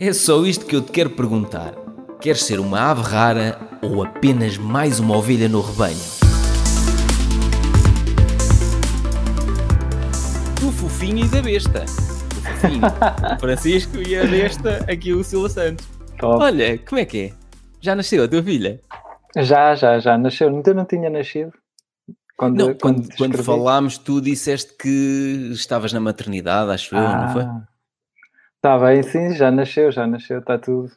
É só isto que eu te quero perguntar. Queres ser uma ave rara ou apenas mais uma ovelha no rebanho? Do fofinho e da besta. Fofinho, o Francisco e a besta, aqui o Silva Santos. Top. Olha, como é que é? Já nasceu a tua filha? Já, já, já nasceu. Ainda não tinha nascido. Quando, Não, quando, quando escrevi. falámos, tu disseste que estavas na maternidade, acho eu, não foi? Está bem, sim, já nasceu, já nasceu, está tudo.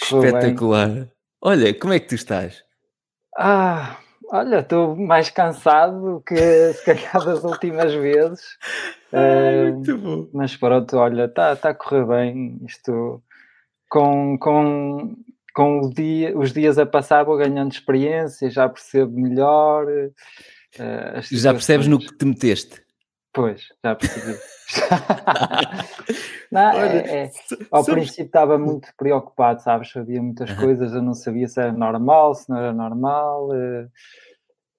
Espetacular. Olha, como é que tu estás? Ah, olha, estou mais cansado que se calhar das últimas vezes. Eh, muito bom. mas pronto, olha, está tá a correr bem. Isto com, com, com o dia, os dias a passar vou ganhando experiência, já percebo melhor. as Já percebes no que te meteste? Pois, já percebi. não, é- Olha, é- ao sabes- princípio estava muito preocupado, sabes? Havia muitas coisas, eu não sabia se era normal, se não era normal. eh,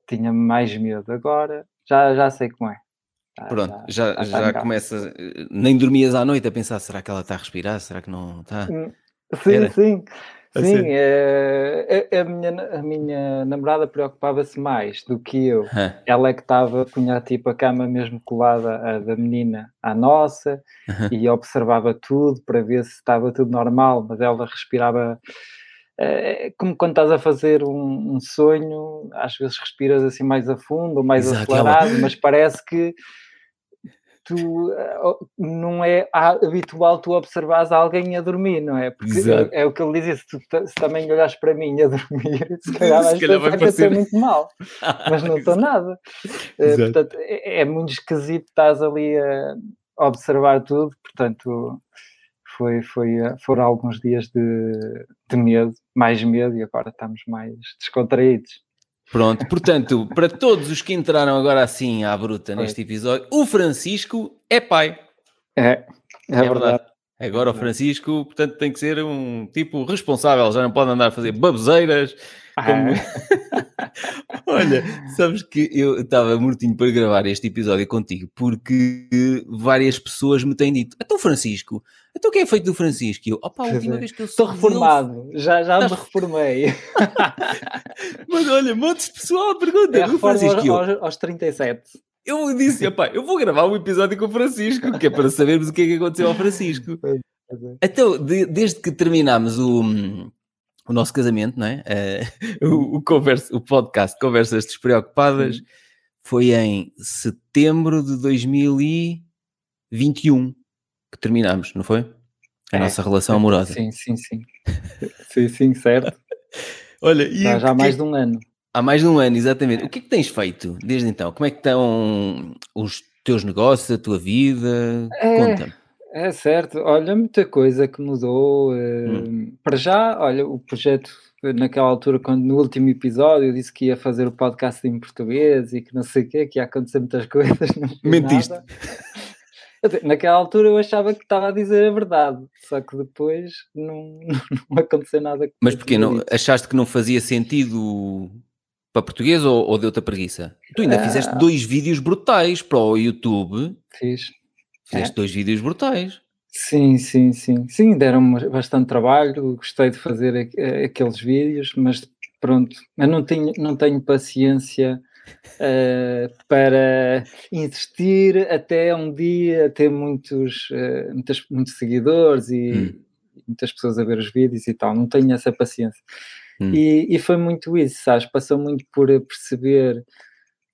tinha mais medo. Agora já, já sei como é. Já- Pronto, já, já em casa. começa. eh, Nem dormias à noite a pensar: será que ela está a respirar? Será que não está? Hum, Sim, Era? sim. Sim, eh, a, a minha, a minha namorada preocupava-se mais do que eu. Hã, Ela é que estava, punha tipo a cama mesmo colada à da menina à nossa aham. e observava tudo para ver se estava tudo normal, mas ela respirava eh, como quando estás a fazer um, um sonho, às vezes respiras assim mais a fundo ou mais Exato, ela- acelerado, mas parece que tu eh, não é ha- habitual tu observares alguém a dormir, não é? Porque Exato. é, o que ele dizia, se tu se também olhas para mim a dormir, se calhar Se vais calhar vai parecer- muito mal mas não estou nada. Exato. portanto, é, é muito esquisito estás ali a observar tudo, portanto, foi, foi, eh, foram alguns dias de, de medo, mais medo, e agora estamos mais descontraídos. Pronto, portanto, para todos os que entraram agora assim à bruta neste episódio, o Francisco é pai. É, é, verdade. Agora o Francisco, portanto, tem que ser um tipo responsável, já não pode andar a fazer baboseiras. Como- Ah, Olha, sabes que eu estava mortinho para gravar este episódio contigo porque várias pessoas me têm dito: Então, Francisco, então o que é feito do Francisco? E eu, opa, a última vez que eu Estou reformado, já, já me reformei. Mas olha, montes de pessoal pergunta: É o Francisco, e eu, aos, aos 37. eu disse: opá, eu vou gravar um episódio com o Francisco, que é para sabermos o que é que aconteceu ao Francisco. É. Então, de- desde que terminámos o, o nosso casamento, não é? Eh, o, o, o podcast Conversas Despreocupadas foi em setembro de 2021 que terminámos, não foi? A É, nossa relação amorosa. Sim, sim, sim. Sim, sim, certo. Olha, e Já, já há mais de um ano. há mais de um ano, exatamente. O que é que tens feito desde então? Como é que estão os teus negócios, a tua vida? É. Conta-me. É certo, olha, muita coisa que mudou. eh, Hum. Para já, olha, o projeto, eh, naquela altura, quando no último episódio eu disse que ia fazer o podcast em português e que não sei o quê, que ia acontecer muitas coisas, Mentiste. Naquela altura eu achava que estava a dizer a verdade, só que depois não, não aconteceu nada. Mas porquê? Não, achaste que não fazia sentido para português ou, ou deu-te a preguiça? Tu ainda Ah. fizeste dois vídeos brutais para o YouTube. Fiz. Fizeste É. dois vídeos brutais. Sim, sim, sim. Sim, deram-me bastante trabalho, gostei de fazer eh, aqueles vídeos, mas pronto, eu não tenho, não tenho paciência eh, para insistir até um dia ter muitos, eh, muitas, muitos seguidores e Hum. muitas pessoas a ver os vídeos e tal, não tenho essa paciência. Hum. E, e foi muito isso, sabes? Passou muito por perceber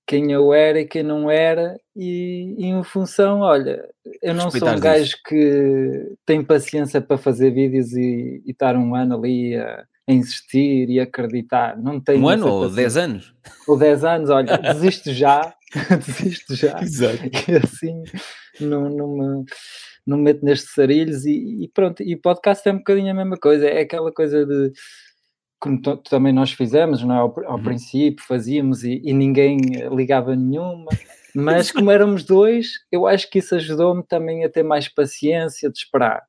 quem eu era e quem não era, e, e em função, olha, eu não sou um gajo que tem paciência para fazer vídeos e, e estar um ano ali a, a insistir e acreditar. Não tenho Um ano ou paciência. dez anos? Ou 10 anos, olha, desisto já, desisto já, Exato. e assim não, não, me, não me meto nestes sarilhos e, e pronto. E podcast é um bocadinho a mesma coisa, é aquela coisa de como também nós fizemos, não é? Ao, ao Uhum. princípio fazíamos e, e ninguém ligava nenhuma, mas como éramos dois, eu acho que isso ajudou-me também a ter mais paciência de esperar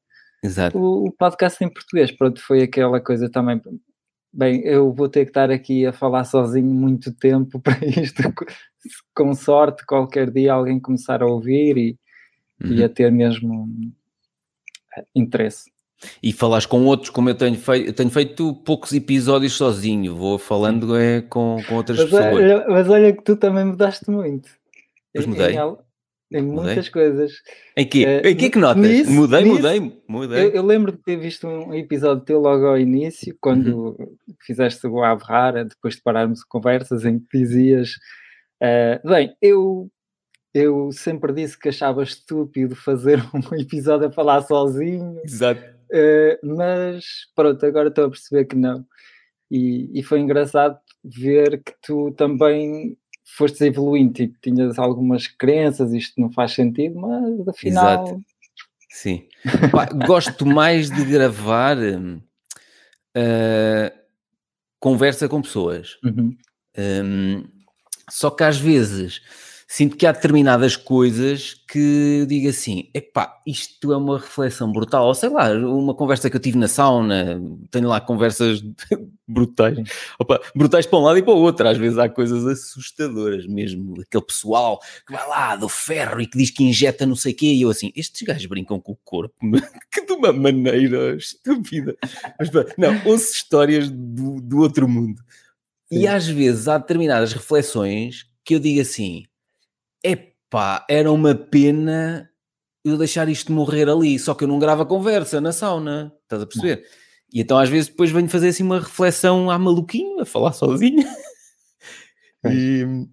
Exato. o, o podcast em português, pronto, foi aquela coisa também. Bem, eu vou ter que estar aqui a falar sozinho muito tempo para isto, com sorte, qualquer dia alguém começar a ouvir e, e Uhum. a ter mesmo interesse. E falas com outros, como eu tenho feito, eu tenho feito poucos episódios sozinho, vou falando é, com, com outras Mas pessoas. olha, mas olha que tu também mudaste muito. Em- mudei. Em, em Mudei. muitas coisas. Em que? Eh, em que é que notas? nisso- mudei, nisso- mudei, mudei. Eu, eu lembro de ter visto um episódio teu logo ao início, quando Uhum. fizeste o Ave Rara, depois de pararmos conversas, em que dizias: eh, Bem, eu, eu sempre disse que achava estúpido fazer um episódio a falar sozinho, Exato. Eh, mas pronto, agora estou a perceber que não. E, e foi engraçado ver que tu também fostes evoluindo, tipo, tinhas algumas crenças, isto não faz sentido, mas afinal. Exato. Sim. Gosto mais de gravar ah, conversa com pessoas. Uhum. Hum, só que às vezes sinto que há determinadas coisas que eu digo assim: epá, isto é uma reflexão brutal. Ou sei lá, uma conversa que eu tive na sauna, tenho lá conversas brutais, Opa, brutais para um lado e para o outro. Às vezes há coisas assustadoras mesmo. Aquele pessoal que vai lá do ferro e que diz que injeta não sei o quê, e eu assim: estes gajos brincam com o corpo que de uma maneira estúpida. Mas, não, ouço histórias do, do outro mundo. E Sim. às vezes há determinadas reflexões que eu digo assim: epá, era uma pena eu deixar isto morrer ali, só que eu não gravo a conversa na sauna, estás a perceber? E então às vezes depois venho fazer assim uma reflexão à maluquinho, a falar sozinho. Pois.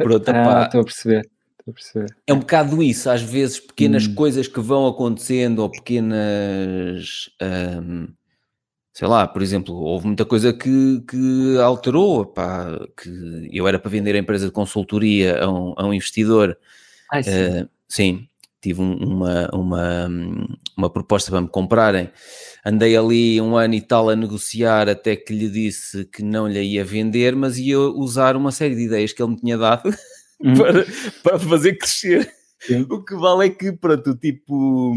E pronto, Ah, estou a perceber. Estou a perceber. é um bocado isso, às vezes pequenas Hum. coisas que vão acontecendo ou pequenas. hum, sei lá, por exemplo, houve muita coisa que, que alterou. Pá, que eu era para vender a empresa de consultoria a um, a um investidor. Ai, sim. eh, sim, tive um- uma, uma, uma proposta para me comprarem. Andei ali um ano e tal a negociar até que lhe disse que não lhe ia vender, mas ia usar uma série de ideias que ele me tinha dado Hum, para, para fazer crescer. sim. O que vale é que, pronto, tipo,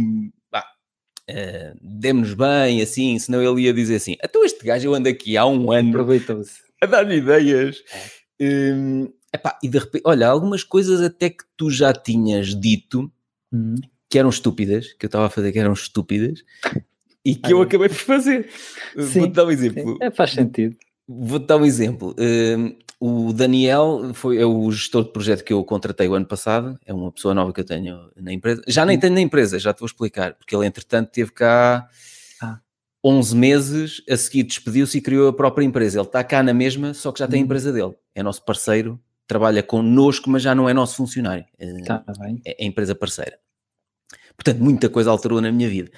pá, eh, demos bem, assim, senão ele ia dizer assim, então este gajo eu ando aqui há um ano a dar-lhe ideias. Hum, epá, e de repente, olha, algumas coisas até que tu já tinhas dito Uhum. que eram estúpidas, que eu estava a fazer que eram estúpidas, e que Ah, eu é. acabei por fazer. Sim, Vou-te dar um exemplo. Sim, é, faz sentido. Vou-te dar um exemplo. Hum, o Daniel foi, é o gestor de projeto que eu contratei o ano passado, é uma pessoa nova que eu tenho na empresa. Já nem tenho na empresa, já te vou explicar, porque ele entretanto teve cá Ah. 11 meses, a seguir despediu-se e criou a própria empresa. Ele está cá na mesma, só que já tem a Uhum. empresa dele. É nosso parceiro, trabalha connosco, mas já não é nosso funcionário. Eh, Está bem. é a empresa parceira. Portanto, muita coisa alterou na minha vida.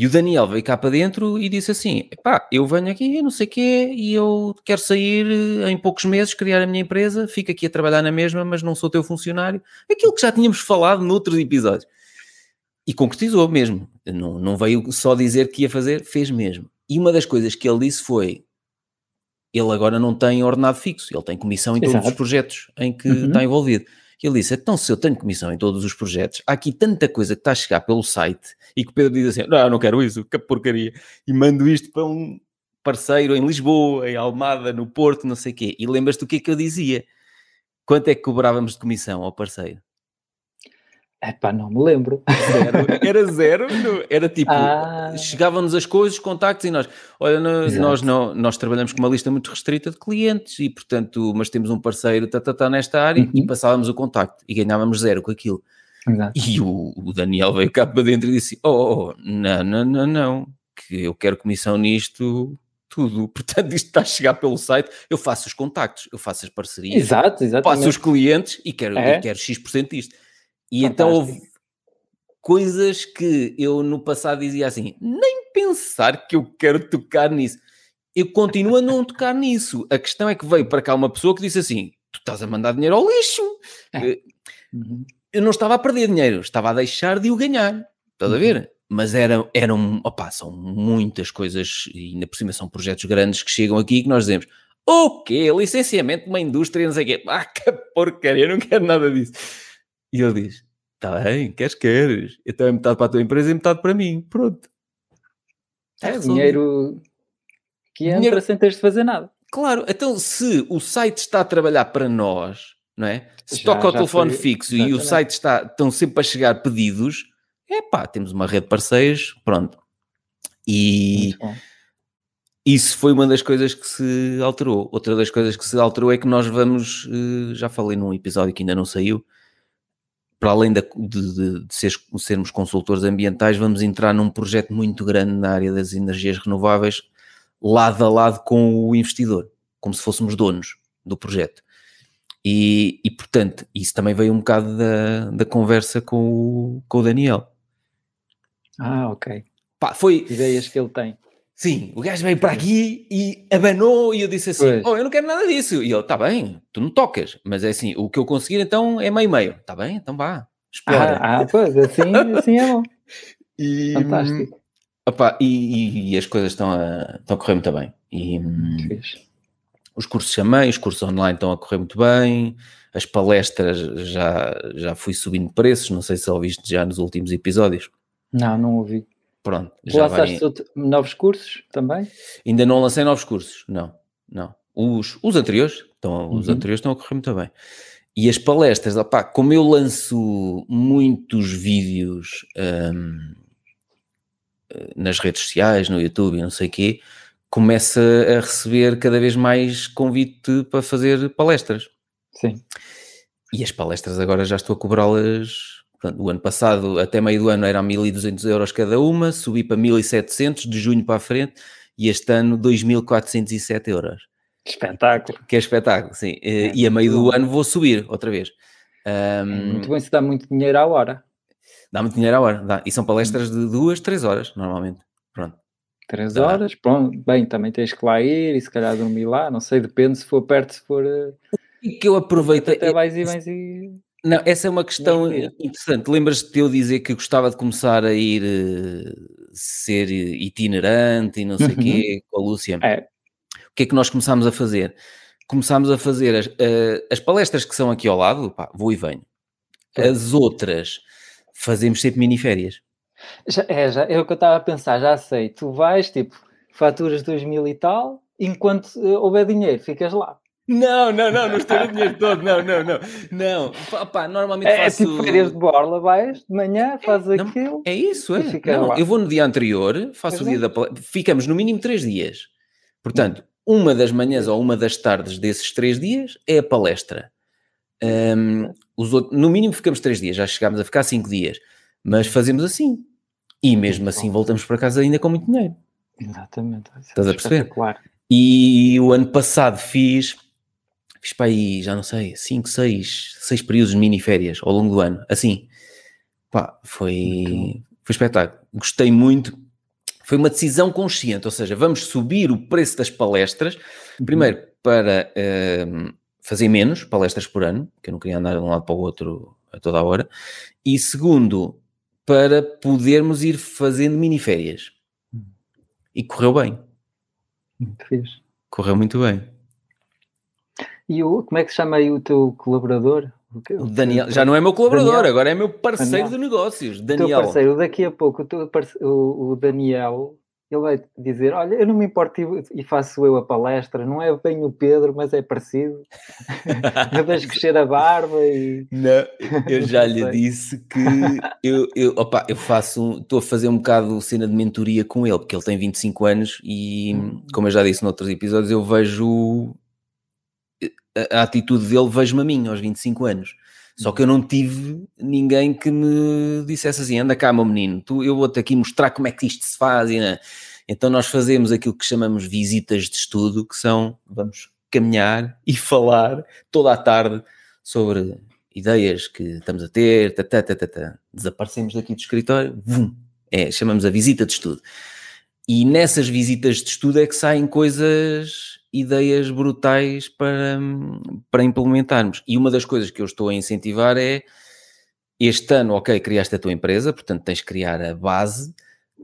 E o Daniel veio cá para dentro e disse assim: pá, eu venho aqui, não sei o quê, e eu quero sair eh, em poucos meses, criar a minha empresa, fico aqui a trabalhar na mesma, mas não sou teu funcionário. Aquilo que já tínhamos falado noutros episódios. E concretizou mesmo. Não, não veio só dizer que ia fazer, fez mesmo. E uma das coisas que ele disse foi: ele agora não tem ordenado fixo, ele tem comissão em todos os Exato. projetos em que Uhum. está envolvido. E ele disse: então, se eu tenho comissão em todos os projetos, há aqui tanta coisa que está a chegar pelo site e que o Pedro diz assim: não, eu não quero isso, que porcaria. E mando isto para um parceiro em Lisboa, em Almada, no Porto, não sei o quê. E lembras-te o que é que eu dizia? Quanto é que cobrávamos de comissão ao parceiro? Epá, não me lembro. Zero. Era zero. Era tipo, Ah. chegavam-nos as coisas, os contactos e nós, olha, Exato. nós, não, nós trabalhamos com uma lista muito restrita de clientes e, portanto, mas temos um parceiro tá, tá, tá, nesta área e Uhum. passávamos o contacto e ganhávamos zero com aquilo. Exato. E o, o Daniel veio cá para dentro e disse: Oh, oh, oh, não, não, não, não, que eu quero comissão nisto, tudo. Portanto, isto está a chegar pelo site, eu faço os contactos, eu faço as parcerias, Exato, exatamente. os clientes e quero, É. e quero X% disto. E então Fantástico. houve coisas que eu no passado dizia assim: nem pensar que eu quero tocar nisso. Eu continuo a não tocar nisso. A questão é que veio para cá uma pessoa que disse assim: tu estás a mandar dinheiro ao lixo. É. Eu não estava a perder dinheiro, estava a deixar de o ganhar. Estás a Uhum. ver? Mas eram, eram opá, são muitas coisas, e ainda por cima são projetos grandes que chegam aqui que nós dizemos: o quê? Licenciamento de uma indústria, não sei o quê. Ah, que porcaria, eu não quero nada disso. E ele diz: Está bem, queres, queres. Então é metade para a tua empresa e metade para mim. Pronto. Está É resolvido. dinheiro que entra Dinheiro- sem teres de fazer nada. Claro, então se o site está a trabalhar para nós, não é? Se Já- toca já telefone foi- fixo e o site está, estão sempre a chegar pedidos, é pá, temos uma rede de parceiros, pronto. E isso foi uma das coisas que se alterou. Outra das coisas que se alterou é que nós vamos, eh, já falei num episódio que ainda não saiu, para além de, de, de ser, sermos consultores ambientais, vamos entrar num projeto muito grande na área das energias renováveis, lado a lado com o investidor, como se fôssemos donos do projeto. E, e portanto, isso também veio um bocado da, da conversa com o, com o Daniel. Ah, ok. Pá, foi... Ideias que ele tem. Sim, o gajo veio para aqui e abanou e eu disse assim, oh, eu não quero nada disso. E ele, tá bem, tu não tocas, mas é assim, o que eu conseguir então é meio-meio. Tá bem, então vá, explora. Ah, ah pois, assim, assim é bom. E, Fantástico. Opa, e, e, e, as coisas estão a, estão a correr muito bem. E, os cursos chamei, os cursos online estão a correr muito bem, as palestras já, já fui subindo preços, não sei se ouviste já nos últimos episódios. Não, não ouvi. Pronto. Já Lançaste vai... novos cursos também? Ainda não lancei novos cursos, não, não. Os, os anteriores, estão, uhum. os anteriores estão a correr muito bem. E as palestras, opá, como eu lanço muitos vídeos um, nas redes sociais, no YouTube e não sei o quê, começa a receber cada vez mais convite para fazer palestras. Sim. E as palestras agora já estou a cobrá-las Portanto, o ano passado, até meio do ano, era 1.200 euros cada uma, subi para 1.700 de junho para a frente e este ano 2.407 euros. Espetáculo. Que é espetáculo, sim. É, e a meio do ano vou subir outra vez. Um, é muito bem se dá muito dinheiro à hora. Dá muito dinheiro à hora, dá. E são palestras de duas, três horas, normalmente. Pronto. Três dá. horas, pronto. Bem, também tens que lá ir e se calhar dormir lá, não sei, depende se for perto, se for... E que eu aproveito... Até vais e vens e... Não, essa é uma questão interessante. Lembras-te de eu dizer que gostava de começar a ir uh, ser itinerante e não sei o uhum. quê com a Lúcia? É. O que é que nós começámos a fazer? Começámos a fazer as, uh, as palestras que são aqui ao lado, pá, vou e venho. As outras fazemos sempre miniférias. Já, é, já, é o que eu estava a pensar, já sei. Tu vais, tipo, faturas 2 mil e tal, enquanto houver dinheiro, ficas lá. Não, não, não, não estou no dinheiro todo, não, não, não, não. Pá, normalmente é, faço... É tipo férias de borla, vais de manhã, fazes não, aquilo... É isso, é. Não, eu vou no dia anterior, faço o dia da palestra, ficamos no mínimo três dias. Portanto, uma das manhãs ou uma das tardes desses três dias é a palestra. Um, os outros, no mínimo ficamos três dias, já chegámos a ficar cinco dias. Mas fazemos assim. E mesmo assim voltamos para casa ainda com muito dinheiro. Exatamente. Estás a perceber? E o ano passado fiz fiz para aí, já não sei, 5, 6, 6 períodos de mini-férias ao longo do ano, assim. Pá, foi, foi espetáculo. Gostei muito. Foi uma decisão consciente, ou seja, vamos subir o preço das palestras, uhum. primeiro para uh, fazer menos palestras por ano, que eu não queria andar de um lado para o outro a toda a hora, e segundo, para podermos ir fazendo mini-férias. Hum. E correu bem. Correu muito bem. E o, como é que se chama aí o teu colaborador? O Daniel, já não é meu colaborador, Daniel. agora é meu parceiro Daniel. de negócios. Daniel. Parceiro, daqui a pouco, o, o, o Daniel, ele vai dizer: Olha, eu não me importo e, faço eu a palestra, não é bem o Pedro, mas é parecido. eu deixo crescer a barba e. Não, eu já lhe disse que eu, eu, opa, eu faço, estou a fazer um bocado cena de mentoria com ele, porque ele tem 25 anos e, hum. como eu já disse noutros episódios, eu vejo a, atitude dele vejo-me a mim aos 25 anos. Só que eu não tive ninguém que me dissesse assim: anda cá, meu menino, tu, eu vou-te aqui mostrar como é que isto se faz. Né? Então, nós fazemos aquilo que chamamos visitas de estudo, que são vamos caminhar e falar toda a tarde sobre ideias que estamos a ter. Tata, tata, tata. Desaparecemos daqui do escritório, vum, é, chamamos a visita de estudo. E nessas visitas de estudo é que saem coisas ideias brutais para, para implementarmos. E uma das coisas que eu estou a incentivar é este ano, ok, criaste a tua empresa, portanto tens que criar a base,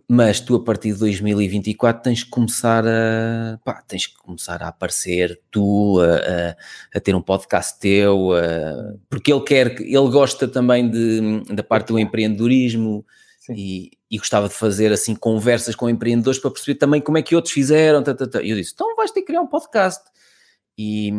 mas tu a partir de 2024 tens que começar a pá, tens que começar a aparecer tu a, a, a ter um podcast teu a, porque ele quer ele gosta também de, da parte do empreendedorismo e, e, gostava de fazer assim conversas com empreendedores para perceber também como é que outros fizeram. Tá, tá, tá. E eu disse: então vais ter que criar um podcast. E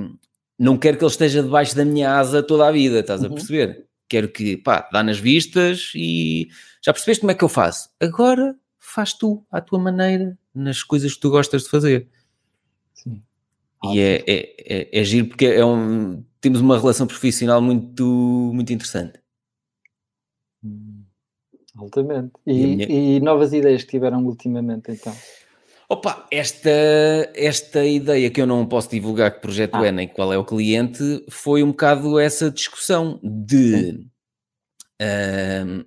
não quero que ele esteja debaixo da minha asa toda a vida, estás uhum. a perceber? Quero que, pá, dá nas vistas e já percebeste como é que eu faço? Agora faz tu, à tua maneira, nas coisas que tu gostas de fazer. Sim. E é, é, é, é giro porque é um, temos uma relação profissional muito, muito interessante. Hum, altamente. E, e, minha... e novas ideias que tiveram ultimamente, então? Opa, esta, esta ideia que eu não posso divulgar que projeto ah. é nem qual é o cliente, foi um bocado essa discussão de uh,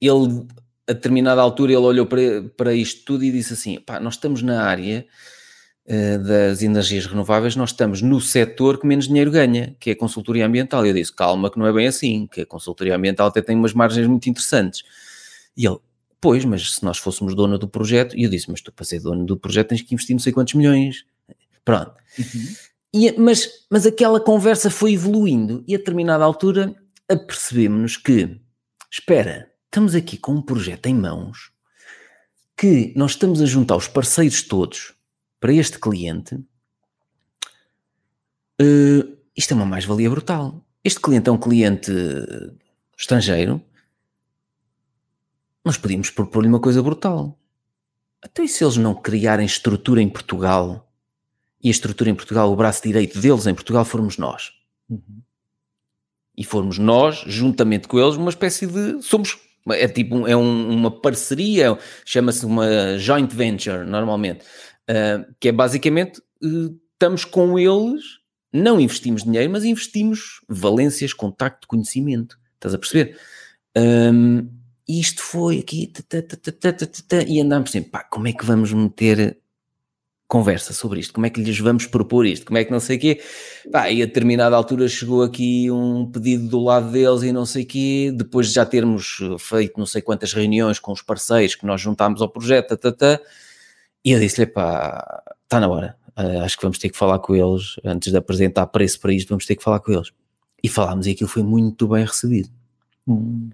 ele a determinada altura ele olhou para, para isto tudo e disse assim: pá, nós estamos na área das energias renováveis, nós estamos no setor que menos dinheiro ganha, que é a consultoria ambiental. Eu disse: calma, que não é bem assim, que a consultoria ambiental até tem umas margens muito interessantes. E ele, Pois, mas se nós fôssemos dono do projeto, e eu disse, mas tu para ser dono do projeto tens que investir não sei quantos milhões. Pronto. Uhum. E, mas, mas aquela conversa foi evoluindo e a determinada altura apercebemos-nos que, espera, estamos aqui com um projeto em mãos que nós estamos a juntar os parceiros todos para este cliente. Uh, isto é uma mais-valia brutal. Este cliente é um cliente estrangeiro nós podíamos propor-lhe uma coisa brutal. Até se eles não criarem estrutura em Portugal, e a estrutura em Portugal, o braço direito deles em Portugal, formos nós. Uhum. E formos nós, juntamente com eles, uma espécie de. Somos. É tipo é um, uma parceria, chama-se uma joint venture, normalmente, uh, que é basicamente uh, estamos com eles, não investimos dinheiro, mas investimos valências, contacto, conhecimento. Estás a perceber? Um, isto foi aqui, e andámos sempre, pá, como é que vamos meter conversa sobre isto? Como é que lhes vamos propor isto? Como é que não sei o quê? Pá, e a determinada altura chegou aqui um pedido do lado deles e não sei o quê, depois de já termos feito não sei quantas reuniões com os parceiros que nós juntámos ao projeto, tata, e eu disse-lhe, pá, está na hora, uh, acho que vamos ter que falar com eles, antes de apresentar preço para isto, vamos ter que falar com eles. E falámos e aquilo foi muito bem recebido. Hum.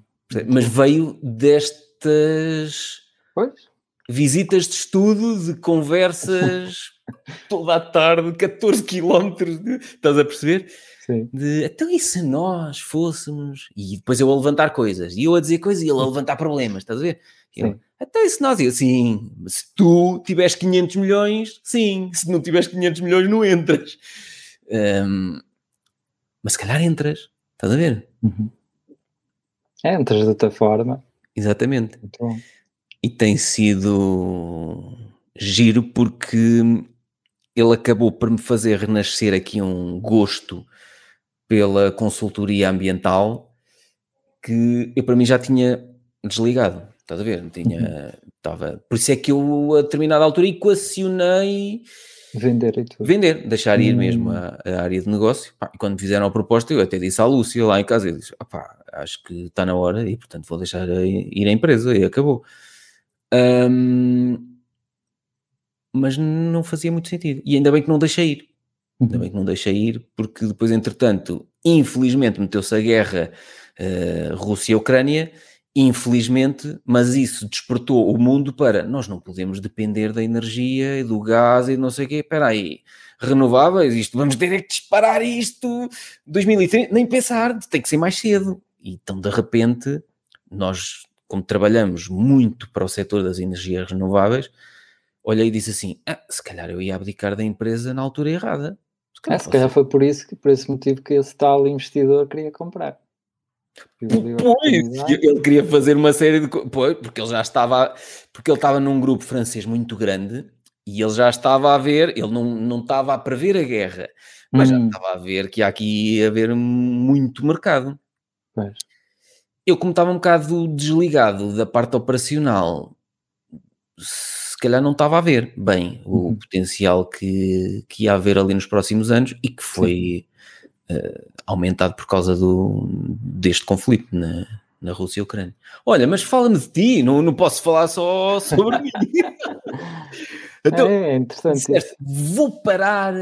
Mas veio destas pois? visitas de estudo, de conversas toda a tarde, 14 quilómetros, de, estás a perceber? Sim. De, então e se nós fôssemos... E depois eu a levantar coisas, e eu a dizer coisas e ele a levantar problemas, estás a ver? Eu, então e se nós... Eu, sim, se tu tiveres 500 milhões, sim. Se não tiveres 500 milhões, não entras. Um, mas se calhar entras, estás a ver? Uhum. É, entras de outra forma. Exatamente. E tem sido giro porque ele acabou por me fazer renascer aqui um gosto pela consultoria ambiental que eu para mim já tinha desligado. Estás a ver? Não tinha. Uhum. Estava, por isso é que eu a determinada altura equacionei Vender e tudo. Vender, deixar ir hum. mesmo a, a, área de negócio. Pá, e quando fizeram a proposta, eu até disse à Lúcia lá em casa, eu disse, acho que está na hora e portanto vou deixar ir a empresa e acabou. Um, mas não fazia muito sentido. E ainda bem que não deixei ir. Ainda uhum. bem que não deixei ir, porque depois, entretanto, infelizmente meteu-se a guerra uh, Rússia-Ucrânia infelizmente, mas isso despertou o mundo para nós não podemos depender da energia e do gás e não sei o quê. Espera aí, renováveis, isto vamos ter que disparar isto 2030, nem pensar, tem que ser mais cedo. E então, de repente, nós, como trabalhamos muito para o setor das energias renováveis, olhei e disse assim: ah, se calhar eu ia abdicar da empresa na altura errada. Se calhar, é, se calhar foi por isso, por esse motivo que esse tal investidor queria comprar. Pois, ele queria fazer uma série de pois, porque ele já estava, porque ele estava num grupo francês muito grande e ele já estava a ver, ele não, não estava a prever a guerra, mas hum. já estava a ver que aqui ia haver muito mercado. Pois. Eu, como estava um bocado desligado da parte operacional, se calhar não estava a ver bem o uhum. potencial que, que ia haver ali nos próximos anos e que foi. Uh, aumentado por causa do, deste conflito na, na Rússia e Ucrânia. Olha, mas fala-me de ti, não, não posso falar só sobre mim. então, é, é interessante. Disseste, vou parar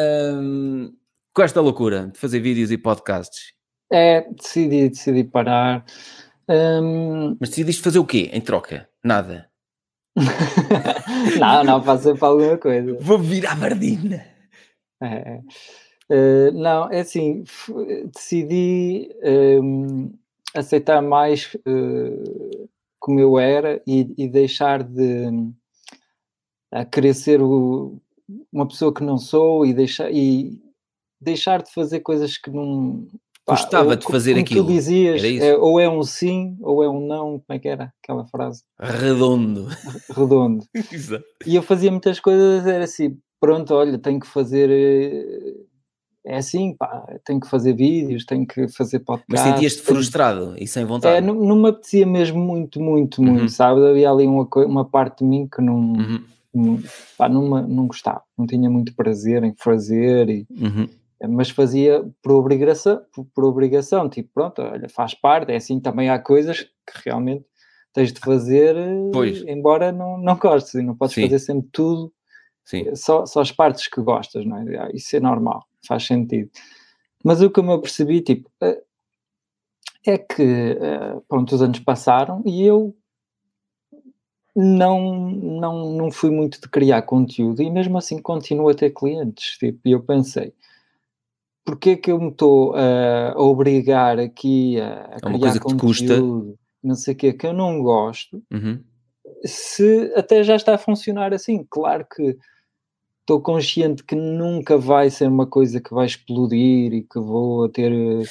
um, com esta loucura de fazer vídeos e podcasts. É, decidi, decidi parar. Um... Mas decidiste fazer o quê em troca? Nada. não, não, faço para alguma coisa. Vou virar Bardina. É. Uh, não, é assim, decidi um, ehm, aceitar mais uh, como eu era e, e deixar de a querer ser o, uma pessoa que não sou e deixar, e deixar de fazer coisas que não. Pá, Gostava de fazer como aquilo. Tu dizias, é, ou é um sim ou é um não. Como é que era aquela frase? Redondo. Redondo. Exato. E eu fazia muitas coisas, era assim: pronto, olha, tenho que fazer eh, é assim, pá, tenho que fazer vídeos, tenho que fazer podcast. Mas sentias-te frustrado e sem vontade? É, não, não me apetecia mesmo muito, muito, muito, uhum. sabe? Havia ali uma, uma parte de mim que não, uhum. não, pá, não, não gostava, não tinha muito prazer em fazer, e, uhum. mas fazia por obrigação, por, por, obrigação, tipo, pronto, olha, faz parte, é assim, também há coisas que realmente tens de fazer, pois. embora não, não gostes, e não podes Sim. fazer sempre tudo, Sim. Só, só as partes que gostas, não é? Isso é normal faz sentido. Mas o que eu me apercebi, tipo, eh, é que, eh, pronto, os anos passaram e eu não, não, não fui muito de criar conteúdo e mesmo assim continuo a ter clientes, tipo, e eu pensei, porquê que eu me estou a obrigar aqui a, a é criar conteúdo, não sei o quê, que eu não gosto, uhum. Se até já está a funcionar assim, claro que estou consciente que nunca vai ser uma coisa que vai explodir e que vou ter eh,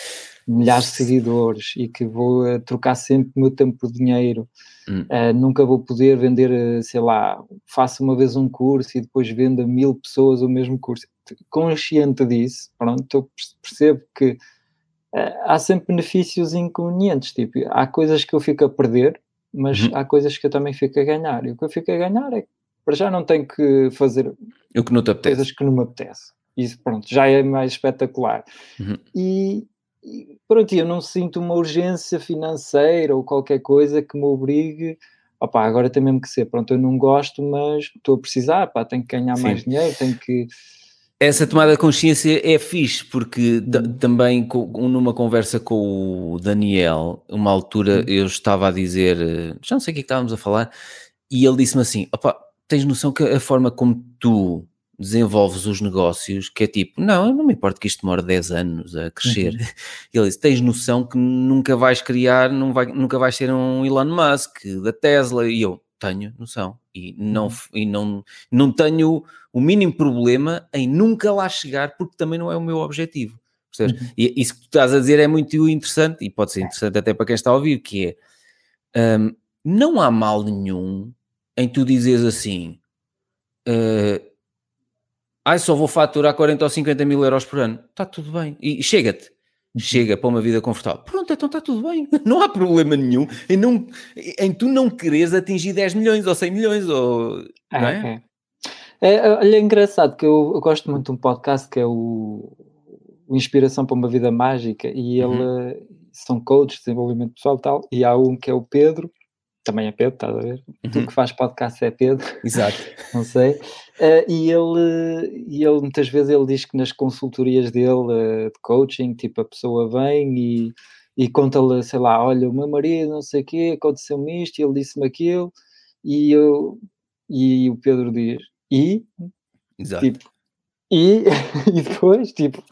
milhares de seguidores e que vou eh, trocar sempre o meu tempo por dinheiro. Hum. Uh, nunca vou poder vender, sei lá, faço uma vez um curso e depois vendo a mil pessoas o mesmo curso. Consciente disso, pronto, eu percebo que uh, há sempre benefícios inconvenientes. Tipo, há coisas que eu fico a perder, mas uhum. há coisas que eu também fico a ganhar. E o que eu fico a ganhar é para já não tenho que fazer que coisas que não me apetece. Isso, pronto, já é mais espetacular. Uhum. E, e, pronto, eu não sinto uma urgência financeira ou qualquer coisa que me obrigue. Opá, agora tem mesmo que ser, pronto, eu não gosto, mas estou a precisar, pá, tenho que ganhar Sim. mais dinheiro, tenho que... Essa tomada de consciência é fixe, porque também numa conversa com o Daniel, uma altura uhum. eu estava a dizer, já não sei o que, é que estávamos a falar, e ele disse-me assim, opá, tens noção que a forma como tu desenvolves os negócios, que é tipo, não, não me importa que isto demore 10 anos a crescer. Uhum. Ele disse, tens noção que nunca vais criar, vai, nunca vais ser um Elon Musk da Tesla. E eu, tenho noção. E não, uhum. e não, não tenho o mínimo problema em nunca lá chegar, porque também não é o meu objetivo. Uhum. E isso que tu estás a dizer é muito interessante, e pode ser interessante até para quem está a ouvir, que é, um, não há mal nenhum em tu dizes assim, uh, ai só vou faturar 40 ou 50 mil euros por ano, está tudo bem, e chega-te. Chega para uma vida confortável. Pronto, então está tudo bem, não há problema nenhum em, não, em tu não queres atingir 10 milhões ou 100 milhões, ou, é, é? É, é, olha, é engraçado que eu, eu, gosto muito de um podcast que é o, o Inspiração para uma Vida Mágica e ele uhum. são coaches, desenvolvimento pessoal e tal, e há um que é o Pedro, também é Pedro, estás a ver? Uhum. Tu que faz podcast é Pedro. Exato. Não sei. Uh, e, ele, e ele, muitas vezes, ele diz que nas consultorias dele uh, de coaching, tipo, a pessoa vem e, e conta-lhe, sei lá, olha, o meu marido, não sei o quê, aconteceu-me isto, e ele disse-me aquilo, e, eu, e o Pedro diz, e? Exato. Tipo, e, e depois, tipo,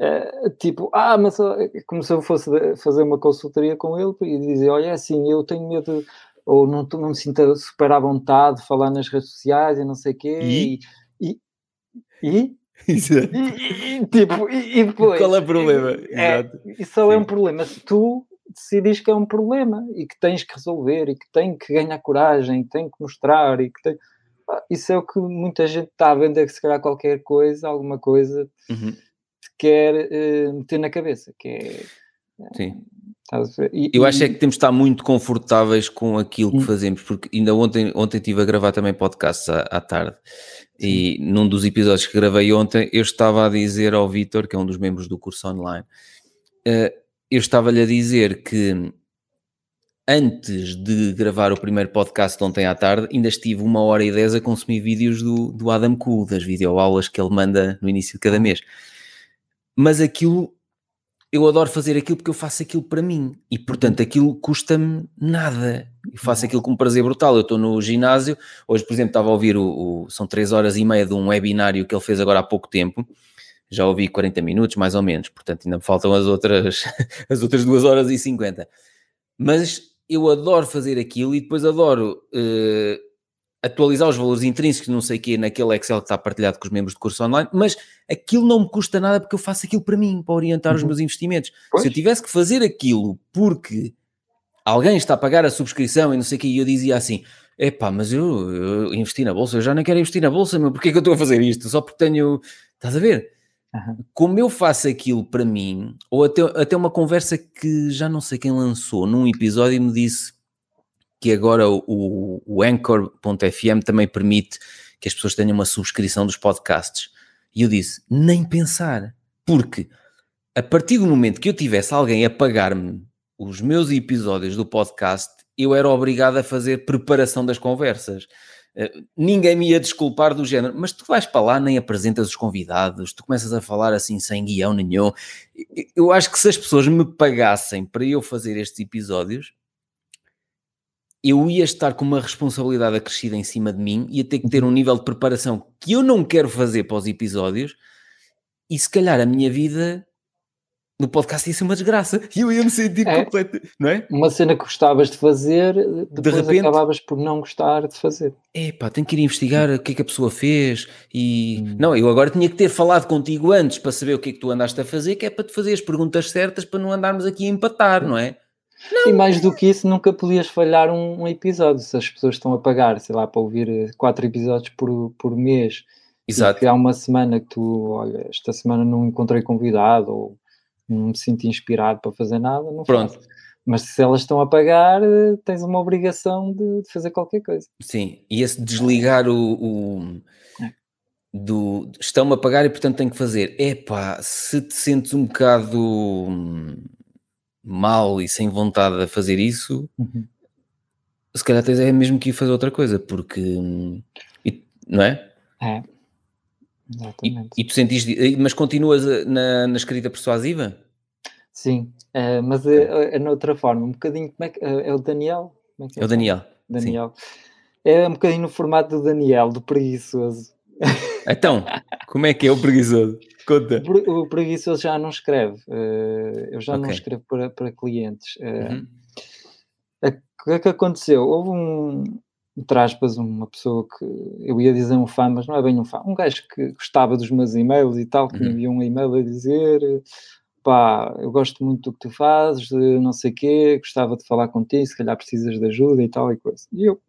Uh, tipo, ah, mas é como se eu fosse fazer uma consultoria com ele e dizer, olha, é assim, eu tenho medo, ou não, não me sinto super à vontade de falar nas redes sociais e não sei o quê, e, e, e, e, e tipo, e, depois... Qual é o problema? É, isso só é um problema. Se tu decidis que é um problema e que tens que resolver e que tem que ganhar coragem, tem que mostrar e que tem... Isso é o que muita gente está a vender, que se calhar qualquer coisa, alguma coisa... Uhum. quer uh, meter na cabeça, que é... Sim. E, eu acho é que temos de estar muito confortáveis com aquilo que hum. fazemos, porque ainda ontem, ontem estive a gravar também podcasts à, à tarde e num dos episódios que gravei ontem eu estava a dizer ao Vitor, que é um dos membros do curso online, uh, eu estava-lhe a dizer que antes de gravar o primeiro podcast de ontem à tarde, ainda estive uma hora e dez a consumir vídeos do, do Adam Cool, das videoaulas que ele manda no início de cada mês. Mas aquilo eu adoro fazer aquilo porque eu faço aquilo para mim e portanto aquilo custa-me nada. Eu faço aquilo com um prazer brutal. Eu estou no ginásio, hoje por exemplo estava a ouvir o, o, são 3 horas e meia de um webinário que ele fez agora há pouco tempo. Já ouvi 40 minutos mais ou menos, portanto ainda me faltam as outras as outras 2 horas e 50. Mas eu adoro fazer aquilo e depois adoro uh, atualizar os valores intrínsecos, não sei o quê, naquele Excel que está partilhado com os membros de curso online, mas aquilo não me custa nada porque eu faço aquilo para mim, para orientar uhum. os meus investimentos. Pois. Se eu tivesse que fazer aquilo porque alguém está a pagar a subscrição e não sei o quê, e eu dizia assim, epá, mas eu, eu investi na bolsa, eu já não quero investir na bolsa, meu, porquê é que eu estou a fazer isto? Só porque tenho, estás a ver? Uhum. Como eu faço aquilo para mim, ou até, até uma conversa que já não sei quem lançou num episódio e me disse que agora o, o Anchor.fm também permite que as pessoas tenham uma subscrição dos podcasts. E eu disse, nem pensar, porque a partir do momento que eu tivesse alguém a pagar-me os meus episódios do podcast, eu era obrigado a fazer preparação das conversas. Eh, ninguém me ia desculpar do género, mas tu vais para lá, nem apresentas os convidados, tu começas a falar assim sem guião nenhum. Eu acho que se as pessoas me pagassem para eu fazer estes episódios, eu ia estar com uma responsabilidade acrescida em cima de mim, ia ter que ter um nível de preparação que eu não quero fazer para os episódios, e se calhar a minha vida no podcast ia ser uma desgraça e eu ia me sentir é, completo, não é? Uma cena que gostavas de fazer, depois de repente, acabavas por não gostar de fazer. Epá, tenho que ir investigar o que é que a pessoa fez e... Hum. Não, eu agora tinha que ter falado contigo antes para saber o que é que tu andaste a fazer, que é para te fazer as perguntas certas para não andarmos aqui a empatar, não é? Não. E mais do que isso, nunca podias falhar um, um, episódio. Se as pessoas estão a pagar, sei lá, para ouvir eh, quatro episódios por, por mês, Exato. e há uma semana que tu, olha, esta semana não encontrei convidado ou não me sinto inspirado para fazer nada, não Pronto. Faço. Mas se elas estão a pagar, eh, tens uma obrigação de, de fazer qualquer coisa. Sim, e esse desligar o, o é. do estão-me a pagar e portanto tenho que fazer. Epá, se te sentes um bocado hum, mal e sem vontade a fazer isso, uhum. se calhar tens é mesmo que ir fazer outra coisa, porque hum, não é? É. Exatamente. E, e tu sentiste, mas continuas na, na escrita persuasiva? Sim, uh, mas é, é noutra forma, um bocadinho, como é, que, é o Daniel? É, é, é, o Daniel. Daniel. Sim. É um bocadinho no formato do Daniel, do preguiçoso. Então, como é que é o preguiçoso? Conta. O preguiçoso já não escreve, uh, eu já okay. não escrevo para, para clientes. Uh, uhum. O que é que aconteceu? Houve um, entre aspas, uma pessoa que eu ia dizer um fã, mas não é bem um fã, um gajo que gostava dos meus e-mails e tal, que uhum. me enviou um e-mail a dizer pá, eu gosto muito do que tu fazes, não sei o quê, gostava de falar contigo, se calhar precisas de ajuda e tal e coisa. E eu,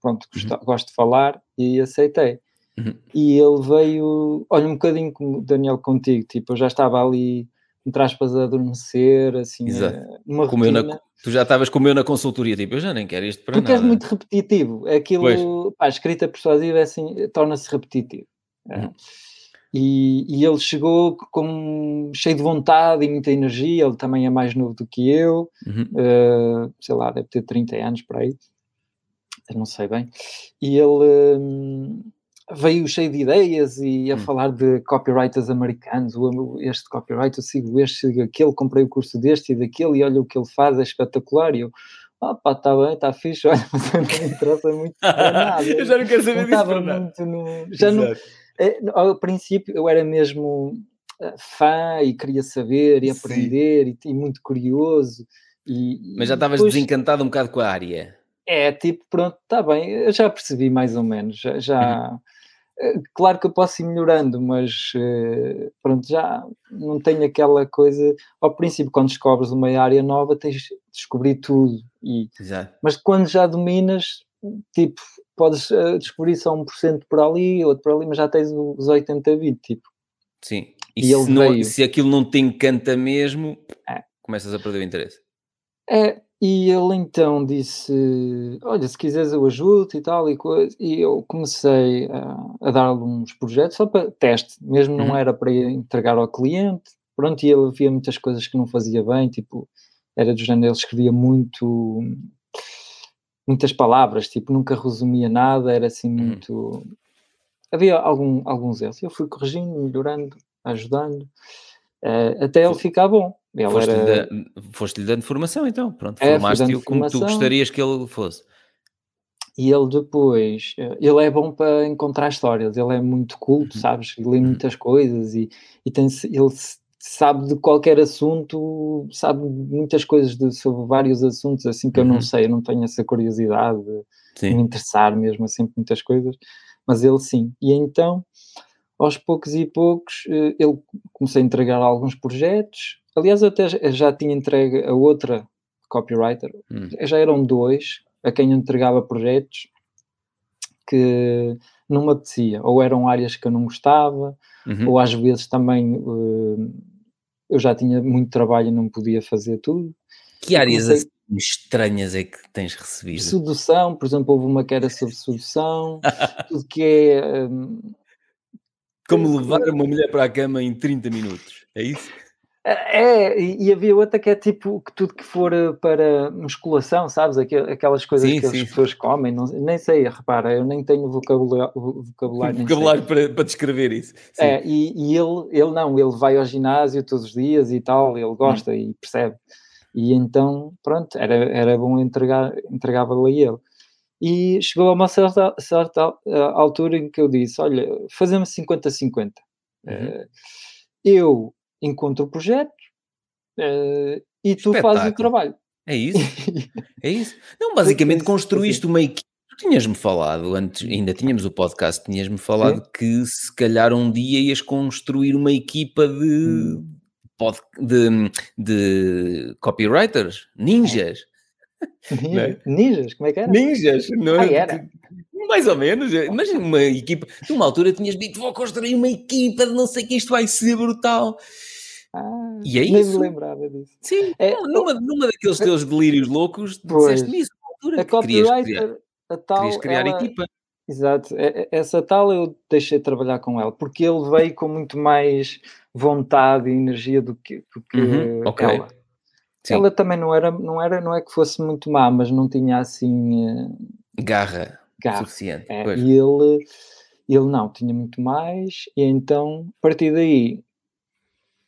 pronto, uhum. gosto de falar e aceitei. Uhum. E ele veio, olha, um bocadinho como Daniel contigo, tipo, eu já estava ali, entre aspas, a adormecer, assim, Exato. Eh, uma rotina. Na, tu já estavas como eu na consultoria, tipo, eu já nem quero isto para Porque nada. Porque é muito repetitivo, aquilo, pá, a escrita persuasiva é assim, torna-se repetitivo. É. Uhum. E, e, ele chegou com cheio de vontade e muita energia, ele também é mais novo do que eu, uhum. uh, sei lá, deve ter 30 anos por aí, eu não sei bem, e ele... Um, veio cheio de ideias e a hum. falar de copywriters americanos, este copyright, eu sigo este, sigo aquele, comprei o curso deste e daquele e olha o que ele faz, é espetacular. E eu, opá, está bem, está fixe, olha, mas não me interessa muito nada. eu já não quero saber disso nada. No, já não, é, ao princípio eu era mesmo eh, fã e queria saber e aprender e, e, muito curioso. E, mas já estavas desencantado um bocado com a área. É, tipo, pronto, está bem, eu já percebi mais ou menos, já, já uhum. Eh, claro que eu posso ir melhorando, mas eh, pronto, já não tenho aquela coisa. Ao princípio, quando descobres uma área nova, tens de descobrir tudo. E, Exato. Mas quando já dominas, tipo, podes uh, descobrir só 1% por ali, outro por ali, mas já tens os 80, 20, tipo. Sim. E, e se, não, se aquilo não te encanta mesmo, é. começas a perder o interesse. É, e ele então disse: Olha, se quiseres eu ajudo e tal e coisa. E eu comecei a, a dar-lhe uns projetos só para teste, mesmo não uhum. era para entregar ao cliente. Pronto, e ele via muitas coisas que não fazia bem, tipo, era do género, ele escrevia muito, muitas palavras, tipo, nunca resumia nada, era assim uhum. muito. Uhum. Havia algum, alguns erros. Eu fui corrigindo, melhorando, ajudando, uh, até ele ficar bom. Foste-lhe era... foste dando formação, então, pronto, é, formaste-o como tu gostarias que ele fosse. E ele depois, eh, ele é bom para encontrar histórias, ele é muito culto, uhum. sabes? Lê uhum. muitas coisas e, e tem, ele sabe de qualquer assunto, sabe muitas coisas de, sobre vários assuntos, assim que uhum. eu não uhum. sei, eu não tenho essa curiosidade de sim. me interessar mesmo assim muitas coisas, mas ele sim. E então, aos poucos e poucos, eh, ele comecei a entregar alguns projetos. Aliás, eu até já tinha entregue a outra copywriter, hum. já eram dois a quem eu entregava projetos que não me apetecia, ou eram áreas que eu não gostava, uhum. ou às vezes também uh, eu já tinha muito trabalho e não podia fazer tudo. Que áreas assim estranhas é que tens recebido? Sedução, por exemplo, houve uma que era sobre sedução, tudo que é. Um, Como levar uma mulher para a cama em 30 minutos, é isso? É, e havia outra que é tipo que tudo que for eh, para musculação, sabes? Aquelas coisas sim, que sim. as pessoas comem, não, nem sei, repara, eu nem tenho vocabulário. Vocabulário, vocabulário para, para descrever isso. É, e, e, ele, ele não, ele vai ao ginásio todos os dias e tal, ele gosta hum. e percebe. E então, pronto, era, era bom entregar, entregava-lo a ele. E chegou a uma certa, certa eh, altura em que eu disse: Olha, fazemos 50-50. Uhum. Uh, eu encontro o projeto uh, e tu Espetáculo. fazes o trabalho. É isso? É isso? Não, basicamente construíste uma equipe. Tu tinhas-me falado, antes, ainda tínhamos o podcast, tinhas-me falado Sim. que se calhar um dia ias construir uma equipa de, hum. de, de copywriters, ninjas. Ninjas? É? ninjas? Como é que era? Ninjas, não é? Ah, era. Mais ou menos. Imagina uma equipa. Numa altura tinhas dito: vou construir uma equipa de não sei que isto vai ser brutal. Ah, e é nem isso. me lembrava disso. Sim, é, numa, numa daqueles teus delírios loucos, disseste nisso altura. A copywriter, a tal. Querias criar ela, equipa. Exato, essa tal eu deixei de trabalhar com ela, porque ele veio com muito mais vontade e energia do que, do que uhum, okay. ela. Sim. Ela também não era, não era, não é que fosse muito má, mas não tinha assim uh, garra, garra suficiente. É, e ele, ele não, tinha muito mais, e então, a partir daí,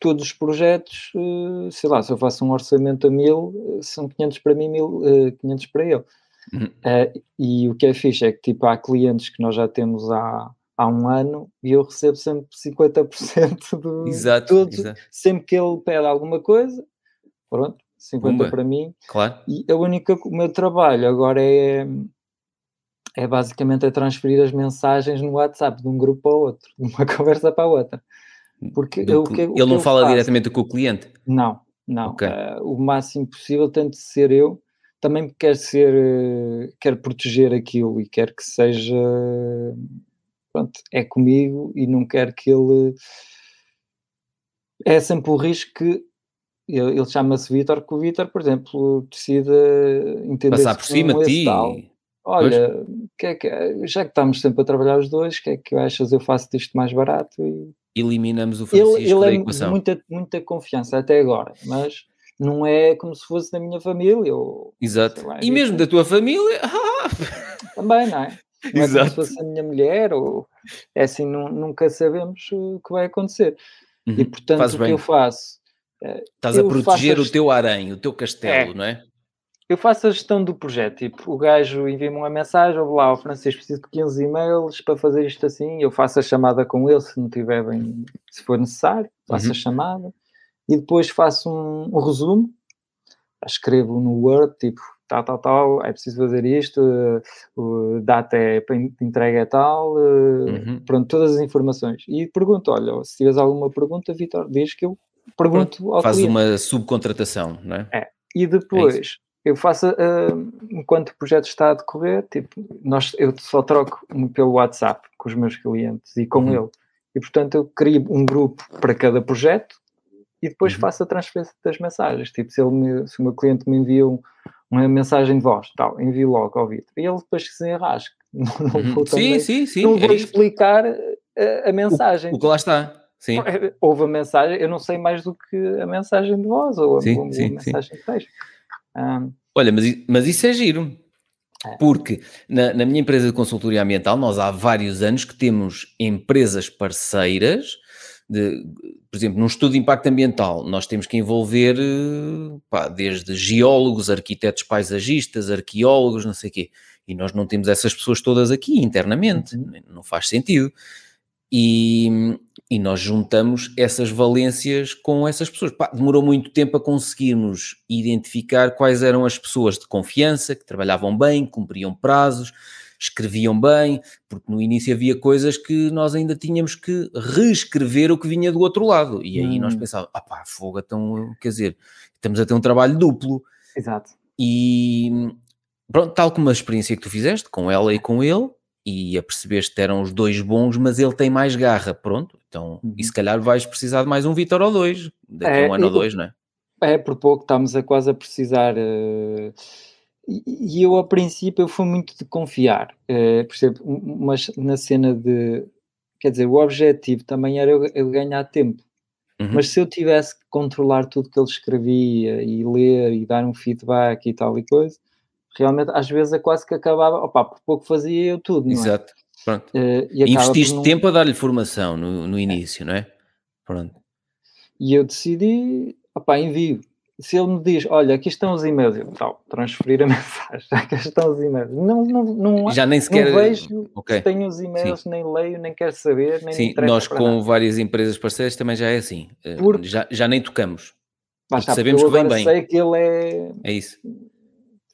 todos os projetos, eh, sei lá, se eu faço um orçamento a mil, eh, são 500 para mim, mil, 500 eh, para ele. Uhum. Uh, e o que é fixe é que, tipo, há clientes que nós já temos há, há um ano e eu recebo sempre 50% do exato, todos, exato. sempre que ele pede alguma coisa, pronto, 50 para mim. Claro. E a única, o meu trabalho agora é é basicamente a transferir as mensagens no WhatsApp de um grupo para o outro, de uma conversa para a outra. Porque do, o que, ele não fala faço, diretamente com o cliente? Não, não. Okay. Uh, o máximo possível tento ser eu. Também quer ser, uh, quer proteger aquilo e quer que seja, pronto, é comigo e não quero que ele. É sempre o risco que ele, ele chama-se Vitor, que o Vitor, por exemplo, decida entender passar por cima de ti. Tal. Olha, que é que, já que estamos sempre a trabalhar os dois, o que é que achas? Eu faço disto mais barato e eliminamos o Francisco ele, ele da é equação. Muita, muita confiança até agora, mas não é como se fosse da minha família. Ou, Exato. Lá, e mesmo da tua família. Também, não é? Não é como se fosse a minha mulher, ou é assim, nunca sabemos o que vai acontecer. Uhum. E portanto, o que eu faço. Eh, Estás a proteger o teu harém, o teu castelo, é. não é? Eu faço a gestão do projeto, tipo, o gajo envia-me uma mensagem, ou lá, o Francisco preciso de 15 e-mails para fazer isto assim, eu faço a chamada com ele, se não tiver bem, se for necessário, faço uhum. a chamada, e depois faço um, um, resumo, escrevo no Word, tipo, tal, tal, tal, é preciso fazer isto, uh, data é para entrega é tal, uh, uhum. pronto, todas as informações. E pergunto, olha, se tiveres alguma pergunta, Vitor, diz que eu pergunto ao Faz cliente. uma subcontratação, não é? É. E depois... É eu faço, uh, enquanto o projeto está a decorrer, tipo, nós, eu só troco pelo WhatsApp com os meus clientes e com uhum. ele. E, portanto, eu crio um grupo para cada projeto e depois uhum. faço a transferência das mensagens. Tipo, se, ele me, se o meu cliente me envia um, uma mensagem de voz, tal, envio logo ao vídeo. E ele depois que se enrasca. Não, não uhum. vou também, sim, sim, sim. Não vou é explicar a, a, mensagem. O, o, que lá está. Sim. Houve a mensagem, eu não sei mais do que a mensagem de voz ou a, sim, a, a sim, mensagem de texto. Um, Olha, mas, mas isso é giro. É. Porque na, na, minha empresa de consultoria ambiental, nós há vários anos que temos empresas parceiras, de, por exemplo, num estudo de impacto ambiental, nós temos que envolver pá, desde geólogos, arquitetos paisagistas, arqueólogos, não sei o quê. E nós não temos essas pessoas todas aqui internamente, uhum. não faz sentido. E, e nós juntamos essas valências com essas pessoas. Pá, demorou muito tempo a conseguirmos identificar quais eram as pessoas de confiança, que trabalhavam bem, cumpriam prazos, escreviam bem, porque no início havia coisas que nós ainda tínhamos que reescrever o que vinha do outro lado. E aí hum. nós pensávamos, ah pá, fogo, então, quer dizer, estamos a ter um trabalho duplo. Exato. E pronto, tal como a experiência que tu fizeste com ela e com ele, e a percebeste que eram os dois bons, mas ele tem mais garra, pronto. Então, uhum. e se calhar vais precisar de mais um Vitor ou dois, daqui a é, um ano ou dois, não é? É, por pouco estamos a quase a precisar. Uh, e eu, a princípio, eu fui muito de confiar, uh, por exemplo, mas na cena de. Quer dizer, o objetivo também era eu, eu ganhar tempo. Uhum. Mas se eu tivesse que controlar tudo que ele escrevia e ler e dar um feedback e tal e coisa, realmente às vezes é quase que acabava, opá, por pouco fazia eu tudo, não é? Exato. Pronto. Uh, e Investiste não... tempo a dar-lhe formação no, no início, não é? Pronto. E eu decidi, opá, envio. Se ele me diz, olha, aqui estão os e-mails, eu tal, transferir a mensagem, aqui estão os e-mails. Não, não, não, Já nem sequer não vejo okay. se tenho os e-mails, Sim. nem leio, nem quero saber, nem Sim, nós com nada. várias empresas parceiras também já é assim. Eh, porque... Já, já nem tocamos. Basta, sabemos que vem bem. sei que ele é... É isso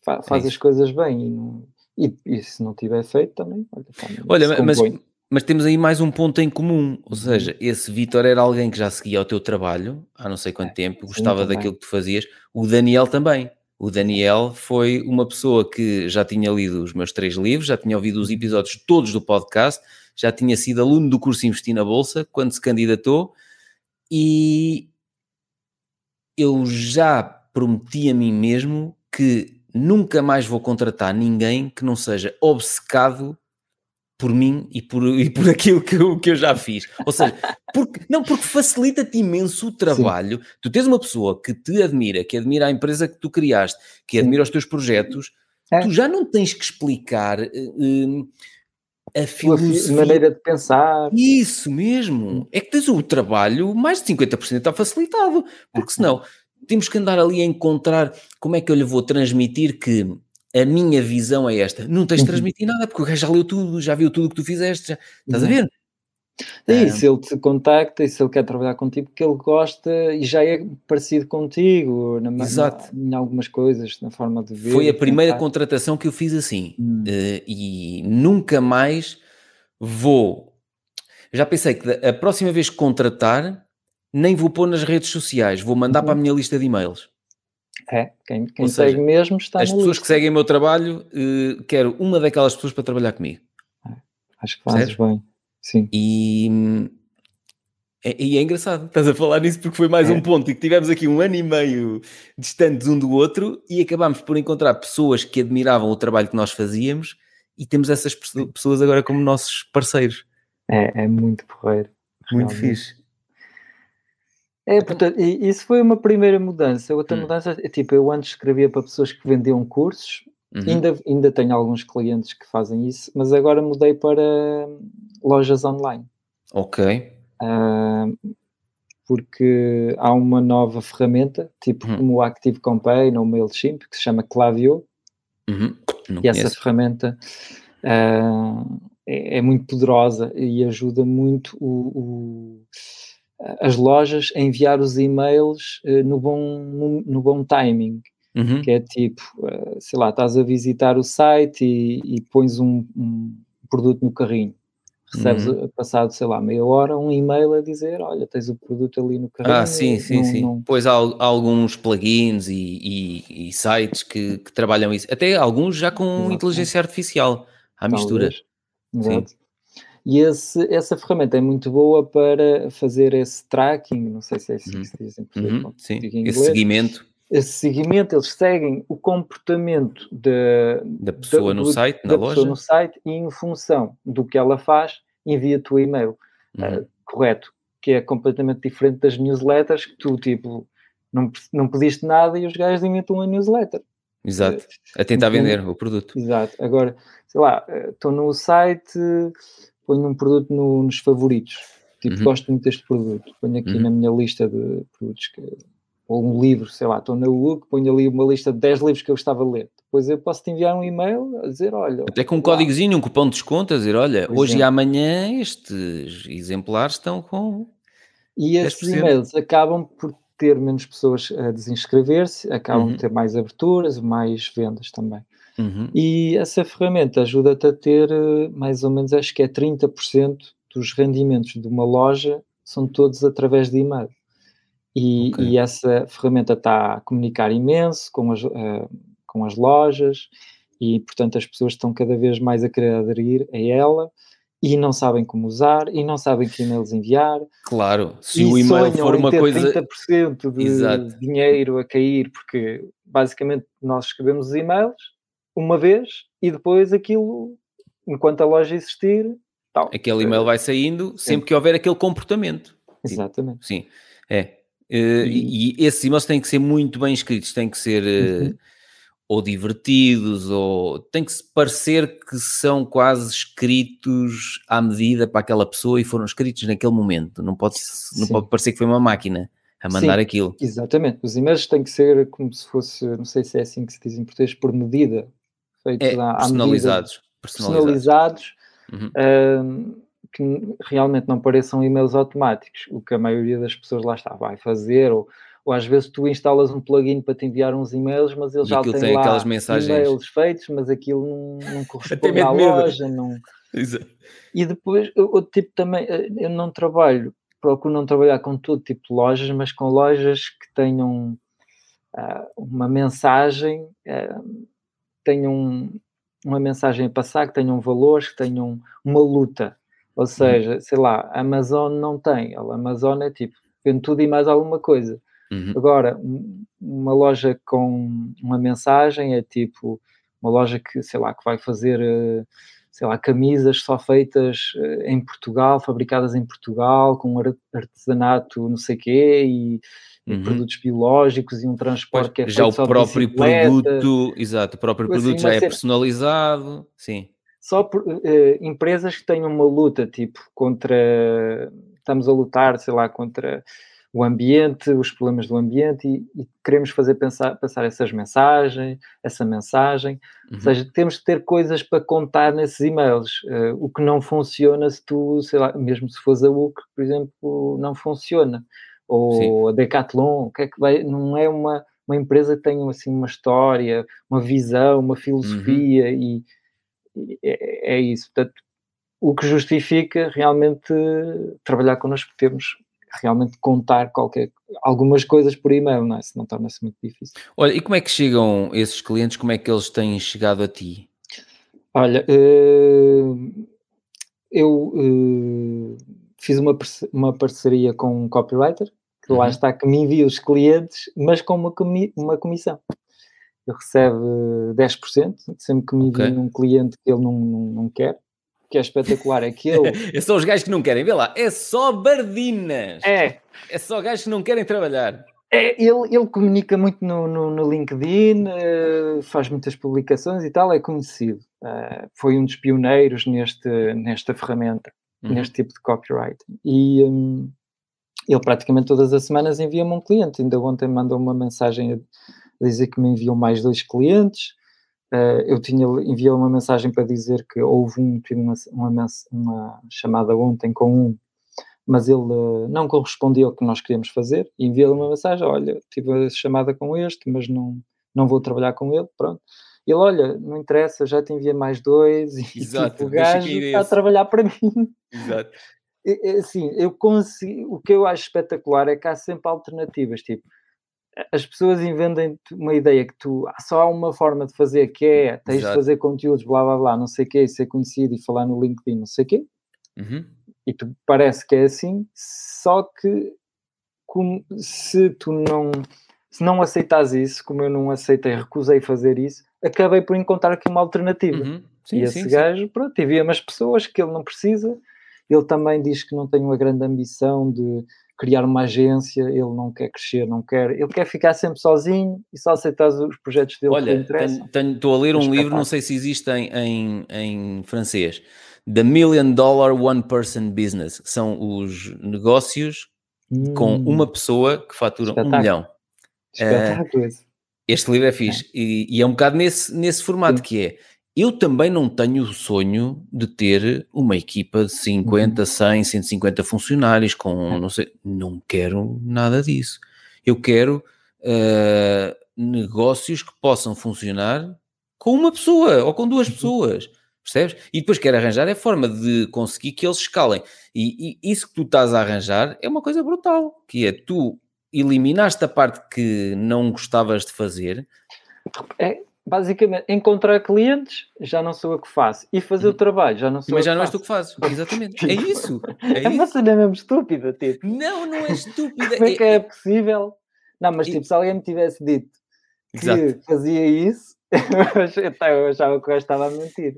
faz, faz é as coisas bem e, não, e, e, se não tiver feito também. Olha, olha mas, mas temos aí mais um ponto em comum, ou seja, esse Vitor era alguém que já seguia o teu trabalho há não sei quanto é, tempo, gostava daquilo que tu fazias, o Daniel também. O Daniel foi uma pessoa que já tinha lido os meus três livros, já tinha ouvido os uhum. episódios todos do podcast, já tinha sido aluno do curso Investir na Bolsa quando se candidatou e eu já prometi a mim mesmo que nunca mais vou contratar ninguém que não seja obcecado por mim e por, e por aquilo que eu, que eu já fiz. Ou seja, porque, não, porque facilita-te imenso o trabalho. Sim. Tu tens uma pessoa que te admira, que admira a empresa que tu criaste, que Sim. admira os teus projetos, é. tu já não tens que explicar uh, a filosofia. maneira de pensar. Isso mesmo. É que tens o trabalho, mais de 50% está facilitado. Porque senão temos que andar ali a encontrar como é que eu lhe vou transmitir que a minha visão é esta. Não tens de uhum. transmitir nada, porque o gajo já leu tudo, já viu tudo o que tu fizeste, já, estás a uhum. ver? E se ele te contacta e se ele quer trabalhar contigo, porque ele gosta e já é parecido contigo na, Exato. Na, em algumas coisas, na forma de ver. Foi a primeira contratação que eu fiz assim hum. uh, e nunca mais vou. Já pensei que a próxima vez que contratar, nem vou pôr nas redes sociais, vou mandar uhum. para a minha lista de e-mails. É, quem, quem seja, segue mesmo está As pessoas lista. que seguem o meu trabalho, uh, quero uma daquelas pessoas para trabalhar comigo. É, acho que fazes bem, sim. E, é, e é engraçado, estás a falar nisso porque foi mais é. um ponto e que tivemos aqui um ano e meio distantes um do outro e acabámos por encontrar pessoas que admiravam o trabalho que nós fazíamos e temos essas pessoas agora como nossos parceiros. É, é muito porreiro. Muito fixe. É, portanto, isso foi uma primeira mudança. Outra hum. mudança, é, tipo, eu antes escrevia para pessoas que vendiam cursos, uhum. ainda, ainda tenho alguns clientes que fazem isso, mas agora mudei para lojas online. Ok. Uh, porque há uma nova ferramenta, tipo uhum. como o Active Campaign ou o MailChimp, que se chama Clavio, uhum. e essa ferramenta uh, é, é, muito poderosa e ajuda muito o, o as lojas a enviar os e-mails uh, no, bom, no, bom timing. Uhum. Que é tipo, uh, sei lá, estás a visitar o site e, e pões um, um, produto no carrinho. Recebes, uhum. passado, sei lá, meia hora, um e-mail a dizer: Olha, tens o produto ali no carrinho. Ah, sim, sim, não, sim. Não... Pois há, há, alguns plugins e, e, e sites que, que, trabalham isso. Até alguns já com Exato. inteligência artificial, à mistura. Exato. Sim. E esse, essa ferramenta é muito boa para fazer esse tracking, não sei se é assim que se diz em português, uhum, sim. Inglês, esse seguimento. Esse seguimento, eles seguem o comportamento de, da pessoa no site, na da loja. pessoa no site e em função do que ela faz, envia-te o e-mail. Uhum. Uh, correto, que é completamente diferente das newsletters que tu, tipo, não, não pediste nada e os gajos inventam uma newsletter. Exato, a tentar vender o produto. Exato, agora, sei lá, eh, estou no site ponho um produto no, nos favoritos. Tipo, uhum. gosto muito deste produto. Ponho aqui uhum. na minha lista de produtos que. Ou um livro, sei lá, estou na UC, ponho ali uma lista de 10 livros que eu gostava de ler. Depois eu posso te enviar um e-mail a dizer, olha... Até com um códigozinho, um cupom de desconto, a dizer, olha, Por hoje e exemplo. amanhã estes exemplares estão com... E esses 10%. e-mails acabam por ter menos pessoas a desinscrever-se, acabam Uhum. por ter mais aberturas, mais vendas também. Uhum. E essa ferramenta ajuda-te a ter eh, mais ou menos, acho que é 30% dos rendimentos de uma loja são todos através de e-mail. E, Ok. e essa ferramenta está a comunicar imenso com as, eh, com as lojas e, portanto, as pessoas estão cada vez mais a querer aderir a ela e não sabem como usar e não sabem que e-mails enviar Claro, se o e-mail for uma coisa... 30% de Exato. dinheiro a cair, porque basicamente nós escrevemos os e-mails uma vez e depois aquilo, enquanto a loja existir, tal. Aquele e-mail vai saindo sempre que houver aquele comportamento. Exatamente. Sim, é. Eh, e, e esses e-mails têm que ser muito bem escritos, têm que ser eh, Uhum. ou divertidos, ou tem que parecer que são quase escritos à medida para aquela pessoa e foram escritos naquele momento. Não pode, não Sim. pode parecer que foi uma máquina a mandar Sim. aquilo. Exatamente. Os e-mails têm que ser como se fosse, não sei se é assim que se diz em português, por medida, feitos É, à, à medida, personalizados. Personalizados. personalizados, Uhum. hum, que realmente não pareçam e-mails automáticos, o que a maioria das pessoas lá está vai fazer, ou, ou às vezes tu instalas um plugin para te enviar uns e-mails, mas ele E já tem, tem lá aquelas mensagens. e-mails feitos, mas aquilo não, não corresponde mete à medo. loja, não... Exato. E depois, eu, tipo também, eh, eu não trabalho, procuro não trabalhar com todo tipo de lojas, mas com lojas que tenham ah, uma mensagem, ah, tenham uma mensagem a passar, que tenham valores, que tenham uma luta. Ou seja, sei lá, a Amazon não tem, a Amazon é tipo, vende tudo e mais alguma coisa. Uhum. Agora, um- uma loja com uma mensagem é tipo uma loja que, sei lá, que vai fazer, eh, sei lá, camisas só feitas eh, em Portugal, fabricadas em Portugal, com ar- artesanato não sei quê, e Uhum. produtos biológicos e um transporte Pois, que é já feito o só de próprio produto, exato, o próprio Assim, produto já uma é personalizado. Sim. só por, eh, empresas que tenham uma luta, tipo, contra. Estamos a lutar, sei lá, contra o ambiente, os problemas do ambiente e, e queremos fazer pensar, passar essas mensagens, essa mensagem. Uhum. Ou seja, temos de ter coisas para contar nesses e-mails. eh, o que não funciona se tu, sei lá, mesmo se fores a UC, por exemplo, não funciona. Ou a Decathlon, que é que vai. Não é uma, uma empresa que tenha assim uma história, uma visão, uma filosofia e e é, é isso. Portanto, o que justifica realmente trabalhar connosco, temos realmente contar qualquer, algumas coisas por e-mail, não é? Senão torna-se muito difícil. Olha, e como é que chegam esses clientes? Como é que eles têm chegado a ti? Olha, eh, eu eh, fiz uma, uma parceria com um copywriter, lá Uhum. está, que me envia os clientes, mas com uma, comi- uma comissão. Ele recebe 10%, sempre que me envia Ok. um cliente que ele não, não, não quer. O que é espetacular é que ele Esses são os gajos que não querem, vê lá, é só bardinas. é, É só gajos que não querem trabalhar. É, ele, ele comunica muito no, no, no LinkedIn, eh, faz muitas publicações e tal, é conhecido. Eh, foi um dos pioneiros neste, nesta ferramenta, Uhum. neste tipo de copywriting. E hum, ele praticamente todas as semanas envia-me um cliente. Ainda ontem mandou uma mensagem a dizer que me enviou mais dois clientes. Eh, eu tinha enviado uma mensagem para dizer que houve um, tive uma, uma, uma chamada ontem com um mas ele eh, não correspondia ao que nós queríamos fazer e enviou uma mensagem, olha, tive a chamada com este, mas não, não vou trabalhar com ele, pronto. Ele, olha, não interessa, já te enviei mais dois e Exato, tipo, o gajo está a trabalhar para mim. Exato. Assim, eu consigo, o que eu acho espetacular é que há sempre alternativas, tipo, as pessoas inventam uma ideia que tu, só há uma forma de fazer que é, tens de Exato. fazer conteúdos, blá blá blá, não sei o quê, e ser conhecido e falar no LinkedIn, não sei o quê, Uhum. e tu parece que é assim, só que como- se tu não se não aceitas isso, como eu não aceitei, recusei fazer isso, acabei por encontrar aqui uma alternativa. Uhum. e Sim, esse sim, sim. gajo, pronto, envia umas pessoas que ele não precisa, ele também diz que não tem uma grande ambição de criar uma agência, ele não quer crescer, não quer, ele quer ficar sempre sozinho e só aceitar os projetos dele que lhe Olha, estou a ler um Espetáculo. livro, não sei se existe em, em, em francês, The Million Dollar One Person Business, que são os negócios com Hum, uma pessoa que fatura um Espetáculo. milhão. espetáculo esse. Este livro é fixe. É. E, e, é um bocado nesse, nesse formato Sim. que é. Eu também não tenho o sonho de ter uma equipa de 50, 100, 150 funcionários com, não sei, não quero nada disso. Eu quero uh, negócios que possam funcionar com uma pessoa ou com duas uhum. pessoas, percebes? E depois quero arranjar é a forma de conseguir que eles escalem. E, e isso que tu estás a arranjar é uma coisa brutal, que é tu eliminaste a parte que não gostavas de fazer. É, basicamente, encontrar clientes já não sou eu que faço. E fazer o uhum. trabalho já não sou Mas já não és tu que fazes. Exatamente. é isso. É, é uma cena mesmo estúpida, tipo. Não, não é estúpida. Como é que é, é possível? Não, mas tipo, se alguém me tivesse dito que Exato. fazia isso, eu achava que o estava a mentir.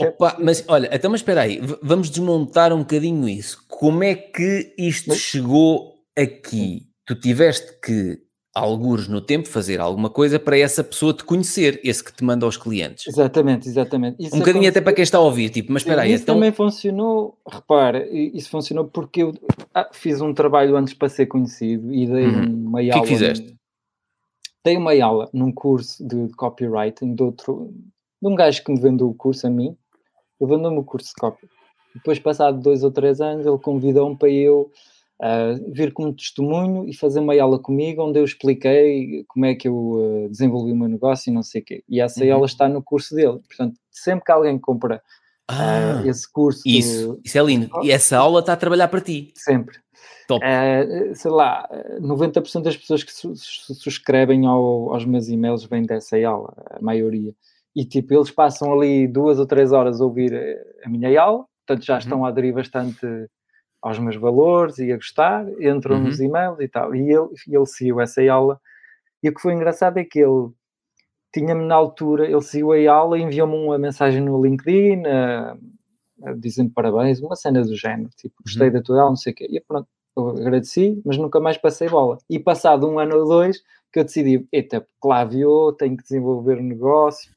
Opa, mas olha, então, mas espera aí, vamos desmontar um bocadinho isso. Como é que isto mas... chegou aqui? Tu tiveste que, alguns no tempo, fazer alguma coisa para essa pessoa te conhecer, esse que te manda aos clientes. Exatamente, exatamente. Isso um bocadinho até para quem está a ouvir, tipo, mas espera aí. Isso então... também funcionou, repara, isso funcionou porque eu ah, fiz um trabalho antes para ser conhecido e dei uhum. uma aula. O que é que fizeste? dei uma aula num curso de, copywriting de outro, de um gajo que me vendeu o curso a mim, ele vendeu-me o curso de copy. Depois, passado dois ou três anos, ele convidou-me para eu uh, vir como testemunho e fazer uma aula comigo, onde eu expliquei como é que eu uh, desenvolvi o meu negócio e não sei o quê. E essa uhum. aula está no curso dele. Portanto, sempre que alguém compra ah, uh, esse curso... Isso, isso é lindo. E essa aula está a trabalhar para ti. Sempre. Top. Uh, sei lá, 90% das pessoas que su subscrevem ao, aos meus e-mails vêm dessa aula, a maioria. E tipo, eles passam ali duas ou três horas a ouvir a minha aula, portanto já uhum. estão a aderir bastante aos meus valores e a gostar, entram uhum. nos e-mails e tal. E ele, ele seguiu essa aula. E o que foi engraçado é que ele tinha-me na altura, ele seguiu a aula e enviou-me uma mensagem no LinkedIn, uh, dizendo parabéns, uma cena do género, tipo, gostei uhum. da tua aula, não sei o quê. E pronto, eu agradeci, mas nunca mais passei bola. E passado um ano ou dois, que eu decidi, eita, Clavio, tenho que desenvolver um negócio.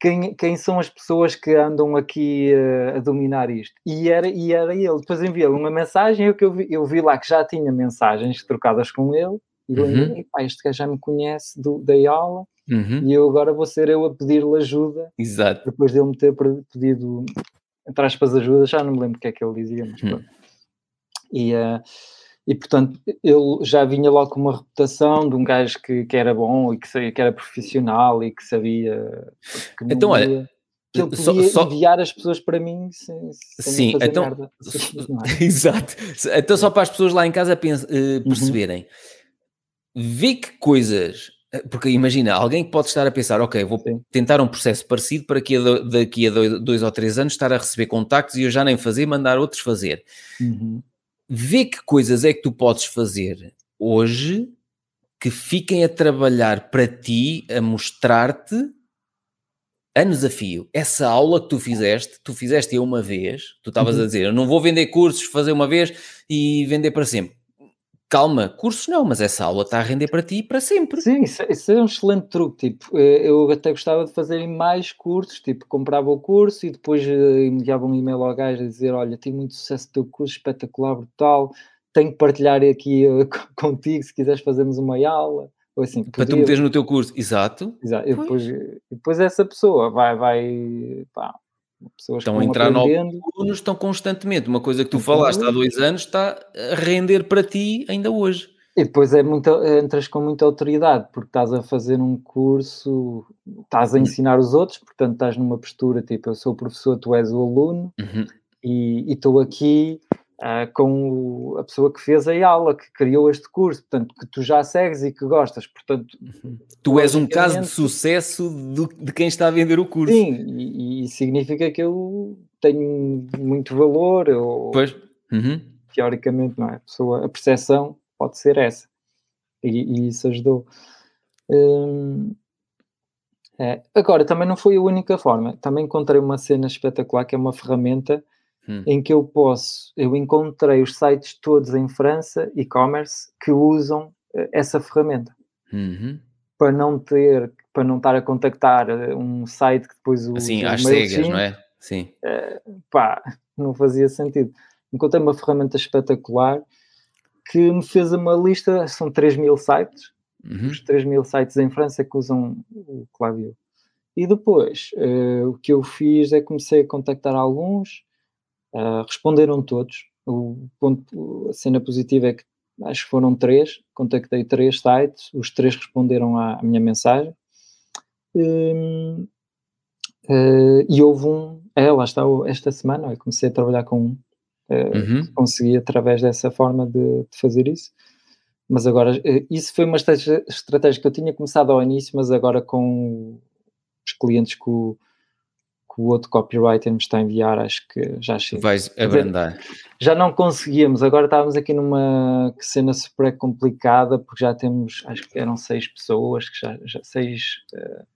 Quem, quem são as pessoas que andam aqui uh, a dominar isto? E era, e era ele. Depois enviei-lhe uma mensagem, eu, que eu, vi, eu vi lá que já tinha mensagens trocadas com ele, e eu uhum. pá, este gajo já me conhece do, da aula, uhum. e eu agora vou ser eu a pedir-lhe ajuda. Exato. Depois de ele me ter pedido, entre aspas, ajuda, já não me lembro o que é que ele dizia, mas uhum. pronto. E, uh, e portanto, ele já vinha logo com uma reputação de um gajo que, que era bom e que, sabia, que era profissional e que sabia. Que então, olha. Que ele podia só, enviar as pessoas para mim sem, sem Sim, fazer então, merda. Exato. Então, só para as pessoas lá em casa pens, uh, perceberem, uhum. vê que coisas eh, porque imagina, alguém que pode estar a pensar, ok, vou Sim. tentar um processo parecido para que daqui a dois, dois, ou três anos estar a receber contactos e eu já nem fazer, mandar outros fazer. Uhum. Vê que coisas é que tu podes fazer hoje que fiquem a trabalhar para ti, a mostrar-te a desafio. Essa aula que tu fizeste, tu fizeste uma vez, tu estavas uhum. a dizer, eu não vou vender cursos, fazer uma vez e vender para sempre calma, cursos não, mas essa aula está a render para ti para sempre. Sim, isso, isso, é um excelente truque. Tipo, eh, eu até gostava de fazer mais cursos, tipo, comprava o curso e depois eh, enviava um e-mail ao gajo a dizer: Olha, tive muito sucesso teu curso, espetacular, brutal. Tenho que partilhar aqui uh, contigo se quiseres fazermos uma aula. Ou assim, para tu meteres no teu curso, exato. Exato. E depois, depois essa pessoa vai, vai pá, Pessoas estão a entrar novos alunos, estão constantemente. Uma coisa que tu falaste há dois anos está a render para ti ainda hoje. E depois é muito, entras com muita autoridade, porque estás a fazer um curso, estás a uhum. ensinar os outros, portanto estás numa postura tipo, eu sou o professor, tu és o aluno, uhum. e estou aqui uh, com a pessoa que fez a aula, que criou este curso, portanto, que tu já segues e que gostas, portanto... Uhum. Tu és um caso de sucesso do, de quem está a vender o curso. Sim, e, e significa que eu tenho muito valor, ou, pois. Uhum. teoricamente, não é? A, pessoa, a percepção pode ser essa, e, e isso ajudou. Hum, é. Agora, também não foi a única forma. Também encontrei uma cena espetacular que é uma ferramenta hum. em que eu posso, eu encontrei os sites todos em França, e-commerce, que usam eh, essa ferramenta. Uhum. Para não ter, para não estar a contactar eh, um site que depois o. Assim, às cegas, não é? Sim. Uh, pá, não fazia sentido. Encontrei uma ferramenta espetacular que me fez uma lista, são 3 mil sites, uhum. os 3 mil sites em França que usam o Klaviyo. E depois, uh, o que eu fiz é comecei a contactar alguns, uh, responderam todos. O ponto, a cena positiva é que acho que foram três, contactei três sites, os três responderam à, à minha mensagem. Um, uh, e houve um, é, lá está, esta semana eu comecei a trabalhar com um, uh, uhum. consegui através dessa forma de, de, fazer isso. Mas agora, uh, isso foi uma estratégia, estratégia que eu tinha começado ao início, mas agora com os clientes que o, que o outro copywriter me está a enviar, acho que já chega. Vais abrandar. Já não conseguíamos, agora estávamos aqui numa cena super complicada, porque já temos, acho que eram seis pessoas, que já, já seis uh,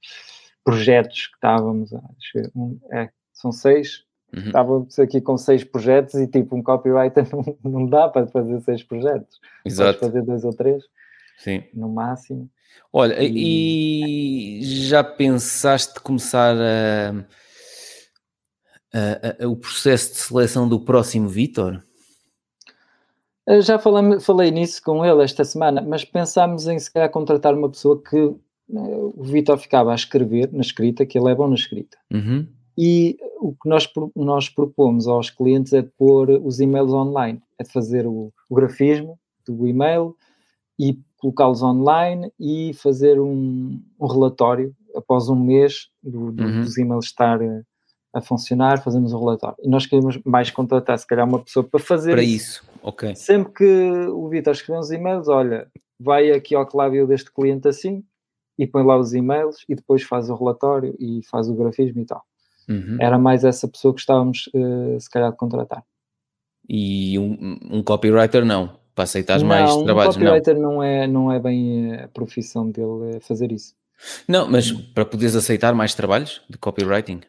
projetos que estávamos, acho, um, é, são seis, uhum. estávamos aqui com seis projetos e tipo um copywriter não, não dá para fazer seis projetos. Exato. Podes fazer dois ou três. Sim. No máximo. Olha, e, e já pensaste começar a uh, uh, o processo de seleção do próximo Vitor? Já falei, falei nisso com ele esta semana, mas pensámos em se calhar contratar uma pessoa que uh, o Vitor ficava a escrever na escrita, que ele é bom na escrita. Uhum. E o que nós, nós propomos aos clientes é de pôr os e-mails online, é de fazer o, o grafismo do e-mail e colocá-los online e fazer um, um, relatório após um mês do, do, uhum. dos e-mails estar a funcionar, fazemos o relatório. E nós queremos mais contratar, se calhar, uma pessoa para fazer para isso. isso. ok. Sempre que o Vitor escrever uns e-mails, olha, vai aqui ao Cláudio deste cliente assim e põe lá os e-mails e depois faz o relatório e faz o grafismo e tal. Uhum. Era mais essa pessoa que estávamos, uh, se calhar, a contratar. E um, um copywriter não? Para aceitar mais um trabalhos, não? um copywriter não. não é, não é bem a profissão dele fazer isso. Não, mas para poderes aceitar mais trabalhos de copywriting?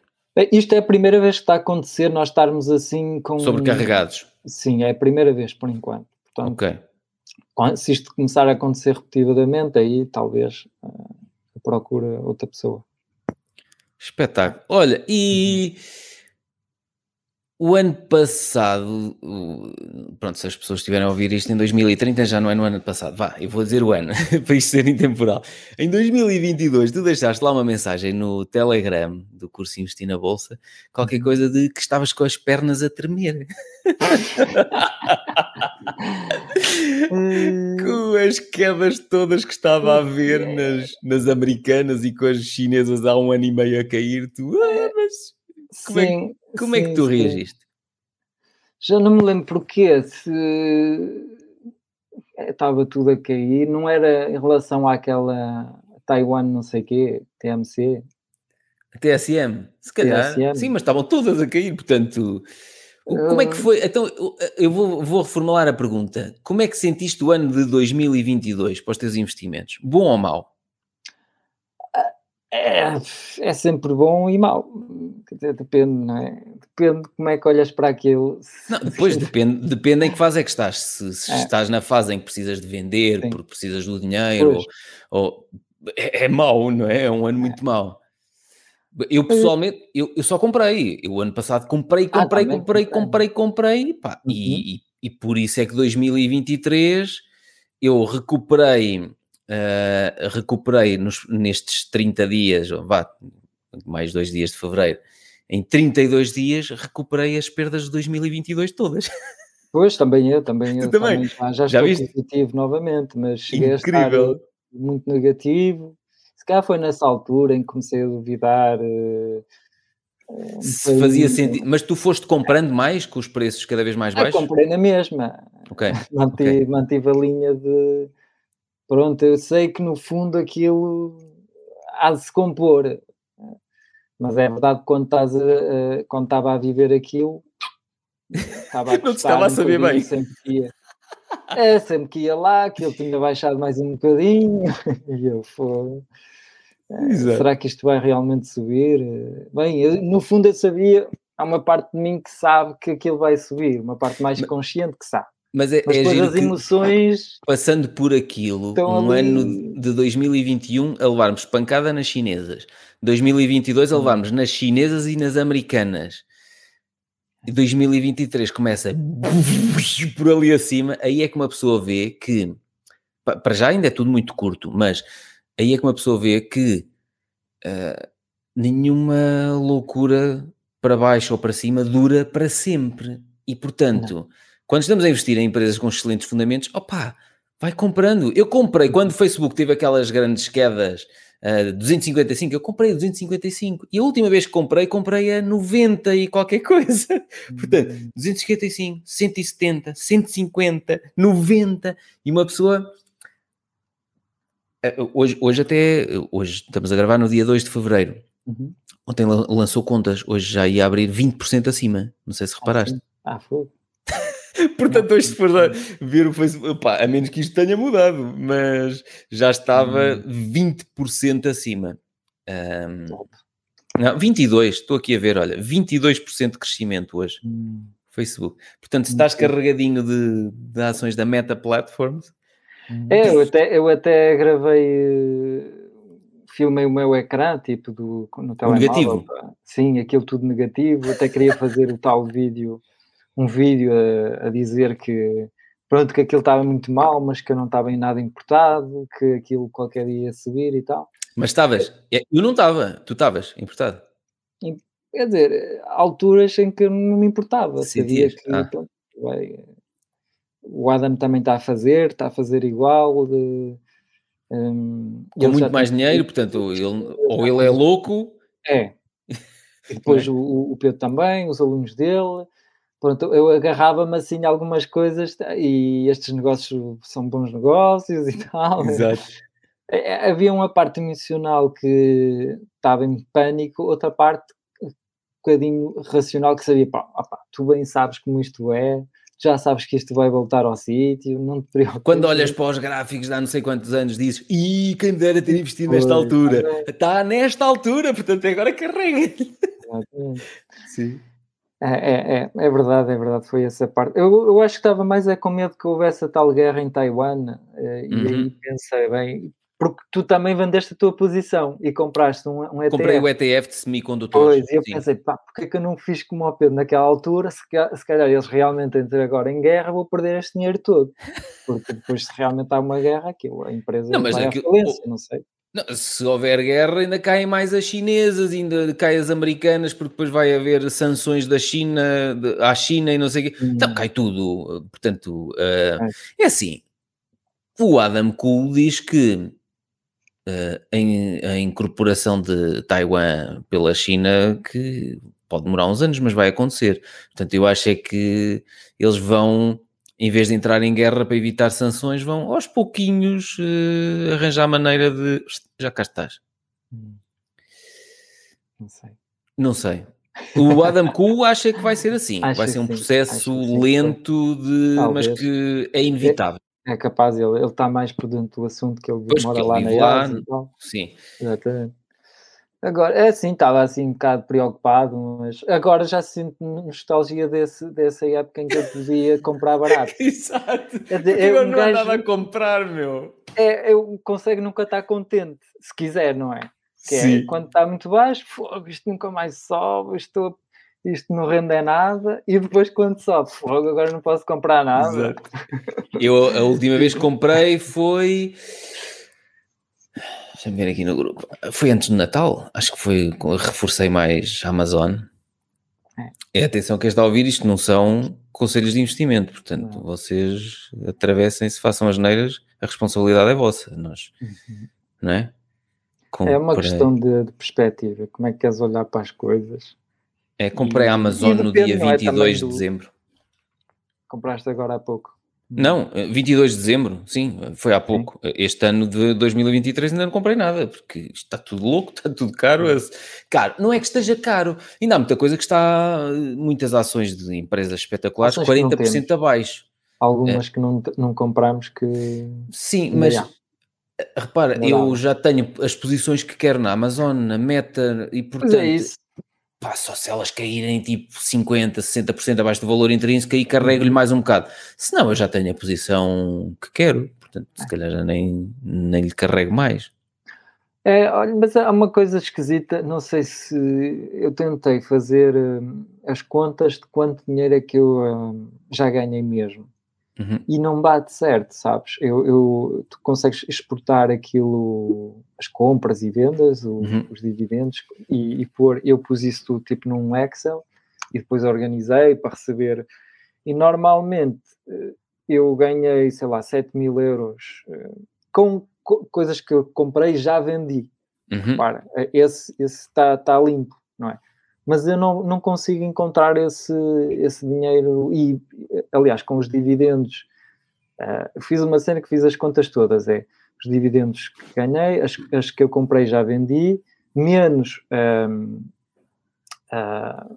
Isto é a primeira vez que está a acontecer nós estarmos assim com. Sobrecarregados. Sim, é a primeira vez por enquanto. Portanto, ok. Se isto começar a acontecer repetidamente, aí talvez uh, procure outra pessoa. Espetáculo. Olha, e o ano passado, pronto, se as pessoas estiverem a ouvir isto em 2030, já não é no ano passado, vá, eu vou dizer o ano, para isto ser intemporal. Em 2022, tu deixaste lá uma mensagem no Telegram do curso Investir na Bolsa, qualquer coisa de que estavas com as pernas a tremer. com as quedas todas que estava a ver nas, nas americanas e com as chinesas há um ano e meio a cair, tu, ah, mas como, é sim, é, como sim, é que tu sim. reagiste? Já não me lembro porquê, se estava tudo a cair, não era em relação àquela Taiwan não sei quê, TMC. TSM, se calhar. TSM. Sim, mas estavam todas a cair, portanto... Como é que foi? Então, eu vou, vou reformular a pergunta. Como é que sentiste o ano de 2022 para os teus investimentos? Bom ou mau? É, é sempre bom e mau. Depende, não é? Depende de como é que olhas para aquilo. Não, depois depende, depende em que fase é que estás. Se, se é. estás na fase em que precisas de vender Sim. porque precisas do dinheiro, ou, ou, é, é mau, não é? É um ano muito mau. Eu pessoalmente, eu, eu só comprei. Eu ano passado comprei, comprei, ah, comprei, comprei, comprei, comprei, pá, uhum. e, e, e por isso é que 2023 eu recuperei Uh, recuperei nos, nestes 30 dias, vá, mais dois dias de fevereiro, em 32 dias recuperei as perdas de 2022 todas. Pois, também eu, também eu. Também. também. já, já estou positivo novamente, mas cheguei Incrível. a estar muito negativo. Se calhar foi nessa altura em que comecei a duvidar. Uh, um Se fazia sentido, mas tu foste comprando mais com os preços cada vez mais baixos? Eu comprei na mesma. Ok. Mantive, okay. mantive a linha de Pronto, eu sei que no fundo aquilo há de se compor, mas é verdade que quando, estás a, quando estava a viver aquilo, estava a não estava a saber bem. Sempre que ia, é, sempre que ia lá, que ele tinha baixado mais um bocadinho, e eu fui. É, será que isto vai realmente subir? Bem, eu, no fundo eu sabia, há uma parte de mim que sabe que aquilo vai subir, uma parte mais consciente que sabe. Mas é, Mas é as emoções. Passando por aquilo, um ali... ano de 2021 a levarmos pancada nas chinesas, 2022 a levarmos nas chinesas e nas americanas, e 2023 começa por ali acima, aí é que uma pessoa vê que para já ainda é tudo muito curto, mas aí é que uma pessoa vê que uh, nenhuma loucura para baixo ou para cima dura para sempre. E portanto, Não. Quando estamos a investir em empresas com excelentes fundamentos, opa, vai comprando. Eu comprei quando o Facebook teve aquelas grandes quedas. Uh, 255, eu comprei a 255 e a última vez que comprei, comprei a 90 e qualquer coisa. Portanto, 255, 170, 150, 90 e uma pessoa eh, hoje, hoje até, hoje estamos a gravar no dia 2 de Fevereiro. Uhum. Ontem lançou contas, hoje já ia abrir 20% acima. Não sei se reparaste. Ah, foi. Portanto, hoje se for ver o Facebook, pá, a menos que isto tenha mudado, mas já estava hum. 20% acima. Um, não, 22, estou aqui a ver, olha, 22% de crescimento hoje. Hum. Facebook. Portanto, se estás carregadinho de, de ações da Meta Platforms, é, eu até, eu até gravei, filmei o meu ecrã, tipo, do, no telemóvel. negativo? Sim, aquilo tudo negativo. Até queria fazer o tal vídeo, um vídeo a, a dizer que, pronto, que aquilo estava muito mal, mas que eu não estava em nada importado, que aquilo qualquer dia ia subir e tal. Mas estavas, é, eu não estava, tu estavas importado. Quer dizer, alturas em que eu não me importava. Sabia que, ah. pronto, vai, o Adam também está a fazer, está a fazer igual. De, um, Com muito mais dinheiro, portanto, ele, ou ele é louco. É. E depois é? o, o Pedro também, os alunos dele. Pronto, eu agarrava-me assim a algumas coisas e estes negócios são bons negócios e tal. Exato. É, é, havia uma parte emocional que estava em pânico, outra parte um bocadinho racional que sabia, pá, opa, tu bem sabes como isto é, já sabes que isto vai voltar ao sítio, não te preocupes. Quando olhas para os gráficos de há não sei quantos anos, dizes, e quem me dera ter investido nesta Oi, altura. É. Está nesta altura, portanto agora carrega. Sim. É, é, é, é, verdade, é verdade, foi essa parte. Eu, eu acho que estava mais é com medo que houvesse a tal guerra em Taiwan, eh, e uhum. aí pensei, bem, porque tu também vendeste a tua posição e compraste um, um ETF. Comprei o ETF de semicondutores. Pois, e eu sim. pensei, pá, porque é que eu não fiz como ao Pedro naquela altura? Se, se calhar eles realmente entram agora em guerra, vou perder este dinheiro todo. Porque depois, se realmente há uma guerra, aquilo, a empresa não, mas vai aquilo, falência, não sei. Não, se houver guerra, ainda caem mais as chinesas, ainda caem as americanas, porque depois vai haver sanções da China de, à China e não sei o quê. Hum. Então cai tudo. Portanto, uh, é. é assim. O Adam Cool diz que uh, em, a incorporação de Taiwan pela China, que pode demorar uns anos, mas vai acontecer. Portanto, eu acho é que eles vão, em vez de entrar em guerra para evitar sanções, vão aos pouquinhos uh, arranjar maneira de. Já cá estás. Hum. Não sei. Não sei. O Adam Cool acha que vai ser assim. Acho vai ser um processo lento, de, mas que é inevitável. É capaz, ele, ele está mais por dentro do assunto que ele pois mora lá na lá. Sim. Exatamente. Agora, é assim, estava assim um bocado preocupado, mas agora já sinto nostalgia desse, dessa época em que eu podia comprar barato. Exato. É eu não gajo, andava a comprar, meu. É, eu consigo nunca estar contente, se quiser, não é? Que é, quando está muito baixo, isto nunca mais sobe, estou isto não rende nada, e depois quando sobe, fogo, agora não posso comprar nada. Exato. Eu a última vez que comprei foi. Deixa-me ver aqui no grupo. Foi antes do Natal, acho que foi. Reforcei mais a Amazon. É. é atenção, quem está a ouvir isto não são conselhos de investimento, portanto, não. vocês atravessem-se, façam as neiras, a responsabilidade é vossa, nós, uhum. não é? É uma questão de, de perspectiva, como é que queres olhar para as coisas é, comprei a Amazon no dia 22 é? de dezembro. Compraste agora há pouco? Não, 22 de dezembro, sim, foi há pouco. Sim. Este ano de 2023 ainda não comprei nada, porque está tudo louco, está tudo caro. Caro, não é que esteja caro, ainda há muita coisa que está, muitas ações de empresas espetaculares, ações 40% abaixo. Algumas é. que não, não compramos que... Sim, mas... Repara, eu já tenho as posições que quero na Amazon, na Meta, e portanto... Mas é isso pá, só se elas caírem tipo 50%, 60% abaixo do valor intrínseco, aí carrego-lhe mais um bocado. Senão eu já tenho a posição que quero, portanto, se calhar já nem, nem lhe carrego mais. É, olha, mas há uma coisa esquisita, não sei se eu tentei fazer uh, as contas de quanto dinheiro é que eu uh, já ganhei mesmo. Uhum. e não bate certo, sabes? Eu, eu, tu consegues exportar aquilo, as compras e vendas, o, uhum. os dividendos, e, e pôr, eu pus isso tudo tipo num Excel e depois organizei para receber. E normalmente eh, eu ganhei, sei lá, 7 mil euros eh, com, com coisas que eu comprei e já vendi. Uhum. Para, eh, esse está tá limpo, não é? Mas eu não, não consigo encontrar esse, esse dinheiro e, aliás, com os dividendos, uh, fiz uma cena que fiz as contas todas, é os dividendos que ganhei, as, as que eu comprei já vendi, menos um, uh,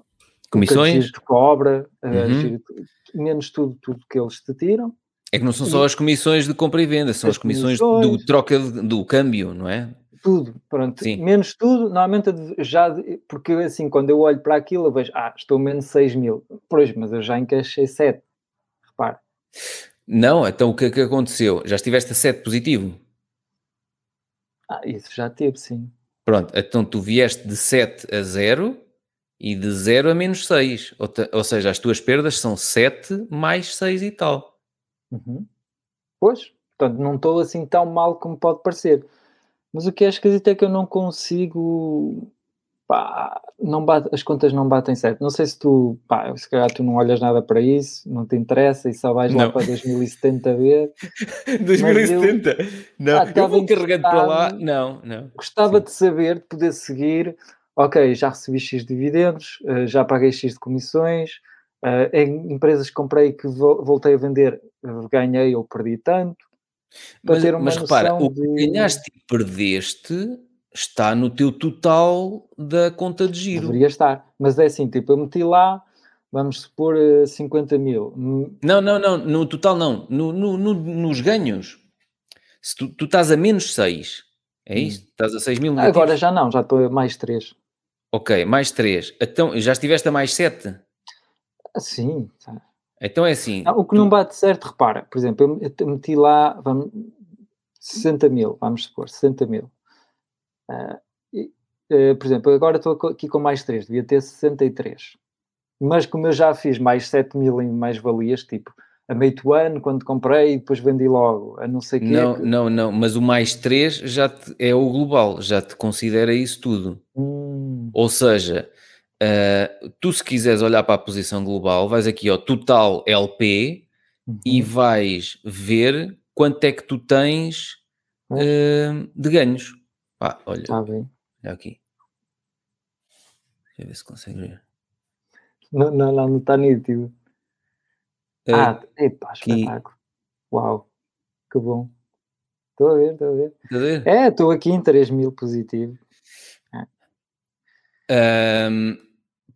comissões de cobra, uhum. menos tudo, tudo que eles te tiram. É que não são só as comissões de compra e venda, são as, as comissões, comissões, do troca do câmbio, não é? Tudo, pronto. Sim. Menos tudo, normalmente já, porque assim, quando eu olho para aquilo, eu vejo, ah, estou menos 6 mil. Pois, mas eu já encaixei 7. Repare. Não, então o que é que aconteceu? Já estiveste a 7 positivo? Ah, isso já teve, sim. Pronto, então tu vieste de 7 a 0 e de 0 a menos 6. Ou, ou, seja, as tuas perdas são 7 mais 6 e tal. Uhum. Pois, portanto, não estou assim tão mal como pode parecer. Mas o que é esquisito é que eu não consigo. Pá, não bate, as contas não batem certo. Não sei se tu, pá, se calhar tu não olhas nada para isso, não te interessa e só vais não. lá para 2070 ver. 2070? Eu, não, ah, eu vou carregando para lá. Não, não. Gostava Sim. de saber, de poder seguir. Ok, já recebi X dividendos, eh, já paguei X de comissões, eh, em empresas que comprei que voltei a vender, eh, ganhei ou perdi tanto mas, mas repara, o que de... ganhaste e perdeste está no teu total da conta de giro. Deveria estar, mas é assim, tipo, eu meti lá, vamos supor, 50 eh, mil. Não, não, não, no total não, no, no, no nos ganhos. Se tu, tu, estás a menos 6, é hum. isso? Hum. Estás a 6 mil negativos. Agora já não, já estou a mais 3. Ok, mais 3. Então, já estiveste a mais 7? Sim. Então é assim. Não, o que tu... não bate certo, repara, por exemplo, eu meti lá vamos, 60 mil, vamos supor, 60 mil. Uh, e, uh, por exemplo, agora estou aqui com mais 3, devia ter 63. Mas como eu já fiz mais 7 mil em mais-valias, tipo, a meio do ano, quando comprei e depois vendi logo, a não sei quê. Não, não, não, mas o mais 3 já te, é o global, já te considera isso tudo. Hum. Ou seja, Uh, tu, se quiseres olhar para a posição global, vais aqui ao total LP uhum. e vais ver quanto é que tu tens uh, de ganhos. Ah, olha, ah, bem. olha aqui. Deixa eu ver se consegue ver. Não, não, não, não está nítido. Uh, ah, epá, espetáculo. Uau, que bom. Estou a ver, estou a ver. a ver? É, estou aqui em 3 mil positivo. Um,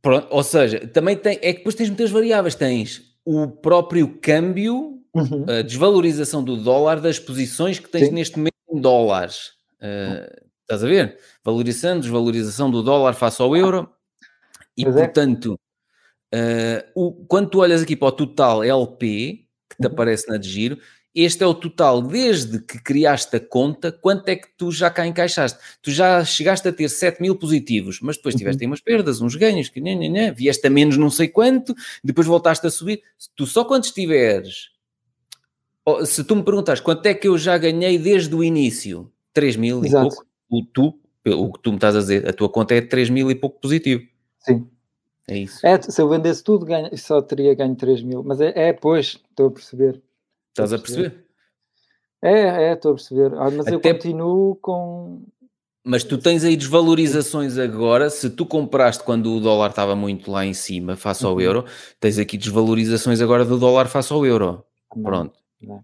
Pronto, ou seja, também tem, é que depois tens muitas variáveis. Tens o próprio câmbio, uhum. a desvalorização do dólar das posições que tens Sim. neste momento em dólares. Uh, estás a ver? Valorização, desvalorização do dólar face ao euro. E, pois é. portanto, é. uh, o, quando tu olhas aqui para o total LP, que te uhum. aparece na de giro, este é o total desde que criaste a conta, quanto é que tu já cá encaixaste? Tu já chegaste a ter 7 mil positivos, mas depois tiveste uhum. umas perdas, uns ganhos, que nha, nha, nha, vieste a menos não sei quanto, depois voltaste a subir. Tu só quando estiveres, se tu me perguntas quanto é que eu já ganhei desde o início, 3 mil Exato. e pouco, o, tu, o que tu me estás a dizer, a tua conta é 3 mil e pouco positivo. Sim. É isso. É, se eu vendesse tudo, ganho, só teria ganho 3 mil. Mas é, é, pois, estou a perceber. Estás a perceber? É, é, estou a perceber. Ah, mas Até... eu continuo com. Mas tu tens aí desvalorizações agora. Se tu compraste quando o dólar estava muito lá em cima, face ao uhum. euro, tens aqui desvalorizações agora do dólar face ao euro. Não, Pronto. Não.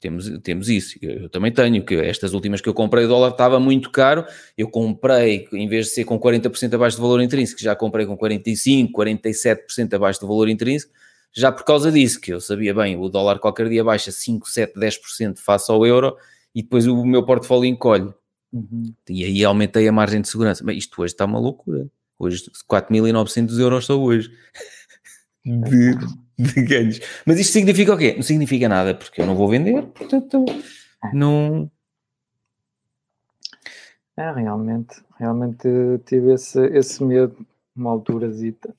Temos, temos isso. Eu, eu, também tenho, que estas últimas que eu comprei, o dólar estava muito caro. Eu comprei, em vez de ser com 40% abaixo do valor intrínseco, já comprei com 45%, 47% abaixo do valor intrínseco já por causa disso, que eu sabia bem, o dólar qualquer dia baixa 5, 7, 10% face ao euro e depois o meu portfólio encolhe. Uhum. E aí aumentei a margem de segurança. Mas isto hoje está uma loucura. Hoje 4.900 euros só hoje de, de, ganhos. Mas isto significa o quê? Não significa nada, porque eu não vou vender, portanto não... É, realmente, realmente tive esse, esse medo uma alturazita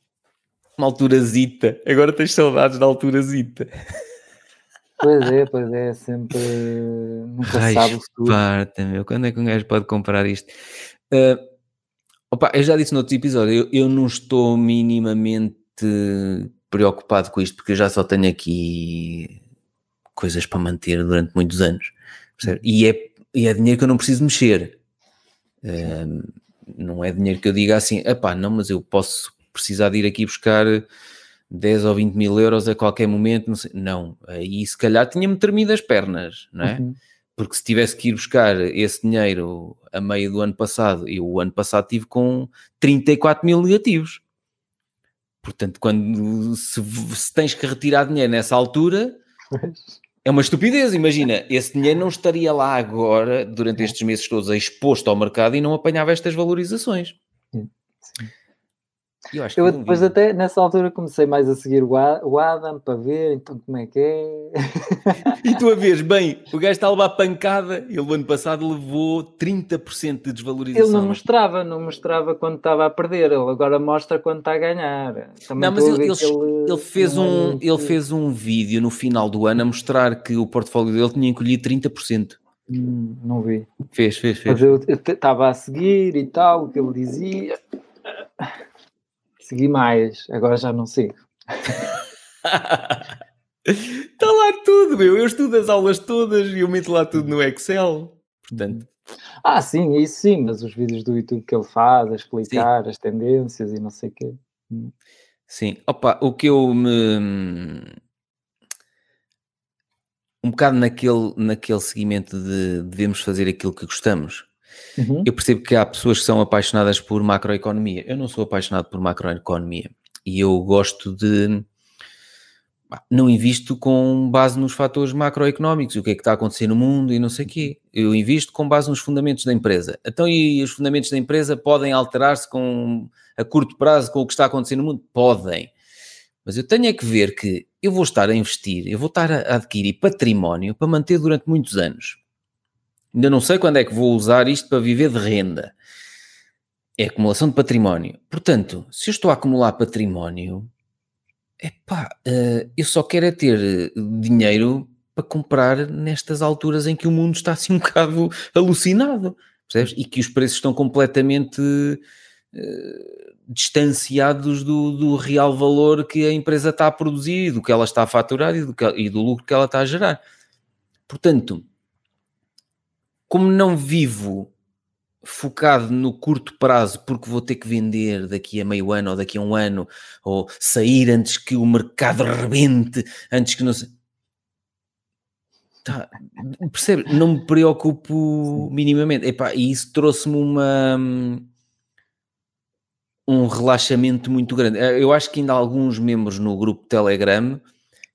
uma alturazita. Agora tens saudades da alturazita. Pois é, pois é, sempre nunca Raios sabe o futuro. parta, meu. Quando é que um gajo pode comprar isto? Uh, opa, eu já disse no outro episódio, eu, eu não estou minimamente preocupado com isto, porque eu já só tenho aqui coisas para manter durante muitos anos. E, é, e é dinheiro que eu não preciso mexer. Uh, não é dinheiro que eu diga assim, epá, não, mas eu posso precisar de ir aqui buscar 10 ou 20 mil euros a qualquer momento, não, sei. não aí se calhar tinha-me tremido as pernas, não é? Uhum. Porque se tivesse que ir buscar esse dinheiro a meio do ano passado, e o ano passado tive com 34 mil negativos. Portanto, quando se, se tens que retirar dinheiro nessa altura, é uma estupidez. Imagina, esse dinheiro não estaria lá agora, durante estes meses todos, exposto ao mercado e não apanhava estas valorizações. Eu, acho eu depois até nessa altura comecei mais a seguir o Adam para ver então como é que é. e tu a vês, bem, o gajo está a levar pancada, ele o ano passado levou 30% de desvalorização. Ele não mostrava, não mostrava quando estava a perder, ele agora mostra quando está a ganhar. Também não, mas ele, ele, ele, fez um, ele fez um vídeo no final do ano a mostrar que o portfólio dele tinha encolhido 30%. Hum, não vi. Fez, fez, fez. Mas eu estava a seguir e tal, o que ele dizia segui mais, agora já não sigo. Está lá tudo, meu. Eu estudo as aulas todas e eu meto lá tudo no Excel. Portanto. Ah, sim, isso sim, mas os vídeos do YouTube que ele faz, a explicar sim. as tendências e não sei o quê. Hum. Sim, opa, o que eu me. Um bocado naquele, naquele seguimento de devemos fazer aquilo que gostamos. Uhum. Eu percebo que há pessoas que são apaixonadas por macroeconomia. Eu não sou apaixonado por macroeconomia e eu gosto de. Não invisto com base nos fatores macroeconómicos, o que é que está a acontecer no mundo e não sei o quê. Eu invisto com base nos fundamentos da empresa. Então, e os fundamentos da empresa podem alterar-se com, a curto prazo com o que está a acontecer no mundo? Podem. Mas eu tenho é que ver que eu vou estar a investir, eu vou estar a adquirir património para manter durante muitos anos. Ainda não sei quando é que vou usar isto para viver de renda. É acumulação de património. Portanto, se eu estou a acumular património, epá, uh, eu só quero é ter dinheiro para comprar nestas alturas em que o mundo está assim um bocado alucinado, percebes? E que os preços estão completamente uh, distanciados do, do, real valor que a empresa está a produzir, do que ela está a faturar e do, que, e do lucro que ela está a gerar. Portanto, como não vivo focado no curto prazo porque vou ter que vender daqui a meio ano ou daqui a um ano ou sair antes que o mercado rebente, antes que não se... Tá, percebe? Não me preocupo minimamente. Epá, e isso trouxe-me uma um relaxamento muito grande. Eh, eu acho que ainda há alguns membros no grupo Telegram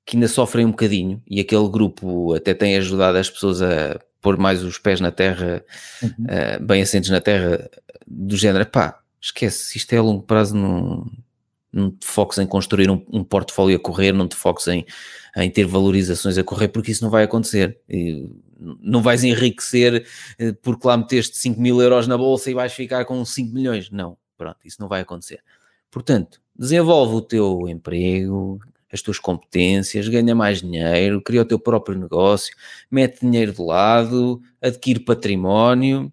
que ainda sofrem um bocadinho e aquele grupo até tem ajudado as pessoas a pôr mais os pés na terra, uhum. uh, bem assentes na terra, do género, pá, esquece, isto é a longo prazo, não, não te foques em construir um, um portfólio a correr, não te foques em, em ter valorizações a correr, porque isso não vai acontecer. E não vais enriquecer eh, porque lá meteste 5 mil euros na bolsa e vais ficar com 5 milhões. Não, pronto, isso não vai acontecer. Portanto, desenvolve o teu emprego, as tuas competências, ganha mais dinheiro, cria o teu próprio negócio, mete dinheiro de lado, adquire património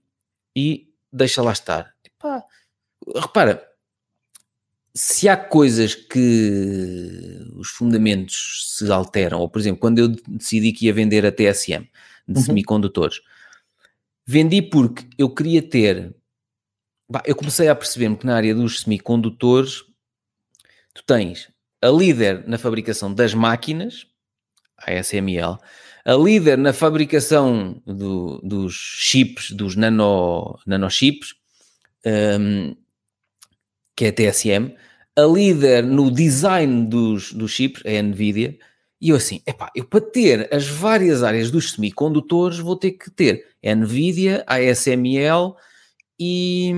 e deixa lá estar. Epá, repara, se há coisas que os fundamentos se alteram, ou por exemplo, quando eu decidi que ia vender a TSM de uhum. semicondutores, vendi porque eu queria ter. Bah, eu comecei a perceber-me que na área dos semicondutores tu tens a líder na fabricação das máquinas, a ASML, a líder na fabricação do, dos chips, dos nano, nanochips, um, que é a TSM, a líder no design dos, dos chips, é a NVIDIA, e eu assim, epá, eu para ter as várias áreas dos semicondutores vou ter que ter NVIDIA, ASML e,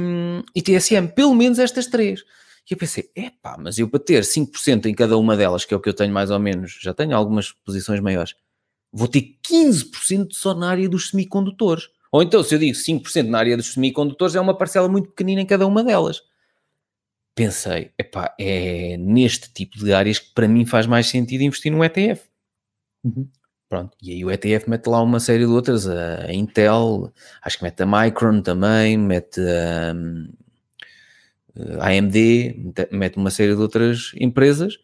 e TSM, pelo menos estas três. E eu pensei, epá, mas eu para ter 5% em cada uma delas, que é o que eu tenho mais ou menos, já tenho algumas posições maiores, vou ter 15% só na área dos semicondutores. Ou então, se eu digo 5% na área dos semicondutores, é uma parcela muito pequenina em cada uma delas. Pensei, epá, é neste tipo de áreas que para mim faz mais sentido investir num ETF. Uhum. Pronto, e aí o ETF mete lá uma série de outras, a Intel, acho que mete a Micron também, mete hum, a AMD, mete uma série de outras empresas,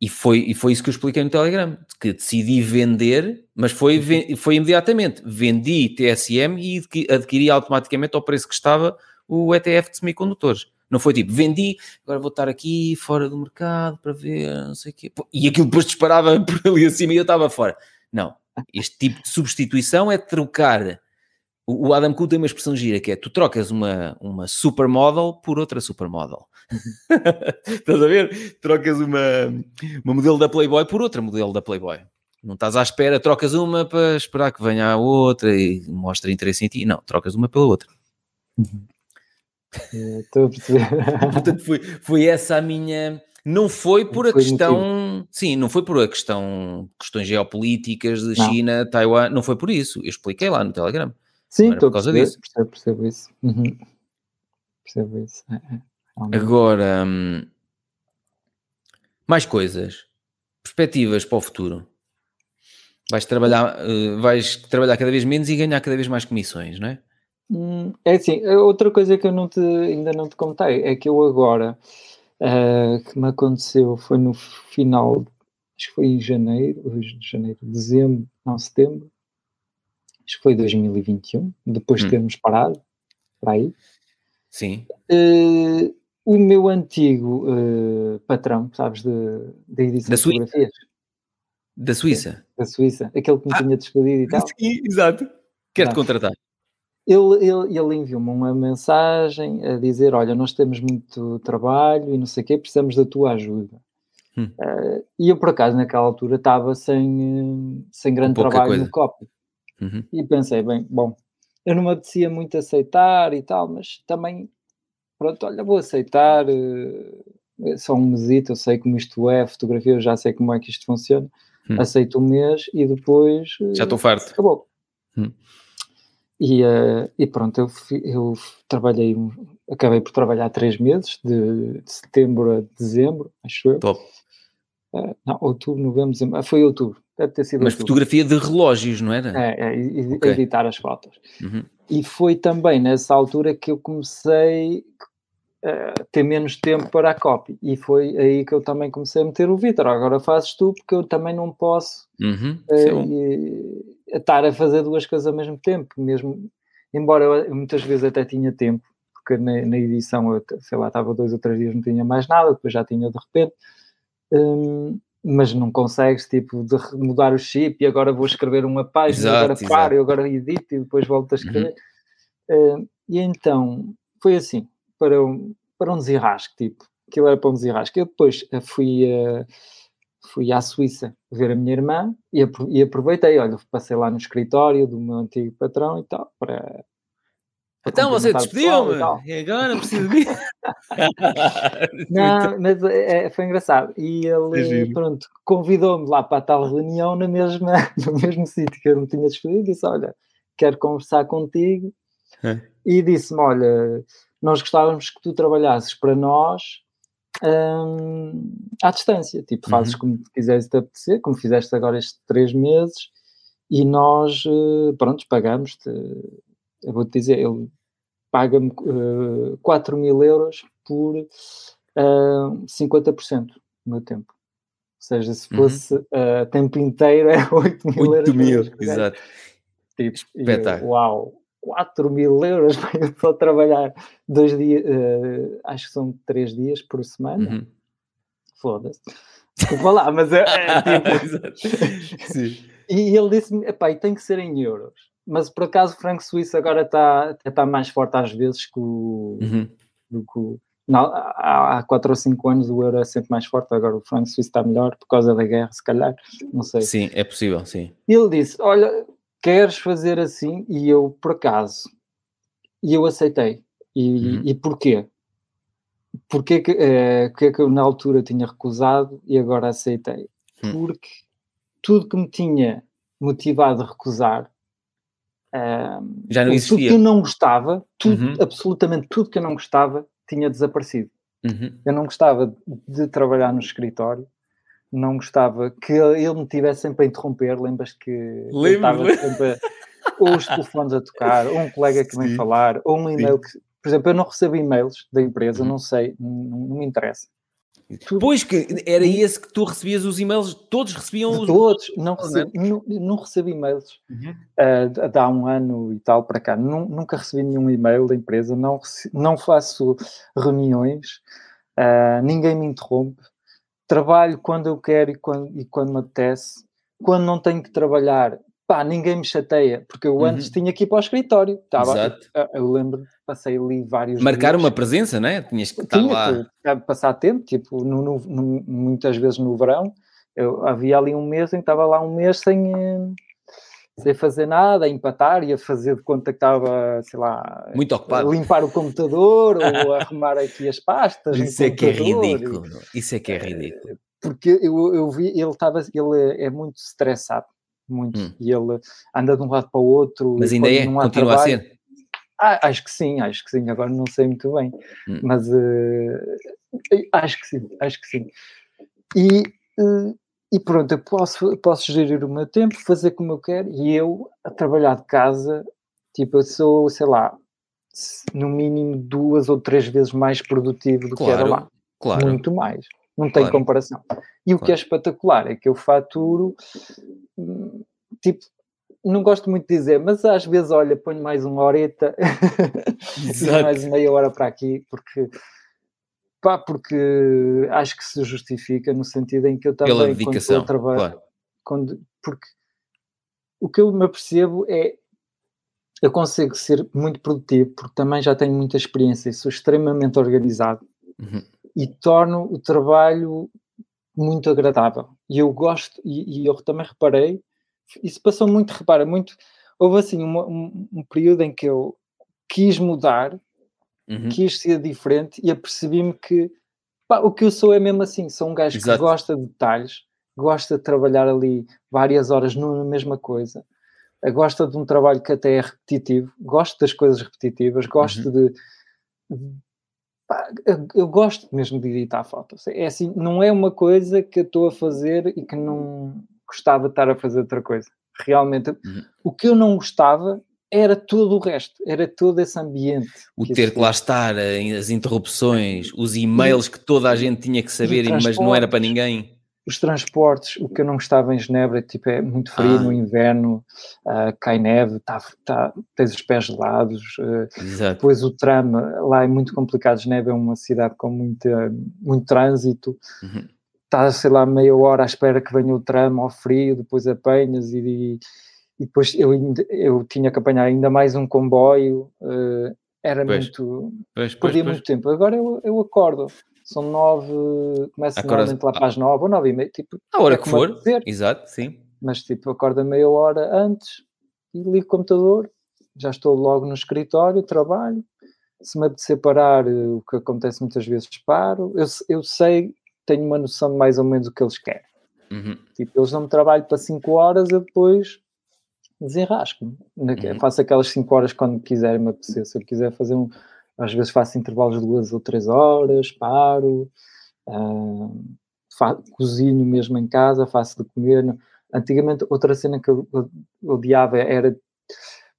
e foi, e foi isso que eu expliquei no Telegram, que decidi vender, mas foi, foi imediatamente, vendi TSM e adquiri automaticamente ao preço que estava o ETF de semicondutores. Não foi tipo, vendi, agora vou estar aqui fora do mercado para ver, não sei o quê. E aquilo depois disparava por ali acima e eu estava fora. Não. Este tipo de substituição é trocar. O Adam Cole tem uma expressão gira que é: tu trocas uma, uma supermodel por outra supermodel. estás a ver? Trocas uma, uma modelo da Playboy por outra modelo da Playboy. Não estás à espera, trocas uma para esperar que venha a outra e mostre interesse em ti. Não, trocas uma pela outra. Estou a perceber. Portanto, foi, foi essa a minha não foi por a questão, sim, não foi por a questão, questões geopolíticas de não. China, Taiwan, não foi por isso. Eu expliquei lá no Telegram. Sim, estou por causa perceber, disso. Percebo, percebo isso. Uhum. Percebo isso. É, é. Agora, hum, mais coisas, perspectivas para o futuro. Vais trabalhar, uh, vais trabalhar cada vez menos e ganhar cada vez mais comissões, não é? Hum, é assim, outra coisa que eu não te, ainda não te contei é que eu agora uh, que me aconteceu foi no final, acho que foi em janeiro, de janeiro, dezembro, não, setembro, acho que foi 2021, depois hum. de termos parado, para aí. Sim. Uh, o meu antigo uh, patrão, sabes, de, de edição da de fotografias. Da Suíça? Da Suíça, aquele que me ah, tinha despedido e tal. Sim, exato. Quer-te contratar. Ele, ele, ele enviou-me uma mensagem a dizer: Olha, nós temos muito trabalho e não sei o quê, precisamos da tua ajuda. Hum. Uh, e eu, por acaso, naquela altura estava sem, sem grande trabalho coisa. no COP. Uhum. E pensei: bem, bom, eu não me apetecia muito aceitar e tal, mas também, pronto, olha, vou aceitar. Uh, só um mesito, eu sei como isto é, fotografia, eu já sei como é que isto funciona. Hum. Aceito um mês e depois. Já estou farto. Acabou. Hum. E, uh, e pronto, eu, eu trabalhei, acabei por trabalhar três meses, de, de setembro a dezembro, acho eu. Top. Uh, não, outubro, novembro, dezembro, ah, foi outubro, deve ter sido Mas outubro. fotografia de relógios, não era? É, é okay. editar as fotos. Uhum. E foi também nessa altura que eu comecei a ter menos tempo para a copy. E foi aí que eu também comecei a meter o Vitor. Agora fazes tu, porque eu também não posso uhum. uh, estar a fazer duas coisas ao mesmo tempo, mesmo, embora eu muitas vezes até tinha tempo, porque na, na edição eu, sei lá, estava dois ou três dias, não tinha mais nada, depois já tinha de repente, um, mas não consegues, tipo, de mudar o chip e agora vou escrever uma página, exato, agora paro, e agora edito e depois volto a uhum. escrever. Uhum. Uh, e então, foi assim, para um, para um desenrasque, tipo, aquilo era para um desenrasque. Eu depois fui... Uh, fui à Suíça ver a minha irmã e, e aproveitei, olha, passei lá no escritório do meu antigo patrão e tal, para... então você despediu-me e, e, agora preciso de. Não, mas é, é, foi engraçado. E ele, pronto, convidou-me lá para a tal reunião na mesma, no mesmo sítio que eu me tinha despedido e disse, olha, quero conversar contigo. É. E disse-me, olha, nós gostávamos que tu trabalhasses para nós um, à distância. Tipo, fazes uhum. como quiseres te apetecer, como fizeste agora estes três meses, e nós, uh, pronto, pagamos-te. Eu vou-te dizer, ele paga-me uh, eh, 4 mil euros por uh, 50% do meu tempo. Ou seja, se uhum. fosse uhum. uh, tempo inteiro, é 8 mil 8 euros. mil, exato. Tipo, Espetáculo. uau, 4 mil euros para eu só trabalhar dois dias, uh, acho que são três dias por semana. Uhum. Foda-se. Desculpa lá, mas é, é tipo... E ele disse-me, epá, tem que ser em euros. Mas por acaso o franco suíço agora está tá mais forte às vezes que o... Uhum. Do que o não, há 4 ou 5 anos o euro é sempre mais forte, agora o franco suíço está melhor por causa da guerra, se calhar, não sei. Sim, é possível, sim. E ele disse, olha, queres fazer assim? E eu, por acaso, e eu aceitei. E, uhum. e porquê? Porquê que, é, que, é que eu na altura tinha recusado e agora aceitei? Uhum. Porque tudo que me tinha motivado a recusar um, já não existia. Tudo que eu não gostava, tudo, uhum. absolutamente tudo que eu não gostava, tinha desaparecido. Uhum. Eu não gostava de trabalhar no escritório, não gostava que ele me tivesse sempre a interromper. Lembras que estava sempre a, ou os telefones a tocar, ou um colega que vem falar, ou um e-mail que, por exemplo, eu não recebo e-mails da empresa, uhum. não sei, não, não me interessa. Tudo. Pois que era esse que tu recebias os e-mails, todos recebiam os Todos, não recebo, não, não recebo e-mails uhum. uh, há um ano e tal para cá, nunca recebi nenhum e-mail da empresa, não, não faço reuniões, uh, ninguém me interrompe, trabalho quando eu quero e quando, e quando me apetece, quando não tenho que trabalhar, pá, ninguém me chateia, porque eu antes uhum. tinha que ir para o escritório. Estava, Exato. Eu, eu lembro, passei ali vários Marcar dias. uma presença, não é? Tinhas que estar lá. Que, passar tempo, tipo, no, no, no, muitas vezes no verão, eu havia ali um mês em que estava lá um mês sem, eh, sem fazer nada, a empatar e a fazer de conta que estava, sei lá, muito ocupado. limpar o computador ou arrumar aqui as pastas. Isso é que é ridículo. Isso é que é ridículo. Porque eu, eu vi, ele estava, ele é muito estressado muito. Hum. E ele anda de um lado para o outro. Mas ainda é? Continua trabalho, a ser? Ah, acho que sim, acho que sim. Agora não sei muito bem. Hum. Mas uh, acho que sim, acho que sim. E, uh, e pronto, eu posso, posso gerir o meu tempo, fazer como eu quero. E eu, a trabalhar de casa, tipo, eu sou, sei lá, no mínimo duas ou três vezes mais produtivo do claro, que era lá. Claro. Muito mais. Não tem claro. comparação. E o claro. que é espetacular é que eu faturo, tipo, não gosto muito de dizer, mas às vezes, olha, ponho mais uma horeta e mais meia hora para aqui, porque pá, porque acho que se justifica no sentido em que eu também Pela dedicação, quando trabalho, claro. quando, porque o que eu me apercebo é eu consigo ser muito produtivo porque também já tenho muita experiência e sou extremamente organizado. Uhum e torno o trabalho muito agradável. E eu gosto, e, e eu também reparei, isso passou muito, repara, muito. Houve assim uma, um, um, período em que eu quis mudar, uhum. quis ser diferente e apercebi-me que pá, o que eu sou é mesmo assim: sou um gajo Exato. que gosta de detalhes, gosta de trabalhar ali várias horas na mesma coisa, gosta de um trabalho que até é repetitivo, gosto das coisas repetitivas, gosto uhum. de eu gosto mesmo de editar fotos. É assim, não é uma coisa que eu estou a fazer e que não gostava de estar a fazer outra coisa. Realmente, uhum. o que eu não gostava era todo o resto, era todo esse ambiente. O ter que lá estar, eh, as interrupções, os e-mails que toda a gente tinha que saber, mas não era para ninguém os transportes, o que eu não gostava em Genebra, tipo, é muito frio ah. no inverno, uh, cai neve, tá, tá, tens os pés gelados, uh, depois o tram, lá é muito complicado, Genebra é uma cidade com muita, muito trânsito, uhum. estás, sei lá, meia hora à espera que venha o tram ao frio, depois apanhas e, e depois eu, eu tinha que apanhar ainda mais um comboio, uh, era pois. muito, pois, pois, perdia muito tempo, agora eu, eu acordo, são nove, começa normalmente lá para as nove ou nove e meia, tipo... A hora é que for, exato, sim. Mas tipo, acorda meia hora antes e ligo o computador, já estou logo no escritório, trabalho, se me apetecer parar, eh, o que acontece muitas vezes, paro, eu, eu sei, tenho uma noção de mais ou menos o que eles querem. Uhum. Tipo, eles dão-me trabalho para 5 horas, eu depois desenrasco-me. Uhum. Faço aquelas 5 horas quando quiser me apetecer. Se eu quiser fazer um, às vezes faço intervalos de duas ou três horas, paro, uh, cozinho mesmo em casa, faço de comer. Antigamente, outra cena que eu, odiava era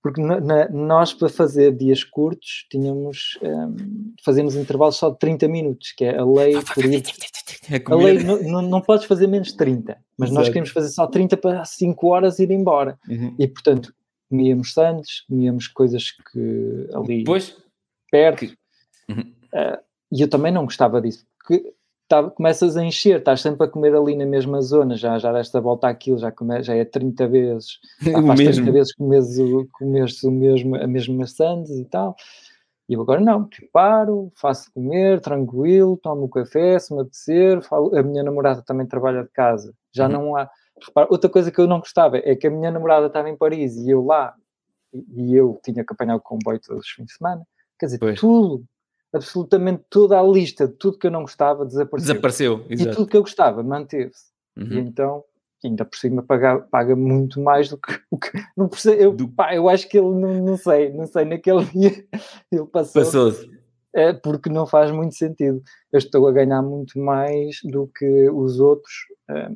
porque na, na, nós para fazer dias curtos tínhamos um, fazemos intervalos só de 30 minutos, que é a lei por a lei não, não, podes fazer menos de 30, mas Exato. nós queremos fazer só 30 para 5 horas e ir embora. Uhum. E portanto, comíamos sandes, comíamos coisas que ali Depois, perto. Uhum. Uh, e eu também não gostava disso, porque tá, começas a encher, estás sempre a comer ali na mesma zona, já, já desta volta àquilo, já, come, já é 30 vezes, já faz 30 vezes comes, comes o mesmo, a mesma sandes e tal. E eu agora não, paro, faço comer, tranquilo, tomo o café, se me apetecer, falo, a minha namorada também trabalha de casa, já uhum. não há. Repara, outra coisa que eu não gostava é que a minha namorada estava em Paris e eu lá, e, e eu tinha que apanhar o comboio todos os fins de semana, Quer dizer, pois. tudo, absolutamente toda a lista de tudo que eu não gostava desapareceu. Desapareceu, exato. E tudo que eu gostava manteve-se. Uhum. E então, ainda por cima, paga, paga muito mais do que o que. Não percebo, eu, do... pá, eu acho que ele, não, não sei, não sei, naquele dia ele passou. Passou-se. é porque não faz muito sentido. Eu estou a ganhar muito mais do que os outros um,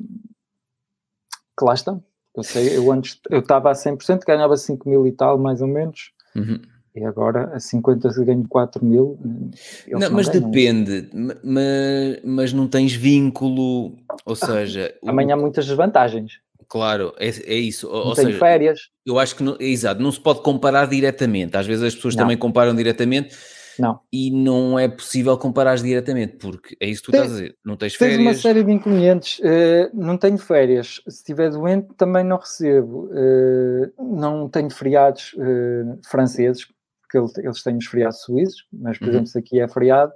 que lá estão. Eu sei, eu antes eu estava a 100%, ganhava 5 mil e tal, mais ou menos. Uhum. E agora a 50 se ganho 4 mil. Não, não, mas ganham. depende, mas, mas não tens vínculo, ou seja. Amanhã há muitas desvantagens. Claro, é, é isso. Não ou tenho seja, férias. Eu acho que, não, é exato, não se pode comparar diretamente. Às vezes as pessoas não. também comparam diretamente. Não. E não é possível comparar diretamente, porque é isso que tu Tem, estás a dizer. Não tens férias. Tens uma série de inconvenientes. Uh, não tenho férias. Se estiver doente, também não recebo. Uh, não tenho feriados uh, franceses, porque eles têm os feriados suíços, mas, por uhum. exemplo, se aqui é feriado,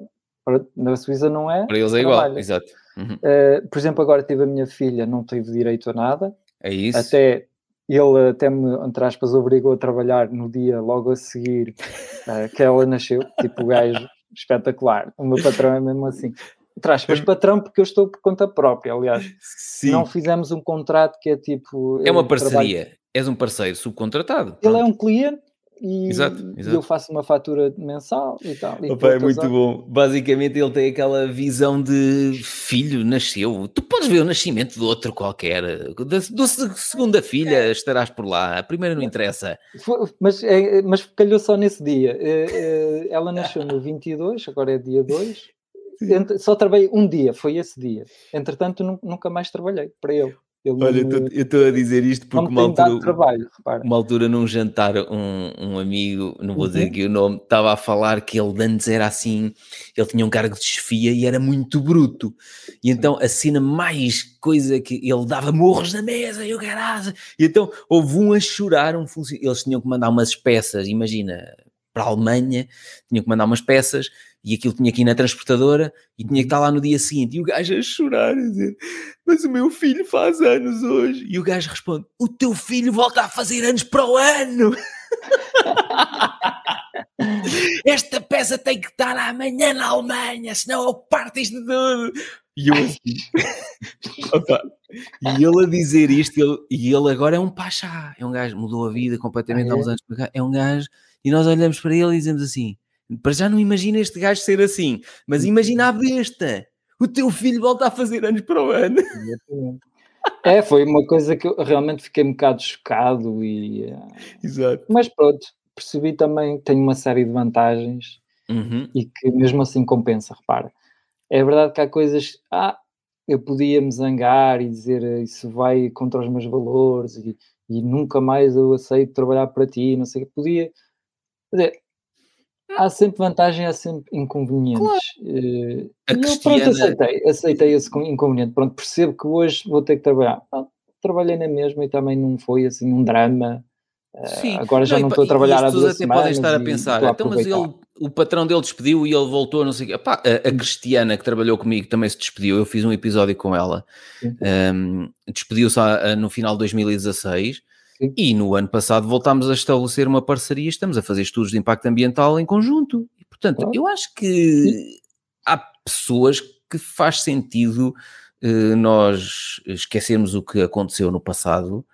na Suíça não é. Para eles é igual, exato. Uhum. Uh, por exemplo, agora tive a minha filha, não teve direito a nada. É isso. Até ele até me, entre aspas, obrigou a trabalhar no dia logo a seguir uh, que ela nasceu, tipo gajo espetacular. O meu patrão é mesmo assim. Entre aspas, patrão, porque eu estou por conta própria, aliás. Sim. Não fizemos um contrato que é tipo. É uma parceria. Trabalho... És um parceiro subcontratado. Ele é um cliente e exato, exato. eu faço uma fatura mensal e tal. E Opa, é muito bom. Basicamente ele tem aquela visão de filho nasceu. Tu podes ver o nascimento do outro qualquer. Da, segunda filha é. estarás por lá. A primeira não interessa. Mas, é, mas calhou só nesse dia. É, é, ela nasceu no 22, agora é dia 2. Só trabalhei um dia, foi esse dia. Entretanto, nunca mais trabalhei para ele. Ele Olha, eu estou a dizer isto porque uma altura, trabalho, uma altura num jantar, um, um amigo, não vou dizer uhum. aqui o nome, estava a falar que ele antes era assim, ele tinha um cargo de chefia e era muito bruto. E então a cena mais coisa que ele dava morros na mesa e o caralho. E então houve um a chorar, um eles tinham que mandar umas peças, imagina, para a Alemanha, tinham que mandar umas peças e aquilo tinha que ir na transportadora e tinha que estar lá no dia seguinte. E o gajo a chorar, a dizer: Mas o meu filho faz anos hoje. E o gajo responde: O teu filho volta a fazer anos para o ano. Esta peça tem que estar amanhã na Alemanha, senão eu parto isto de tudo. E eu assim, opa, e ele a dizer isto, ele, e ele agora é um pachá, é um gajo, mudou a vida completamente ah, é? há uns anos para cá, é um gajo, e nós olhamos para ele e dizemos assim: para já não imagina este gajo ser assim, mas imagina a besta. O teu filho volta a fazer anos para o ano. É, foi uma coisa que eu realmente fiquei um bocado chocado e... Eh, Exato. Mas pronto, percebi também que tem uma série de vantagens uhum. e que mesmo assim compensa, repara. É verdade que há coisas... Ah, eu podia me zangar e dizer eh, isso vai contra os meus valores e, e nunca mais eu aceito trabalhar para ti, não sei o que. Podia... Dizer, há sempre vantagem, há sempre inconvenientes. Claro. Uh, a eu Cristiana... pronto, aceitei, aceitei esse inconveniente. Pronto, percebo que hoje vou ter que trabalhar. Pronto, trabalhei na mesma e também não foi assim um drama. Uh, Sim. Agora já não, não estou a trabalhar há duas até podem estar a pensar, a então, mas ele, o patrão dele despediu e ele voltou, não sei o quê. Epá, a, a, Cristiana que trabalhou comigo também se despediu, eu fiz um episódio com ela. Um, Despediu-se no final de 2016 Sim. E no ano passado voltámos a estabelecer uma parceria, estamos a fazer estudos de impacto ambiental em conjunto. E, portanto, claro. eu acho que Sim. há pessoas que faz sentido eh, nós esquecermos o que aconteceu no passado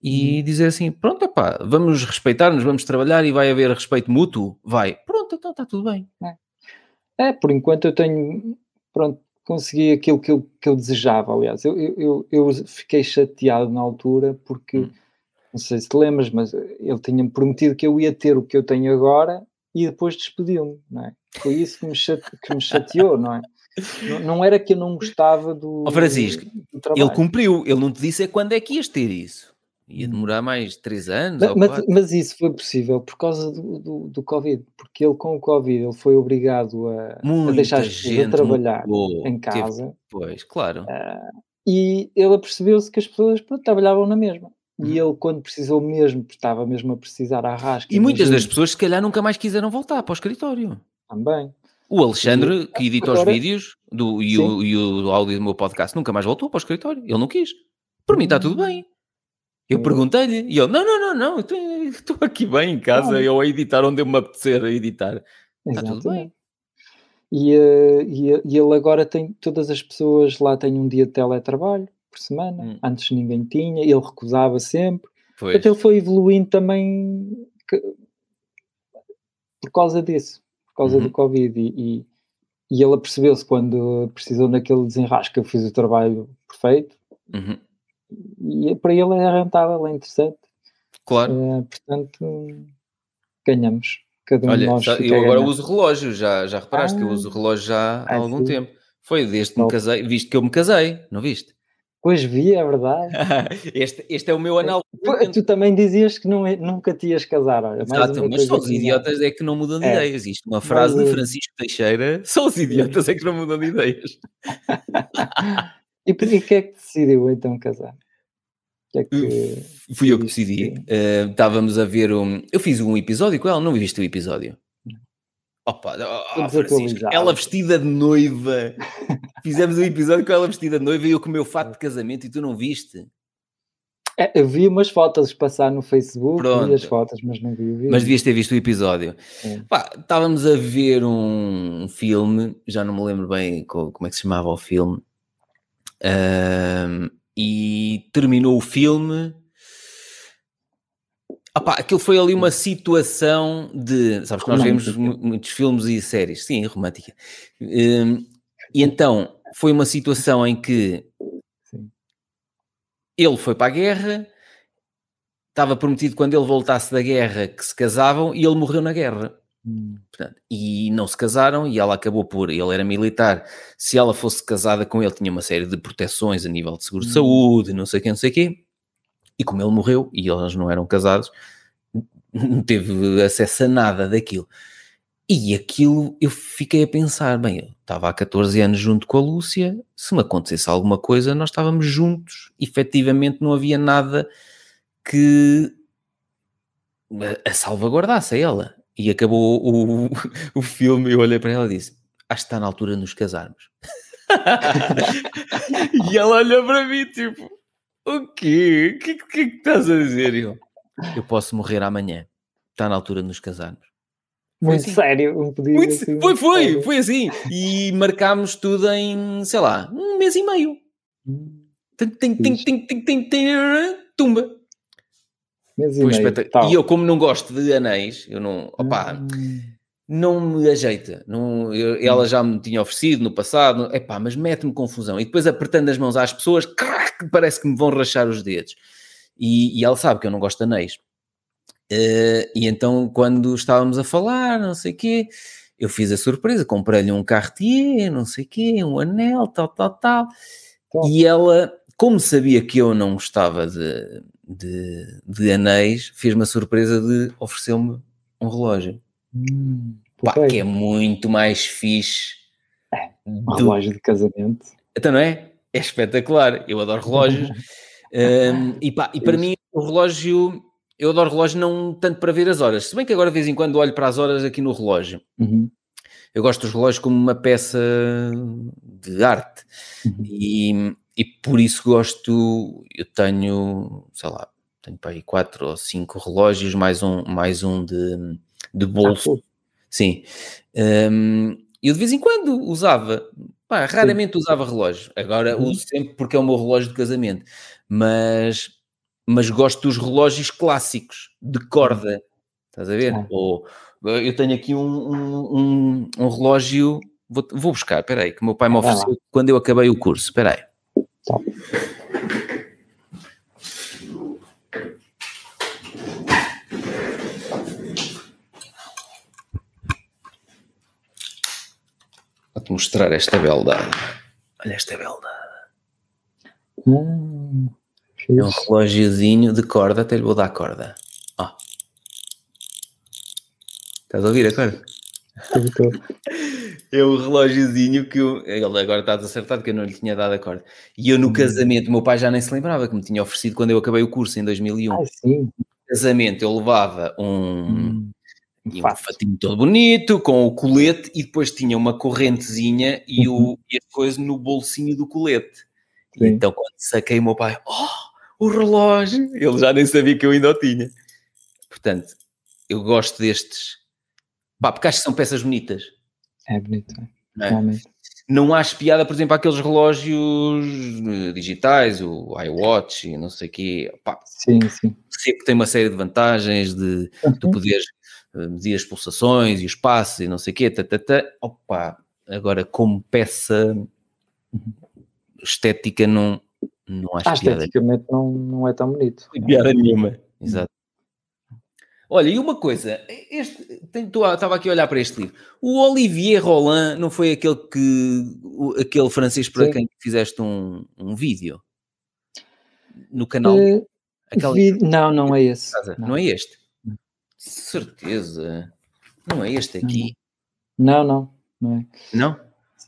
e hum. dizer assim: pronto, epá, vamos respeitar-nos, vamos trabalhar e vai haver respeito mútuo. Vai, pronto, então está tudo bem. É. é, por enquanto eu tenho, pronto, consegui aquilo que eu, que eu desejava. Aliás, eu, eu, eu fiquei chateado na altura porque. Hum não sei se te lembras, mas ele tinha-me prometido que eu ia ter o que eu tenho agora e depois despediu-me, não é? Foi isso que me, chate, que me chateou, não é? Não, não, era que eu não gostava do, oh, Francisco, do ele cumpriu, ele não te disse é quando é que ias ter isso. Ia hum. demorar mais três anos. Mas, mas, mas isso foi possível por causa do, do, do, Covid, porque ele com o Covid ele foi obrigado a, a deixar as pessoas a trabalhar em casa. Teve, pois, claro. Uh, e ele apercebeu-se que as pessoas pronto, trabalhavam na mesma. E ele, quando precisou mesmo, estava mesmo a precisar à rasca. E muitas das pessoas, se calhar, nunca mais quiseram voltar para o escritório. Também. O Alexandre, que edita Agora, os vídeos do, e, o, e o áudio do meu podcast, nunca mais voltou para o escritório. Ele não quis. Por mim está tudo bem. Eu perguntei-lhe e ele, não, não, não, não, estou aqui bem em casa, eu a editar onde eu me apetecer a editar. Está tudo bem. E, uh, e, e, ele agora tem, todas as pessoas lá têm um dia de teletrabalho por semana, hum. antes ninguém tinha, ele recusava sempre. Pois. Então ele foi evoluindo também que, por causa disso. Por causa uhum. do Covid e, e, e ele apercebeu-se quando precisou naquele desenrasque que eu fiz o trabalho perfeito uhum. e para ele é rentável, é interessante. Claro. Uh, portanto, ganhamos. Cada um Olha, de nós eu agora uso relógio, já, já reparaste ah, que eu uso relógio já há ah, algum sim. tempo. Foi desde que me casei, visto que eu me casei, não viste? Pois vi, é verdade. este, este é o meu anal. Tu também dizias que não, é, nunca te ias casar. Olha, Exato, mas só os idiotas é que não mudam de é. ideias. Isto, uma frase mas, de Francisco Teixeira, só os idiotas é que não mudam de ideias. e por que é que decidiu então casar? Que é que... Fui eu que decidi. Uh, estávamos a ver um. Eu fiz um episódio com ela, não viste o episódio? Opa, oh, oh, ela vestida de noiva. Fizemos um episódio com ela vestida de noiva e eu com o meu fato de casamento e tu não viste. É, eu vi umas fotos passar no Facebook, Pronto. vi as fotos, mas não vi vídeo. Mas devias ter visto o episódio. Pá, estávamos a ver um filme, já não me lembro bem como é que se chamava o filme, um, e terminou o filme Opa, aquilo foi ali uma situação de. Sabes que nós romântica. vemos muitos filmes e séries, sim, romântica. Um, e então foi uma situação em que sim. ele foi para a guerra, estava prometido quando ele voltasse da guerra que se casavam e ele morreu na guerra. Hum. Portanto, e não se casaram e ela acabou por. Ele era militar. Se ela fosse casada com ele, tinha uma série de proteções a nível de seguro hum. de saúde, não sei o que, não sei o quê e como ele morreu e eles não eram casados, não teve acesso a nada daquilo. E aquilo eu fiquei a pensar: bem, eu estava há 14 anos junto com a Lúcia, se me acontecesse alguma coisa, nós estávamos juntos, efetivamente não havia nada que a salvaguardasse a ela. E acabou o, o filme, eu olhei para ela e disse: Acho que está na altura de nos casarmos. e ela olha para mim, tipo, o quê? O que, que, que, estás a dizer? Eu, eu posso morrer amanhã. Está na altura de nos casarmos. Muito assim. sério, um pedido Muito, assim, Foi, foi, sério. foi assim. E marcámos tudo em, sei lá, um mês e meio. Tem, tem, tem, tem, tem, tem, tem, tumba. Mês e, meio, e eu, como não gosto de anéis, eu não, opá, hum. Não me ajeita. Não, eu, ela já me tinha oferecido no passado, epá, mas mete-me confusão. E depois apertando as mãos às pessoas, que parece que me vão rachar os dedos. E, e ela sabe que eu não gosto de anéis. Uh, e então, quando estávamos a falar, não sei o quê, eu fiz a surpresa, comprei-lhe um Cartier, não sei o quê, um anel, tal, tal, tal. E ela, como sabia que eu não gostava de, de, de anéis, fez-me a surpresa de oferecer-me um relógio. Hum, Pá, que é muito mais fixe. É, um do... relógio de casamento. Então, não é? é espetacular. Eu adoro relógios. um, e, pá, e para mim, o relógio, eu adoro relógio não tanto para ver as horas. Se bem que agora de vez em quando olho para as horas aqui no relógio. Uhum. Eu gosto dos relógios como uma peça de arte. Uhum. E, e por isso gosto. Eu tenho, sei lá, tenho para aí quatro ou cinco relógios, mais um, mais um de, de bolso. Ah, Sim. Um, eu de vez em quando usava, Pá, raramente Sim. usava relógio. Agora uhum. uso sempre porque é o meu relógio de casamento. Mas, mas gosto dos relógios clássicos, de corda. Estás a ver? Ou, eu tenho aqui um, um, um, um relógio. Vou, vou buscar, espera aí, que o meu pai me ofereceu quando eu acabei o curso. Espera aí. Tá. Vou-te mostrar esta beldade. Olha esta beldade. Hum, é um relógiozinho de corda, até lhe vou dar corda. Ó. Estás a ouvir a corda? é um relógiozinho que eu, ele agora está acertado que eu não lhe tinha dado a corda. E eu no hum. casamento, meu pai já nem se lembrava que me tinha oferecido quando eu acabei o curso em 2001. Ah, sim. No casamento eu levava um, hum. E um fatinho todo bonito, com o colete, e depois tinha uma correntezinha e, uhum. o, e a coisa no bolsinho do colete. Então, quando saquei o meu pai, oh, o relógio, ele já nem sabia que eu ainda o tinha. Portanto, eu gosto destes, pá, porque acho que são peças bonitas. É bonito, é? Não acho piada, por exemplo, aqueles relógios eh, digitais, o iWatch e não sei o quê. Pá, sim, sim. percebo que tem uma série de vantagens de tu Uhum. poderes eh, medir as pulsações e os passos e não sei o quê, tatata. Opa, agora como peça estética não, não acho Ah, piada, esteticamente não, não é tão bonito. piada nenhuma. Exato. Olha, e uma coisa, este, estava aqui a olhar para este livro. O Olivier Roland não foi aquele que o- aquele francês para Sim. quem fizeste um, um vídeo no canal? Aquela vi- Não, não é esse. casa. Não. Não, é este? Certeza. Não é este aqui? não, não. não é. Não?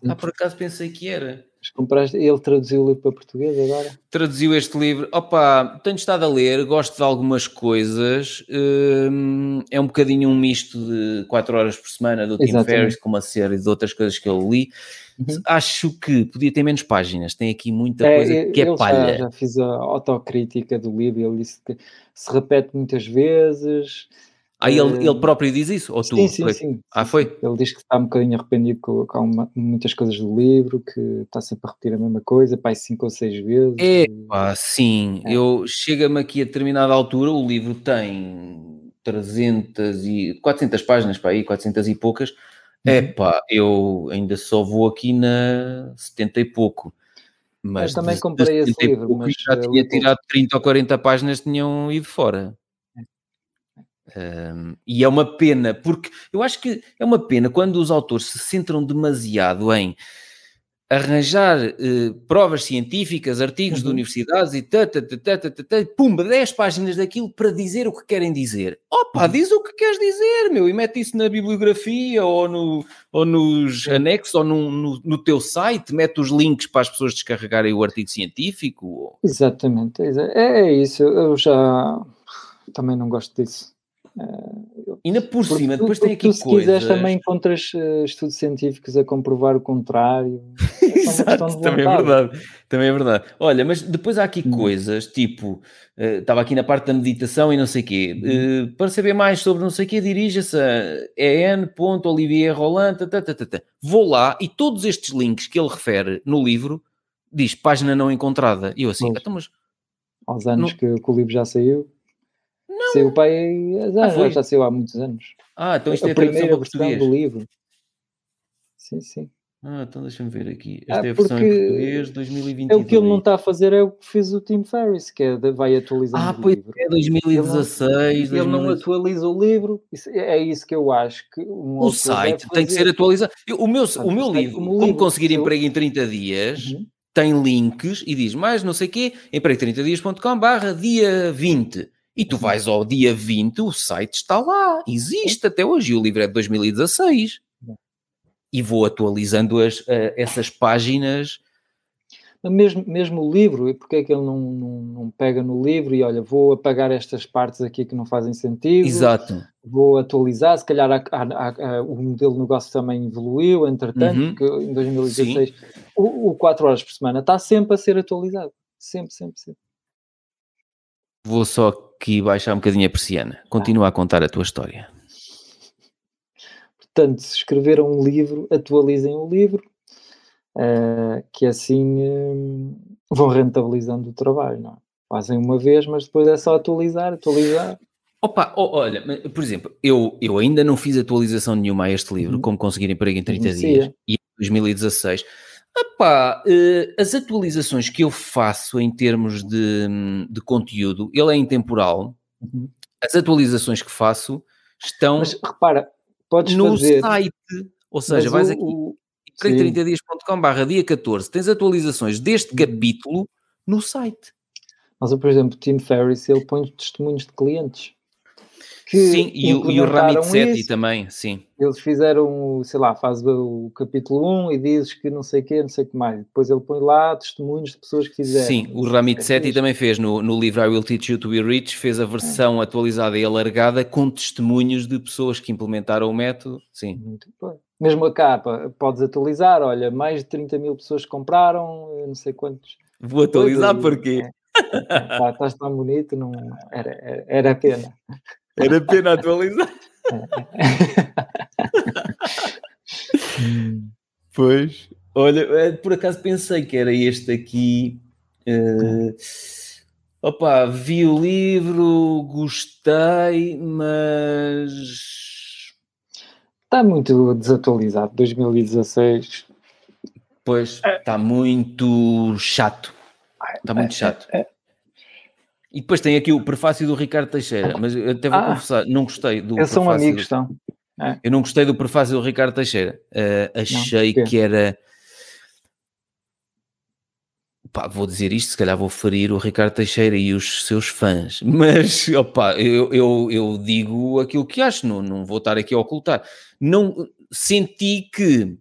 Ah, por acaso pensei que era. Mas compraste, ele traduziu o livro para português agora? Traduziu este livro. Opa, tenho estado a ler, gosto de algumas coisas. hum, é um bocadinho um misto de 4 horas por semana do Tim Exatamente. Ferriss com uma série de outras coisas que eu li. Uhum. Acho que podia ter menos páginas. Tem aqui muita É, coisa que é palha. Já, já fiz a autocrítica do livro, ele disse que se repete muitas vezes. Ah, ele, eh, ele próprio diz isso? Ou tu? Sim, sim, Foi? sim. Ah, foi? Ele diz que está um bocadinho arrependido com, com uma- muitas coisas do livro, que está sempre a repetir a mesma coisa, pai, cinco ou seis vezes. É, e- pá, sim. É. Eu chega-me aqui a determinada altura, o livro tem 300 e 400 páginas para aí, 400 e poucas. É Uhum. pá, eu ainda só vou aqui na 70 e pouco. Mas também de- comprei esse 70 livro, mas, já eh, tinha tirado 30 ou 40 páginas, tinham ido fora. Um, e é uma pena, porque eu acho que é uma pena quando os autores se centram demasiado em arranjar eh, provas científicas, artigos de Uhum. universidades e tá, tá, tá, tá, pumba, 10 páginas daquilo para dizer o que querem dizer. Opa, Uhum. diz o que queres dizer, meu, e mete isso na bibliografia ou, no, ou nos anexos ou no, no, no teu site, mete os links para as pessoas descarregarem o artigo científico. ou- Exatamente, exa- é, é isso. Eu já também não gosto disso. Ainda por cima, tu, depois tem porque aqui tu, se coisas... quiseres, também encontras eh, estudos científicos a comprovar o contrário. É Exato, também é verdade. Também é verdade. Olha, mas depois há aqui Hum. coisas, tipo, eh, estava aqui na parte da meditação e não sei o quê. Uhum. Eh, para saber mais sobre não sei o quê, dirija-se a en.olivierroland. Vou lá e todos estes links que ele refere no livro diz página não encontrada. E eu assim, Pois. então, mas Aos anos Não- que, que o livro já saiu. Saiu para aí, já, Ah, já saiu há muitos anos. ah, então isto é a a tradução para versão português. do livro. Sim, sim. Ah, então deixa-me ver aqui. Ah, Esta é a versão em português É 2022. o que ele não está a fazer, é o que fez o Tim Ferriss, que é de- vai atualizando Ah, o pois livro. é, 2016. Ele não 2016. atualiza o livro, isso- é isso que eu acho que um O site tem que ser atualizado. Eu- O meu, Portanto, o meu livro, como como, livro, conseguir se eu- emprego em 30 dias, Uhum. tem links e diz mais não sei o quê, emprego30dias.com barra dia 20. E tu vais ao dia 20, o site está lá, existe até hoje, e o livro é de 2016. Uhum. E vou atualizando as, eh, essas páginas. Mesmo, mesmo o livro, e porque é que ele não, não, não pega no livro e olha, vou apagar estas partes aqui que não fazem sentido, Exato. vou atualizar, se calhar a- a- a- o modelo de negócio também evoluiu, entretanto, Uhum. porque em 2016 o, o 4 horas por semana está sempre a ser atualizado. Sempre, sempre, sempre. Vou só aqui baixar um bocadinho a persiana. Continua a contar a tua história. Portanto, se escreveram um livro, atualizem o livro, eh, que assim eh, vão rentabilizando o trabalho, não é? Fazem uma vez, mas depois é só atualizar, atualizar. Opa, ó, olha, por exemplo, eu, eu ainda não fiz atualização nenhuma a este livro, Uhum. como conseguir emprego em 30 Conhecia. dias, e em 2016. Epá, eh, as atualizações que eu faço em termos de, de conteúdo, ele é intemporal, Uhum. as atualizações que faço estão Mas repara, podes no fazer. site, ou seja, mas vais o- aqui, o- emprego30dias.com barra dia 14, tens atualizações deste Uhum. capítulo no site. Mas, por exemplo, o Tim Ferriss, ele põe testemunhos de clientes. Sim, e, o- e o Ramit também, sim. Eles fizeram, sei lá, faz o capítulo 1 e dizes que não sei o quê, não sei o que mais. Depois ele põe lá testemunhos de pessoas que fizeram. Sim, o Ramit É Sethi fixe. também fez no, no livro I Will Teach You to Be Rich, fez a versão atualizada e alargada com testemunhos de pessoas que implementaram o método. Sim, Muito bem. Mesmo a capa, podes atualizar, olha, mais de 30 mil pessoas compraram, eu não sei quantos. vou atualizar porque É, tá, estás tão bonito, não, era, era, era pena. era pena atualizar. Pois, olha, eh, por acaso pensei que era este aqui. eh, Opa, vi o livro, gostei, mas. Está muito desatualizado. 2016. Pois, está muito chato. Está muito chato. É, é. E depois tem aqui o prefácio do Ricardo Teixeira, mas eu até vou Ah. confessar, não gostei do prefácio amigo, do- estão. Eu não gostei do prefácio do Ricardo Teixeira. Uh, achei porquê? que era. Pá, vou dizer isto, se calhar vou ferir o Ricardo Teixeira e os seus fãs, mas eu, eu, eu digo aquilo que acho, não, não vou estar aqui a ocultar. Não senti que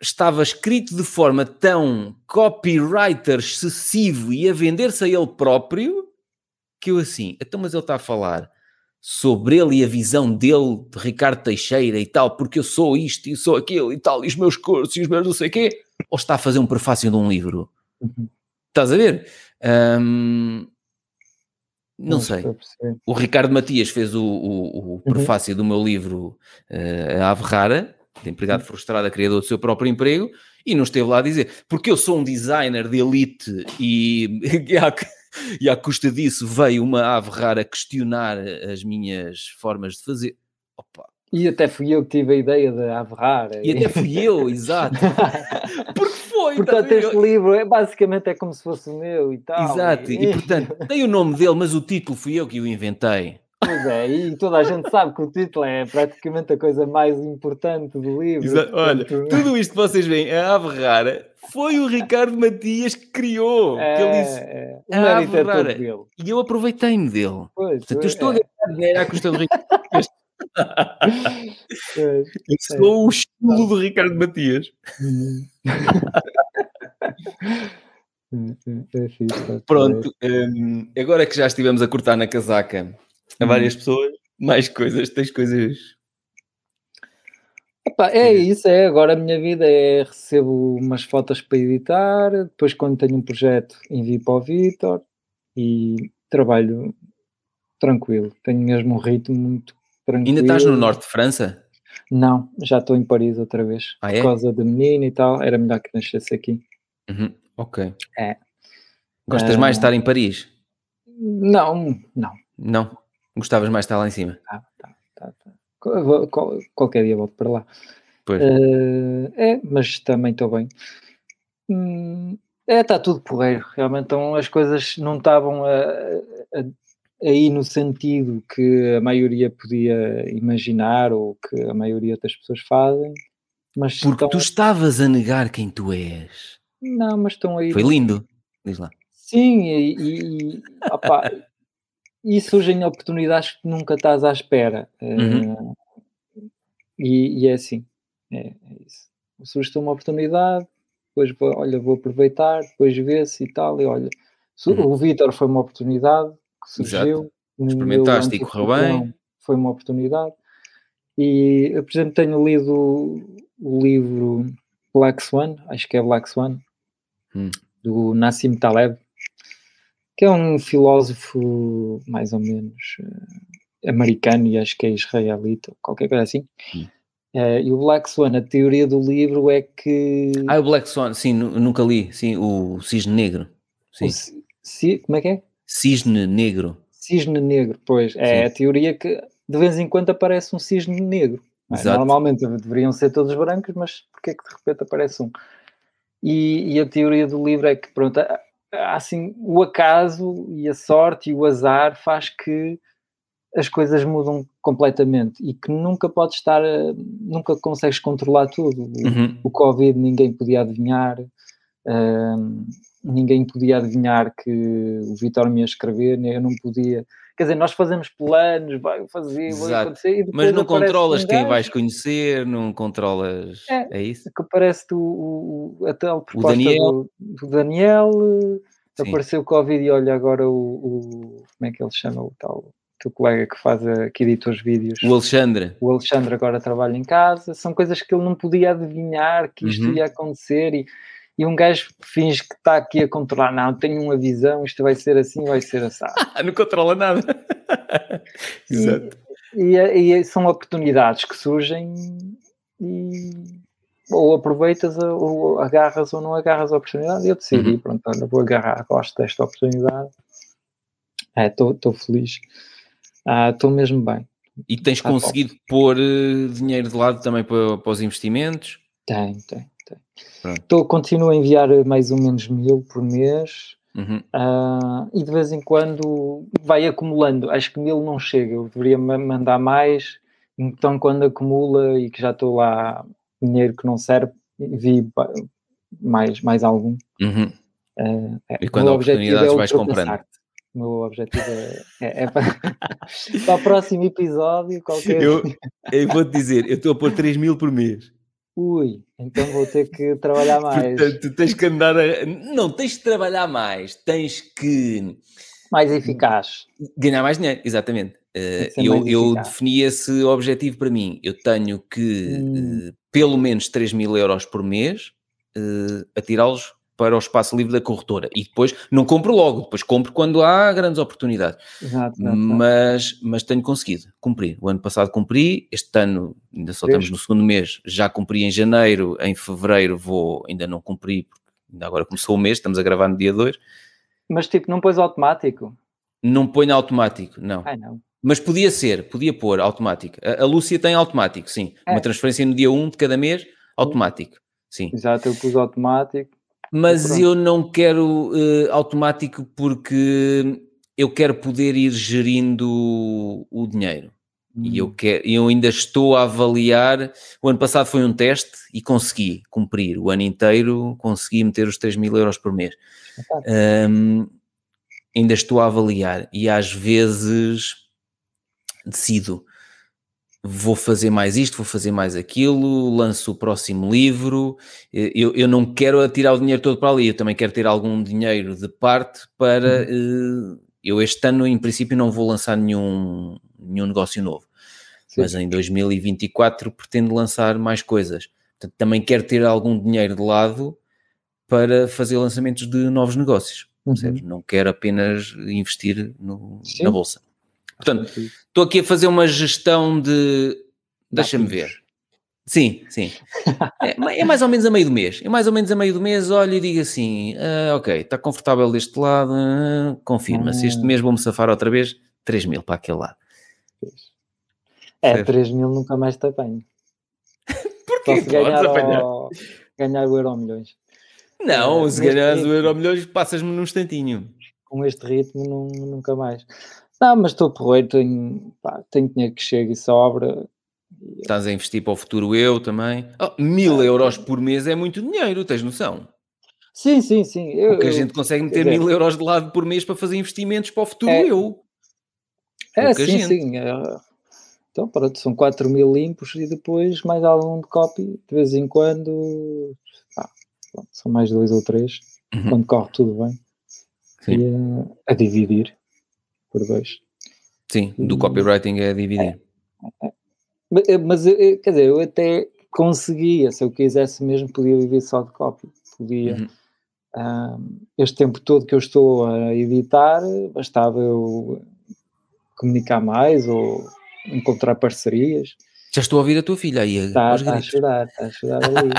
estava escrito de forma tão copywriter excessivo e a vender-se a ele próprio que eu assim, então, mas ele está a falar sobre ele e a visão dele de Ricardo Teixeira e tal, porque eu sou isto e sou aquilo e tal, e os meus cursos e os meus não sei o quê, ou está a fazer um prefácio de um livro? Uhum. Estás a ver? Hum, não sei. a perceber. O Ricardo Matias fez o, o- o prefácio do meu livro eh, A Ave Rara, de empregado frustrado, criador do seu próprio emprego, e não esteve lá a dizer, porque eu sou um designer de elite e, e, à, e à custa disso veio uma ave rara questionar as minhas formas de fazer. Opa, E até fui eu que tive a ideia de averrar. e até fui eu, exato. Porque foi, a Portanto, este livro é basicamente é como se fosse o meu e tal. Exato, e portanto, tem o nome dele, mas o título fui eu que o inventei. Pois é, e toda a gente sabe que o título é praticamente a coisa mais importante do livro. Exa- Olha, tudo isto que vocês veem, a ave rara, foi o Ricardo Matias que criou. que ele disse, é, é, o "A é ave rara." dele. e eu aproveitei-me dele. Pois, Portanto, eu estou a é, ganhar dinheiro à custa do Ricardo Matias. Eu sou o estilo do Ricardo Matias. É está Pronto, hum, agora que já estivemos a cortar na casaca a várias pessoas, mais coisas, tens coisas. Epá, é isso, é. Agora a minha vida é recebo umas fotos para editar, depois quando tenho um projeto envio para o Vitor e trabalho tranquilo. Tenho mesmo um ritmo muito tranquilo. Ainda estás no norte de França? Não, já estou em Paris outra vez. Ah, é? Por causa da menina e tal, era melhor que nascesse aqui. Uhum, Ok. É. Gostas Ah. mais de estar em Paris? Não, não. Não. Gostavas mais de estar lá em cima? Tá, tá, tá, tá. Qual- vou- qual- qualquer dia volto para lá. Pois. Eh, é, mas também estou bem. Hum, é, está tudo porreiro. Realmente, então as coisas não estavam aí no sentido que a maioria podia imaginar ou que a maioria das pessoas fazem. Mas Porque estão, tu estavas a negar quem tu és. não, mas estão aí. Foi lindo. Diz lá. Sim, e, e, opá, e surgem oportunidades que nunca estás à espera. Eh, Uhum. e, e é assim, é, é isso. Surge uma oportunidade, depois vou, olha, vou aproveitar, depois vê-se e tal, e olha, Uhum. o Vitor foi uma oportunidade que surgiu. Experimentaste e correu bem. Foi uma oportunidade. E eu, por exemplo, tenho lido o livro Black Swan, acho que é Black Swan, Hum. do Nassim Taleb, que é um filósofo mais ou menos eh, americano e acho que é israelita, qualquer coisa assim. Hum. Eh, e o Black Swan, a teoria do livro é que. Ah, o Black Swan, sim, nu- nunca li. Sim, o Cisne Negro. Sim. o ci- como é que é? Cisne Negro. Cisne negro, pois. É Sim. a teoria que de vez em quando aparece um cisne negro. é? Exato. Normalmente deveriam ser todos brancos, mas porque é que de repente aparece um? E, e a teoria do livro é que, pronto, assim, o acaso e a sorte e o azar faz que as coisas mudam completamente e que nunca podes estar, nunca consegues controlar tudo. O- Uhum. o Covid ninguém podia adivinhar, hum, ninguém podia adivinhar que o Vitor me ia escrever, eu não podia. Quer dizer, nós fazemos planos, vai fazer, vai acontecer, e Mas não controlas quem vais conhecer, não controlas. É. É, isso? Que aparece o, o, a tal proposta Daniel. Do, do Daniel, Sim. apareceu o Covid e olha agora o, o- Como é que ele chama o tal? teu colega que faz, a, que edita os vídeos. O Alexandre. o Alexandre agora trabalha em casa, são coisas que ele não podia adivinhar que isto Uhum. ia acontecer e, e um gajo finge que está aqui a controlar, não, tenho uma visão, isto vai ser assim, vai ser assim. Não controla nada. Exato. E, e- e são oportunidades que surgem e ou aproveitas ou agarras ou não agarras a oportunidade. Eu decidi, Uhum. pronto, olha, vou agarrar, gosto desta oportunidade É, estou feliz. Estou ah, mesmo bem. E tens ah, conseguido pôr uh, dinheiro de lado também para, para os investimentos? Tem, tem, tem. Tô, continuo a enviar mais ou menos mil por mês. Uhum. Uh, e de vez em quando vai acumulando. Acho que mil não chega, eu deveria mandar mais. Então, quando acumula e que já estou lá dinheiro que não serve, vi mais, mais algum. Uhum. Uh, é, e quando a oportunidades é vais comprando. O meu objetivo é, é, é para, para, o próximo episódio. Qualquer... Eu, eu vou-te dizer, eu estou a pôr 3 mil por mês. Ui, então vou ter que trabalhar mais. Portanto, tens que andar a... Não, tens que trabalhar mais, tens que... Mais eficaz. Ganhar mais dinheiro, exatamente. Uh, eu, eu defini esse objetivo para mim. Eu tenho que, hum. uh, pelo menos 3 mil euros por mês, uh, atirá-los para o espaço livre da corretora e depois não compro logo, depois compro quando há grandes oportunidades. Exato, exato, mas, mas tenho conseguido cumprir. O ano passado cumpri, este ano ainda só estamos no segundo mês, já cumpri em janeiro, em fevereiro vou, ainda não cumpri, porque ainda agora começou o mês, estamos a gravar no dia 2. Mas tipo, não pôs automático? Não põe automático, não. Ai, não. Mas podia ser, podia pôr automático. A, a Lúcia tem automático, sim. É. Uma transferência no dia 1 de cada mês, automático. Sim. Exato, eu pus automático mas eu não quero uh, automático porque eu quero poder ir gerindo o dinheiro. Hum. E eu, hum. quero, eu ainda estou a avaliar. O ano passado foi um teste e consegui cumprir. O ano inteiro consegui meter os 3 mil euros por mês. Um, ainda estou a avaliar e às vezes decido vou fazer mais isto, vou fazer mais aquilo, lanço o próximo livro. Eu, eu não quero tirar o dinheiro todo para ali, eu também quero ter algum dinheiro de parte para. Uhum. Uh, eu este ano, em princípio, não vou lançar nenhum, nenhum negócio novo, Sim. mas em 2024 pretendo lançar mais coisas. Portanto, também quero ter algum dinheiro de lado para fazer lançamentos de novos negócios. Uhum. Não quero apenas investir no, na bolsa. Portanto, estou aqui a fazer uma gestão de. Deixa-me ver. Sim, sim. É, é, mais ou menos a meio do mês. É mais ou menos a meio do mês, olho e digo assim: ah, ok, está confortável deste lado, ah, confirma-se. Este mês vou-me safar outra vez 3 mil para aquele lado. É, certo? 3 mil nunca mais te apanho. Porquê? Ganhar, o, ganhar o euro milhões. Não, é, se ganhares o euro milhões, passas-me num instantinho. Com este ritmo, não, nunca mais. Não, mas estou porreiro, tenho, pá, tenho dinheiro que chega e sobra. Estás a investir para o futuro eu também. Oh, mil euros por mês é muito dinheiro, tens noção? Sim, sim, sim. Eu, Porque a gente consegue meter mil euros de lado por mês para fazer investimentos para o futuro é, eu. É, sim, gente. sim. É, então, pronto, são 4 mil limpos e depois mais algum de copy, de vez em quando. pronto, são mais dois ou três, uhum. quando corre tudo bem. Sim. E, uh, a dividir por dois. Sim, do copywriting é dividir. É. Mas, eh, quer dizer, eu até conseguia, se eu quisesse mesmo, podia viver só de copy. Podia. Uhum. Um, este tempo todo que eu estou a editar, bastava eu comunicar mais ou encontrar parcerias. Já estou a ouvir a tua filha aí. Está, está a chorar, está a chorar ali.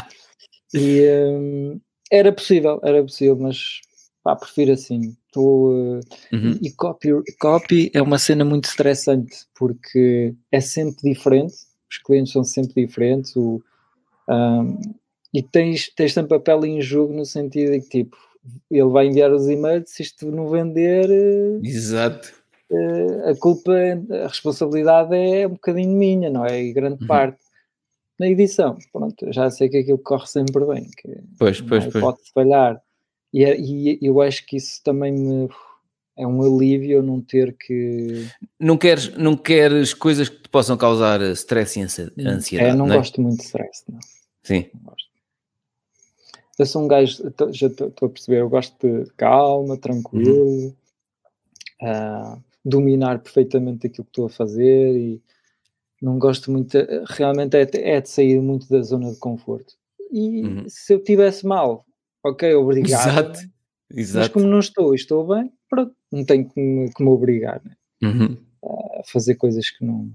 e um, era possível, era possível, mas pá, prefiro assim. Uh, uhum. E copy, copy é uma cena muito estressante porque é sempre diferente, os clientes são sempre diferentes, o, um, e tens, tens sempre papel em jogo no sentido de que tipo, ele vai enviar os e-mails, se isto não vender. Uh, Exato. Uh, a culpa, a responsabilidade é um bocadinho minha, não é? E grande uhum. parte. Na edição, pronto, já sei que aquilo corre sempre bem, que pois, pois, pois. pode falhar e, é, e eu acho que isso também me é um alívio não ter que. Não queres, não queres coisas que te possam causar stress e ansiedade? É, não, não é? gosto muito de stress, não. Sim. Não eu sou um gajo, já estou a perceber, eu gosto de calma, tranquilo, uhum. uh, dominar perfeitamente aquilo que estou a fazer e não gosto muito, realmente é, é de sair muito da zona de conforto. E uhum. se eu tivesse mal, ok, obrigado. Exato, exato. Mas como não estou e estou bem, pronto, não tenho que me, que me obrigar né? uhum. a fazer coisas que não.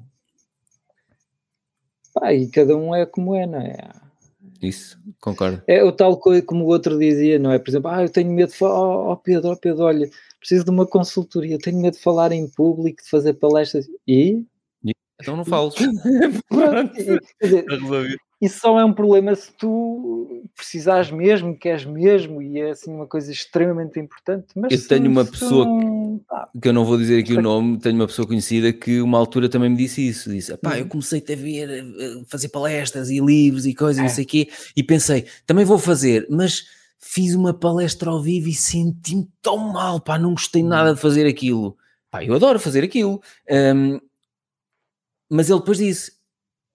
Pá, e cada um é como é, não é? Isso, concordo. É o tal coisa como o outro dizia, não é? Por exemplo, ah, eu tenho medo de falar, oh, oh Pedro, oh Pedro, olha, preciso de uma consultoria, tenho medo de falar em público, de fazer palestras. E? Então não falo. Pronto, quer dizer, isso só é um problema se tu precisares mesmo, queres mesmo, e é assim uma coisa extremamente importante. Mas eu tenho uma pessoa que eu não vou dizer aqui o nome, tenho uma pessoa conhecida que uma altura também me disse isso. Disse: pá, eu comecei a ver, a fazer palestras e livros e coisas, É. não sei o quê, e pensei, também vou fazer, mas fiz uma palestra ao vivo e senti-me tão mal, pá, não gostei nada de fazer aquilo. Pá, eu adoro fazer aquilo. Hum, mas ele depois disse: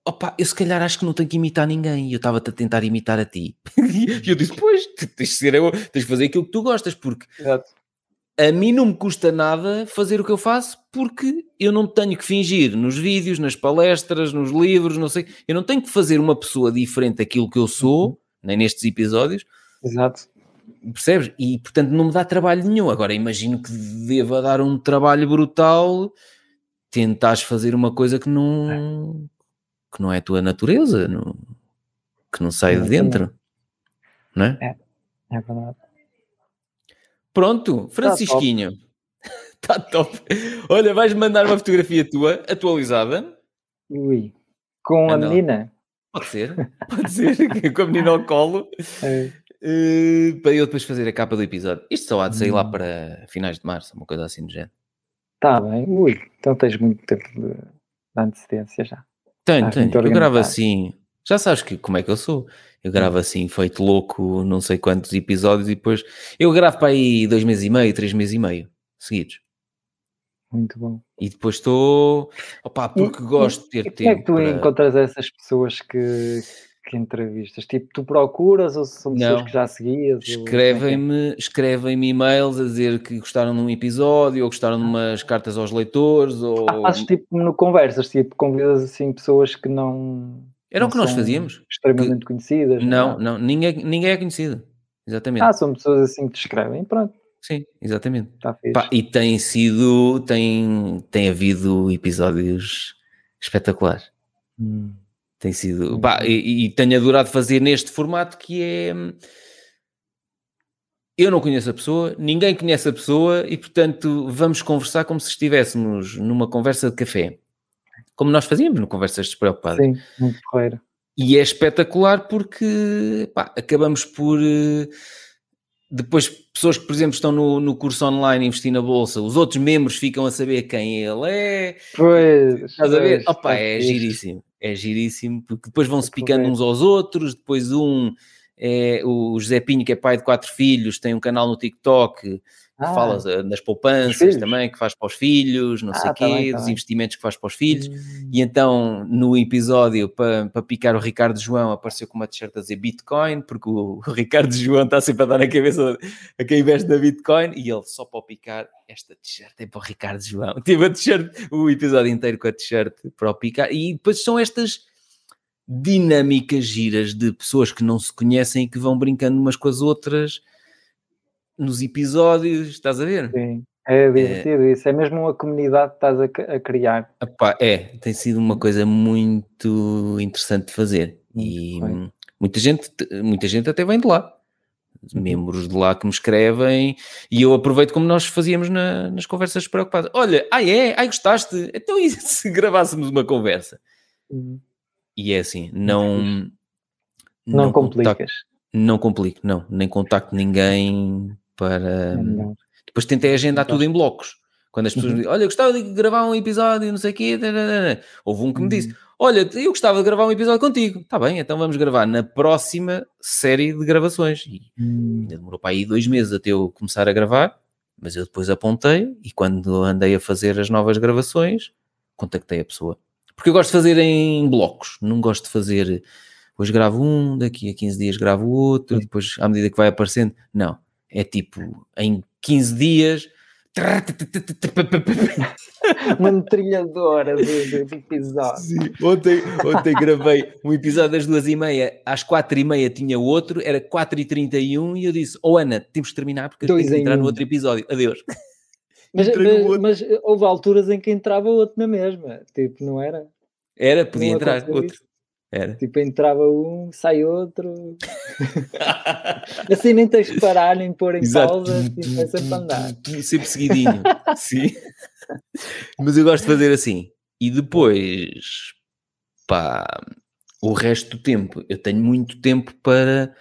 Opa, eu se calhar acho que não tenho que imitar ninguém. E eu estava-te a tentar imitar a ti. e eu disse: Pois, tens de, ser, eu- tens de fazer aquilo que tu gostas, porque exato. a mim não me custa nada fazer o que eu faço, porque eu não tenho que fingir nos vídeos, nas palestras, nos livros, não sei. Eu não tenho que fazer uma pessoa diferente daquilo que eu sou, nem nestes episódios, Exato. percebes? E portanto não me dá trabalho nenhum. Agora imagino que deva dar um trabalho brutal tentares fazer uma coisa que não que não é a tua natureza, não- que não sai de dentro, não é? É verdade. Pronto, Francisquinho, está top. Olha, vais mandar uma fotografia tua atualizada. Ui. Com a Anda lá. menina. Pode ser, pode ser, com a menina ao colo, É. eh, para eu depois fazer a capa do episódio. Isto só há de sair lá Hum. para finais de março, uma coisa assim do género. Tá bem. Ui. Então tens muito tempo de, de antecedência já. Tenho, Ah, tenho. Eu gravo assim. Já sabes que, como é que eu sou. Eu gravo assim, feito louco, não sei quantos episódios e depois. Eu gravo para aí dois meses e meio, três meses e meio seguidos. Muito bom. E depois estou. Opá, porque E- gosto de ter E como é que tempo. tu para- encontras essas pessoas que, que entrevistas? Tipo, tu procuras ou são pessoas Não. que já seguias? é que é? Escrevem-me escrevem e-mails a dizer que gostaram de um episódio ou gostaram de umas cartas aos leitores ou. Ah, fazes tipo no conversas, tipo, convidas assim pessoas que não. Era o não que nós fazíamos. Extremamente conhecidas. Não, nada. não, ninguém, ninguém é conhecido. Exatamente. Ah, são pessoas assim que te escrevem. Pronto, Sim, exatamente. fixe. Pá, e tem sido, tem, tem havido episódios espetaculares. Hum. Tem sido, Muito pá, e, e tenho adorado fazer neste formato que é. Eu não conheço a pessoa, ninguém conhece a pessoa e, portanto, vamos conversar como se estivéssemos numa conversa de café. Como nós fazíamos no Conversas Despreocupadas. Sim, muito porreiro. E é espetacular porque pá, acabamos por. eh, Depois, pessoas que, por exemplo, estão no, no curso online investir na bolsa, os outros membros ficam a saber quem ele é. Pois, Estás a ver? Opa, é fixe. giríssimo. É giríssimo, porque depois vão-se picando uns aos outros. Depois, um é o José Pinho, que é pai de quatro filhos, tem um canal no TikTok que Ah, fala eh, nas poupanças filhos? também, que faz para os filhos, não Ah, sei o tá bem, quê, tá dos bem. investimentos que faz para os filhos. hum, E então, no episódio, para, para picar o Ricardo João, apareceu com uma t-shirt a dizer Bitcoin, porque o, o Ricardo João está sempre a dar na cabeça a quem investe na Bitcoin, e ele só para picar, esta t-shirt é para o Ricardo João. Teve a t-shirt, o episódio inteiro com a t-shirt para o picar, e depois são estas dinâmicas giras de pessoas que não se conhecem e que vão brincando umas com as outras nos episódios, estás a ver? Sim, é divertido isso. É mesmo uma comunidade que estás a, a criar. Epá, é, tem sido uma coisa muito interessante de fazer e hum, muita gente, muita gente até vem de lá, Uhum. membros de lá que me escrevem e eu aproveito como nós fazíamos na- nas conversas preocupadas. Olha, ai é, ai gostaste, então e se gravássemos uma conversa? Hum, E é assim, não Não, contacto- complicas. não complico, não, nem contacto ninguém para. É melhor. Depois tentei agendar Então- tudo em blocos. Quando as pessoas Uhum. me dizem, olha, eu gostava de gravar um episódio, não sei o quê. tararara." Houve um que me disse, Hum, olha, eu gostava de gravar um episódio contigo. Está bem, então vamos gravar na próxima série de gravações. E hum, ainda demorou para aí dois meses até eu começar a gravar, mas eu depois apontei e quando andei a fazer as novas gravações, contactei a pessoa. Porque eu gosto de fazer em blocos, não gosto de fazer, hoje gravo um, daqui a 15 dias gravo outro, Sim. depois à medida que vai aparecendo, não, é tipo, em 15 dias... Uma metralhadora de, de, de episódio. Sim, ontem, ontem gravei um episódio das duas e meia, às quatro e meia tinha outro, era quatro e trinta e um e eu disse, oh Ana, temos de terminar porque que em entrar no um. outro episódio, adeus. Mas, mas, outro. mas houve alturas em que entrava outro na mesma. Tipo, não era? Era, podia Não entrar outro. isso? Era. Tipo, entrava um, sai outro. assim nem tens de parar, nem pôr em Exato. pausa, tipo, é sempre andar. Sempre seguidinho. Sim. Mas eu gosto de fazer assim. E depois, pá, o resto do tempo, eu tenho muito tempo para,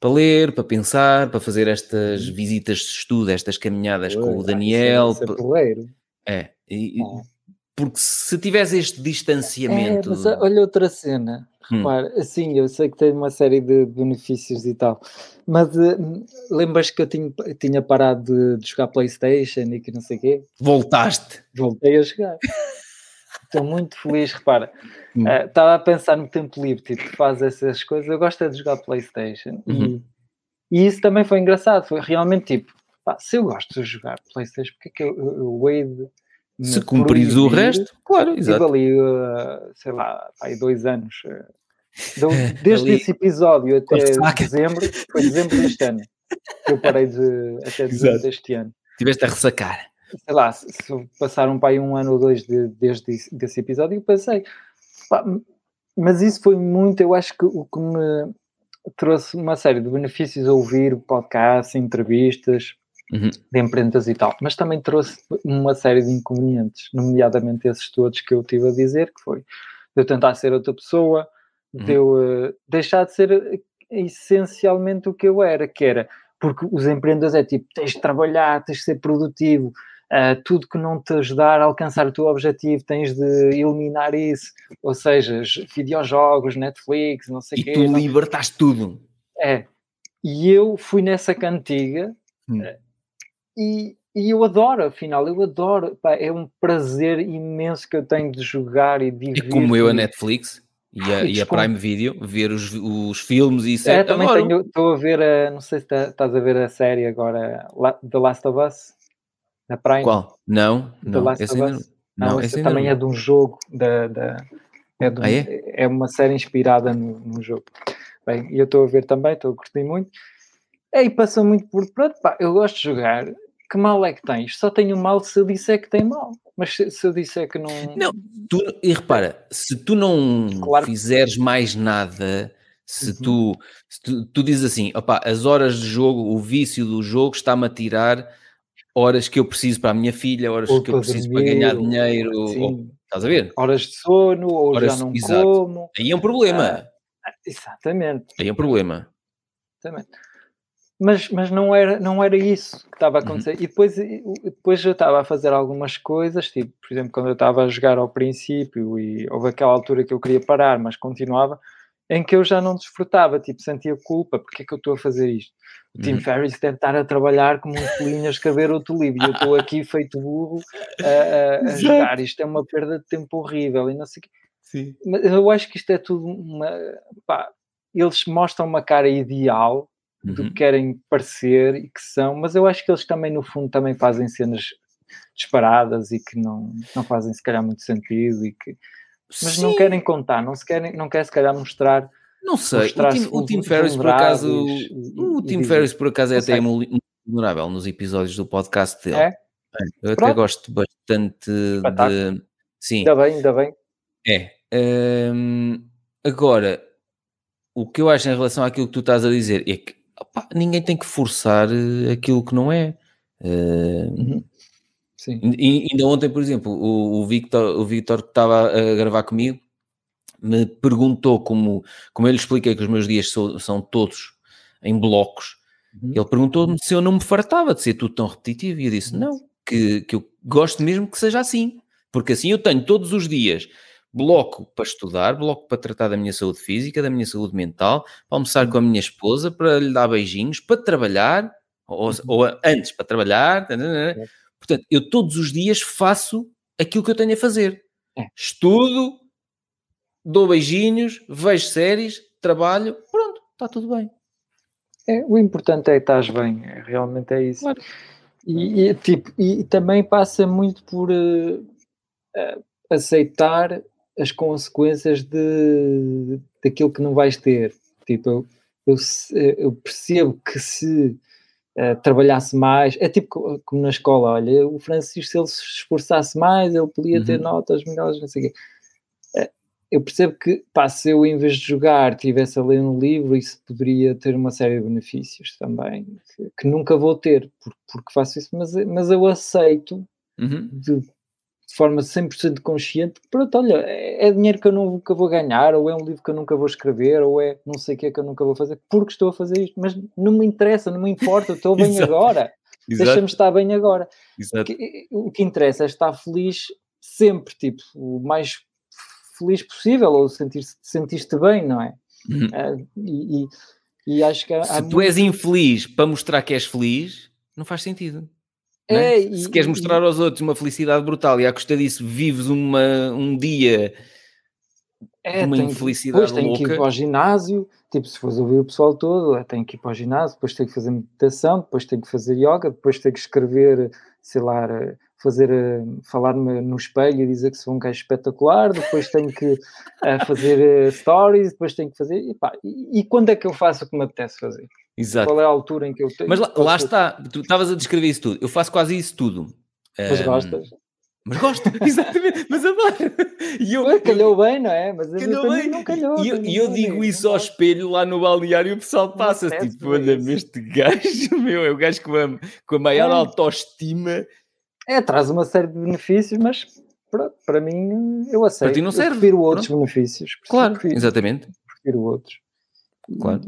para ler, para pensar, para fazer estas visitas de estudo, estas caminhadas com o Pois, Daniel. isso é- é. É, e- Ah. porque se tivesse este É, distanciamento. mas olha outra cena. Hum. Repara, assim, eu sei que tem uma série de benefícios e tal, mas eh, lembras que eu tinha, tinha parado de, de jogar Playstation e que não sei o quê? Voltaste. Voltei a jogar. Estou muito feliz, repara. Hum. Eh, Estava a pensar no tempo livre, tipo, faz essas coisas. Eu gosto é de jogar Playstation. E- Uhum. E, isso também foi engraçado. Foi realmente tipo, pá, se eu gosto de jogar Playstation, porque é que eu, eu, eu hei de me Se cumprires o resto, claro, exato. ali, uh, sei lá, aí dois anos. uh, do- desde Ali, esse episódio até dezembro, foi dezembro deste ano. que Eu parei de, até dezembro Exato. deste ano. Tiveste a ressacar. Sei lá, se, se passaram para aí um ano ou dois de- desde esse- desse episódio, eu pensei, mas isso foi muito, eu acho que o que me trouxe uma série de benefícios a ouvir podcasts, entrevistas Uhum. de empreendedores e tal, mas também trouxe uma série de inconvenientes, nomeadamente esses todos que eu tive a dizer, que foi de eu tentar ser outra pessoa, de eu eh, deixar de ser eh, essencialmente o que eu era, que era, porque os empreendedores é tipo, tens de trabalhar, tens de ser produtivo, ah, tudo que não te ajudar a alcançar o teu objetivo, tens de eliminar isso, ou seja, videojogos, Netflix, não sei o E quê. tu não- libertaste tudo. é. E eu fui nessa cantiga Hum. eh, e, e eu adoro, afinal, eu adoro. pá, é um prazer imenso que eu tenho de jogar e de E como eu a Netflix e a, Ai, e a. Prime Video, ver os, os filmes e É, séries. também tenho, estou a ver, a, não sei se tá- estás a ver a série agora, La- The Last of Us, na Prime. Qual? Não, The não. Last Esse ainda não. Não, Não, esse ainda também não. é de um jogo da, da- é, de Ah, é? é uma série inspirada no, no jogo. Bem, e eu estou a ver também, estou a curtir muito. É, e passa muito por pronto, pá, eu gosto de jogar. Que mal é que tens? Só tenho mal se eu disser que tem mal. Mas se, se eu disser que não. Não, Tu- e repara, se tu não Claro. fizeres mais nada, se, Uhum. tu, se tu, tu dizes assim, opá, as horas de jogo, o vício do jogo está-me a tirar horas que eu preciso para a minha filha, horas Ou que eu preciso para ganhar dinheiro, ou- estás a ver? horas de sono, ou Horas- já não exato. como. Aí é um problema. Ah, Exatamente. Aí é um problema. Exatamente. Mas, mas não, era, não era isso que estava a Uhum. acontecer. E depois, e- depois eu estava a fazer algumas coisas, tipo, por exemplo, quando eu estava a jogar ao princípio e houve aquela altura que eu queria parar, mas continuava, em que eu já não desfrutava, tipo, sentia culpa, porque é que eu estou a fazer isto? O Tim Uhum. Ferriss deve estar a trabalhar como um felinho a escrever outro livro e eu estou aqui feito burro a, a- a jogar. Isto é uma perda de tempo horrível e não sei o quê. Sim. Mas eu acho que isto é tudo uma. pá, eles mostram uma cara ideal do Uhum. que querem parecer e que são, mas eu acho que eles também, no fundo, também fazem cenas disparadas e que não, não fazem se calhar muito sentido e que. Mas não Sim, querem contar, não se querem, não quer se calhar mostrar. Não sei. O Tim, o Tim vul- Ferriss, por acaso, e- o Tim Ferriss, por acaso, é Não até vulnerável nos episódios do podcast dele. É? É, Eu até Pronto. gosto bastante Espetáculo. de. Sim, Ainda bem, ainda bem. é. Hum, agora, o que eu acho em relação àquilo que tu estás a dizer é que opá, ninguém tem que forçar eh, aquilo que não é. Hum, Sim. e, ainda ontem, por exemplo, o, o Victor, o Victor que estava a gravar comigo me perguntou como, como eu lhe expliquei que os meus dias são, são todos em blocos. Uhum. Ele perguntou-me se eu não me fartava de ser tudo tão repetitivo e eu disse não, que, que eu gosto mesmo que seja assim, porque assim eu tenho todos os dias bloco para estudar, bloco para tratar da minha saúde física, da minha saúde mental, para almoçar com a minha esposa, para lhe dar beijinhos, para trabalhar, ou, ou antes para trabalhar. Portanto, eu todos os dias faço aquilo que eu tenho a fazer. É. Estudo, dou beijinhos, vejo séries, trabalho, pronto, está tudo bem. É, o importante é que estás bem, é, realmente é isso. Claro. E, e, tipo, e também passa muito por eh, aceitar as consequências de, daquilo que não vais ter. Tipo, eu, eu, eu percebo que se eh, trabalhasse mais, é tipo co- como na escola, olha, o Francisco, se ele se esforçasse mais, ele podia ter Uhum. notas melhores, não sei o quê. Eh, eu percebo que, pá, se eu em vez de jogar tivesse a ler um livro, isso poderia ter uma série de benefícios também, que, que nunca vou ter, porque, porque, faço isso, mas, mas eu aceito Uhum. de, de forma 100% consciente, pronto, olha, é, é dinheiro que eu nunca vou ganhar, ou é um livro que eu nunca vou escrever, ou é não sei o que é que eu nunca vou fazer, porque estou a fazer isto, mas não me interessa, não me importa, estou bem agora, deixa-me estar bem agora. O que, o que interessa é estar feliz sempre, tipo, o mais feliz possível, ou sentir-te bem, não é? Uhum. Ah, e, e- e acho que há, há Se tu muito- és infeliz para mostrar que és feliz, não faz sentido. Não é? É, Se e- queres e- mostrar aos outros uma felicidade brutal e à custa disso vives uma, um dia É, uma tem que- infelicidade depois tem que ir louca. para o ginásio, tipo, se fores ouvir o pessoal todo, é, tem que ir para o ginásio, depois tem que fazer meditação, depois tem que fazer yoga, depois tem que escrever, sei lá, eh, fazer, eh, falar-me no espelho e dizer que sou um gajo espetacular, depois tenho que eh, fazer stories, depois tenho que fazer, e, pá, e, e quando é que eu faço o que me apetece fazer? Exato. Qual é a altura em que eu tenho? Mas lá, lá está, tu estavas a descrever isso tudo. Eu faço quase isso tudo. Mas Ahm, gostas? Mas gosto, exatamente, mas adoro. E eu, Ué, calhou bem, não é? Mas calhou para bem. não calhou. E eu, para eu digo é, isso ao espelho lá no balneário e o pessoal passa apetece tipo, olha-me este gajo, meu, é o gajo com a, com a maior É. autoestima. É, traz uma série de benefícios, mas pronto, para mim eu aceito. ti não Eu serve, prefiro outros benefícios. Claro, prefiro, exatamente. prefiro outros. Claro.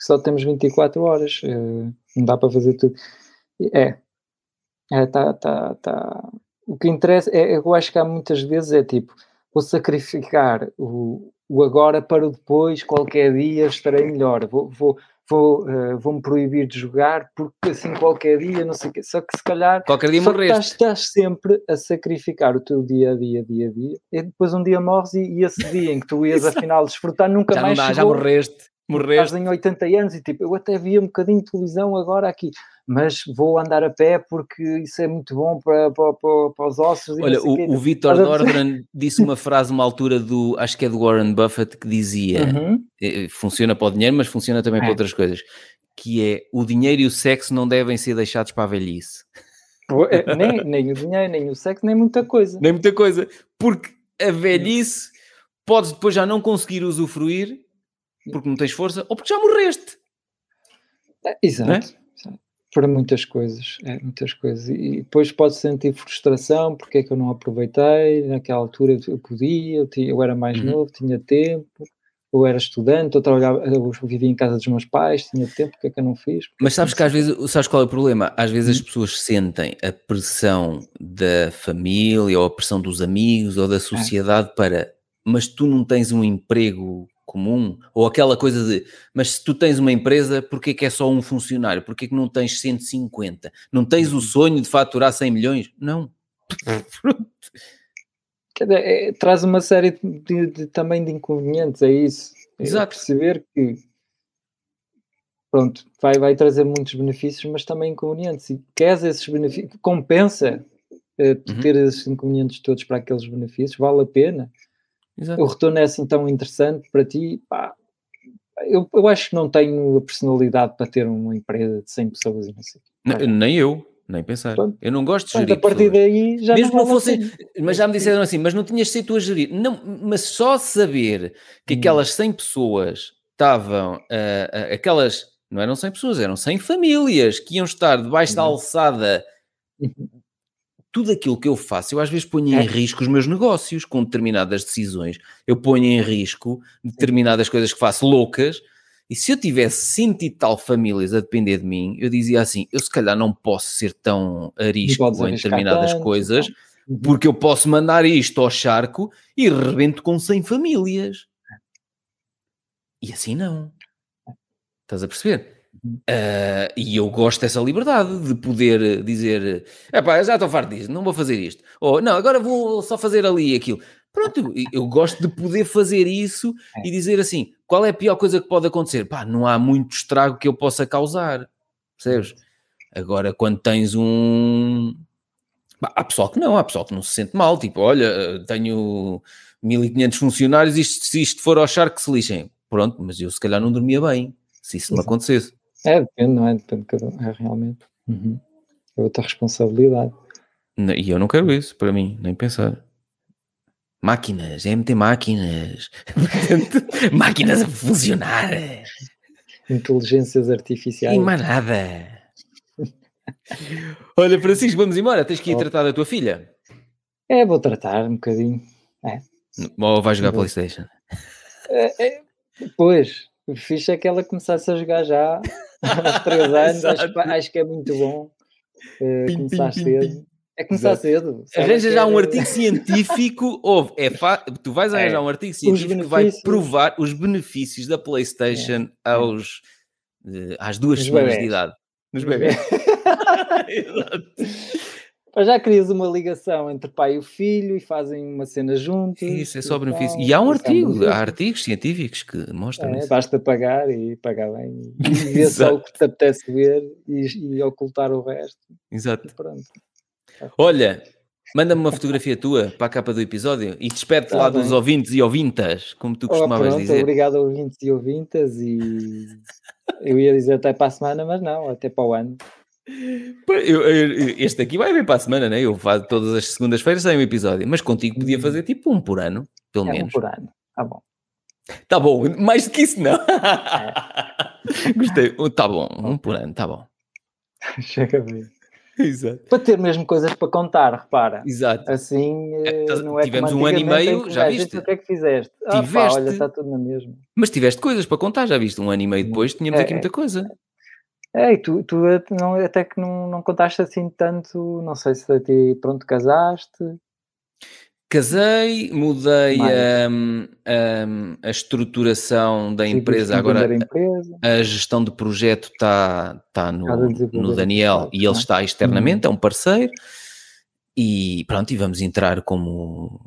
Porque só temos 24 horas, eh, não dá para fazer tudo. É, é tá, tá, tá. O que interessa, é, eu acho que há muitas vezes é tipo, vou sacrificar o, o agora para o depois, qualquer dia estarei melhor. Vou, vou, vou, eh, vou-me proibir de jogar porque assim qualquer dia, não sei o quê. Só que se calhar Qualquer dia que estás, morreste. estás sempre a sacrificar o teu dia a dia, dia a dia, e depois um dia morres e, e esse dia em que tu ias afinal desfrutar nunca Já mais dá, já chegou. Morreste. Estás em 80 anos e tipo, eu até via um bocadinho de televisão agora aqui, mas vou andar a pé porque isso é muito bom para, para, para, para os ossos. Olha, o, o perceber? Dornan disse uma frase uma altura do, acho que é do Warren Buffett, que dizia, Uhum. eh, funciona para o dinheiro, mas funciona também para É. outras coisas, que é, o dinheiro e o sexo não devem ser deixados para a velhice. É, nem, nem o dinheiro, nem o sexo, nem muita coisa. Nem muita coisa, porque a velhice podes depois já não conseguir usufruir, porque não tens força, ou porque já morreste. É, Exato. É? Para muitas coisas, é, muitas coisas. E depois pode sentir frustração, porque é que eu não aproveitei, naquela altura eu podia, eu, tinha- eu era mais Uhum. novo, tinha tempo, eu era estudante, eu trabalhava, eu vivia em casa dos meus pais, tinha tempo, porque é que eu não fiz? Porque Mas sabes que às vezes, sabes qual é o problema? Às vezes Hum. as pessoas sentem a pressão da família ou a pressão dos amigos ou da É. sociedade para, mas tu não tens um emprego comum, ou aquela coisa de, mas se tu tens uma empresa, porquê que é só um funcionário? Porquê que não tens 150? Não tens o sonho de faturar 100 milhões? Não. Dizer, é, traz uma série de, de- também de inconvenientes, é isso. É Exato. perceber que pronto, vai, vai trazer muitos benefícios, mas também inconvenientes. E queres esses benefícios, compensa eh, tu Uhum. ter esses inconvenientes todos para aqueles benefícios, vale a pena. Exato. O retorno é assim tão interessante para ti, pá, eu, eu acho que não tenho a personalidade para ter uma empresa de 100 pessoas e não sei. Nem eu, nem pensar. Pronto. Eu não gosto de Portanto, gerir a partir pessoas. daí já Mesmo não não fosse, pena. mas já me disseram assim, mas não tinhas ser tu a gerir. Não, mas só saber que Hum. aquelas 100 pessoas estavam, ah, ah, aquelas, não eram 100 pessoas, eram 100 famílias que iam estar debaixo da Uhum. alçada. Tudo aquilo que eu faço, eu às vezes ponho em É. risco os meus negócios com determinadas decisões. Eu ponho em risco determinadas coisas que faço loucas. E se eu tivesse cento e tal famílias a depender de mim, eu dizia assim: eu se calhar não posso ser tão arisco em determinadas tanto, coisas. Uhum. porque eu posso mandar isto ao charco e rebento com 100 famílias. E assim não. Estás a perceber? Ah, e eu gosto dessa liberdade de poder dizer: é pá, já estou farto disso, não vou fazer isto. Ou não, agora vou só fazer ali aquilo. Pronto, eu- gosto de poder fazer isso É. e dizer assim: qual é a pior coisa que pode acontecer? Pá, não há muito estrago que eu possa causar. Percebes? Agora, quando tens um. Bah, Há pessoal que não, há pessoal que não se sente mal, tipo, olha, tenho 1500 funcionários, isto, se isto for ao charco que se lixem. Pronto, mas eu se calhar não dormia bem, se isso me Exato. acontecesse. É, depende, não é? Depende de cada um, é realmente. Uhum. É outra responsabilidade. E eu não quero isso, para mim, nem pensar. Máquinas, é meter máquinas. máquinas a funcionar. Inteligências artificiais. E mais nada. Olha, Francisco, vamos embora. Tens que ir tratar da tua filha. É, vou tratar um bocadinho. É. Ou vais jogar Playstation? É, é, pois, o fixe é que ela começasse a jogar já aos 3 anos. acho, acho, que é muito bom uh, pim, começar pim, cedo. Pim, é começar Exato. cedo. Arranja já um artigo científico, ou é tu vais arranjar é. um artigo científico que vai provar os benefícios da PlayStation é. aos, uh, às duas semanas bebés. de idade. Nos bebês. já crias uma ligação entre pai e o filho e fazem uma cena juntos. Isso é só benefício. E há um artigo, há artigos científicos que mostram é, isso. Basta pagar e pagar bem. E ver só o que te apetece ver e, e ocultar o resto. Exato. Pronto. Olha, manda-me uma fotografia tua para a capa do episódio e despede-te tá lá bem. dos ouvintes e ouvintes, como tu costumavas oh, pronto, dizer. Obrigado, ouvintes e ouvintas. E eu ia dizer até para a semana, mas não, até para o ano. Eu, eu, este aqui vai vir para a semana, né? Eu faço todas as segundas-feiras sem um episódio, mas contigo podia hum. fazer tipo um por ano, pelo é, menos. Um por ano, tá bom. Tá bom, mais do que isso não. É. Gostei, tá bom, um por ano, tá bom. Chega a ver. Exato. Para ter mesmo coisas para contar, repara. Exato. Assim, é, eh, não é Tivemos um ano e meio, já viste? O que é que fizeste? Ah, tiveste... Pá, olha, está tudo na mesma. Mas tiveste coisas para contar, já viste? Um ano e meio depois tínhamos é, aqui muita coisa. É, e tu, tu não, até que não, não contaste assim tanto, não sei se a ti, pronto, casaste. Casei, mudei a, a, a, estruturação da empresa. Agora, a, empresa. a, gestão de projeto está tá no, no Daniel e ele está externamente, uhum. é um parceiro. E pronto, e vamos entrar como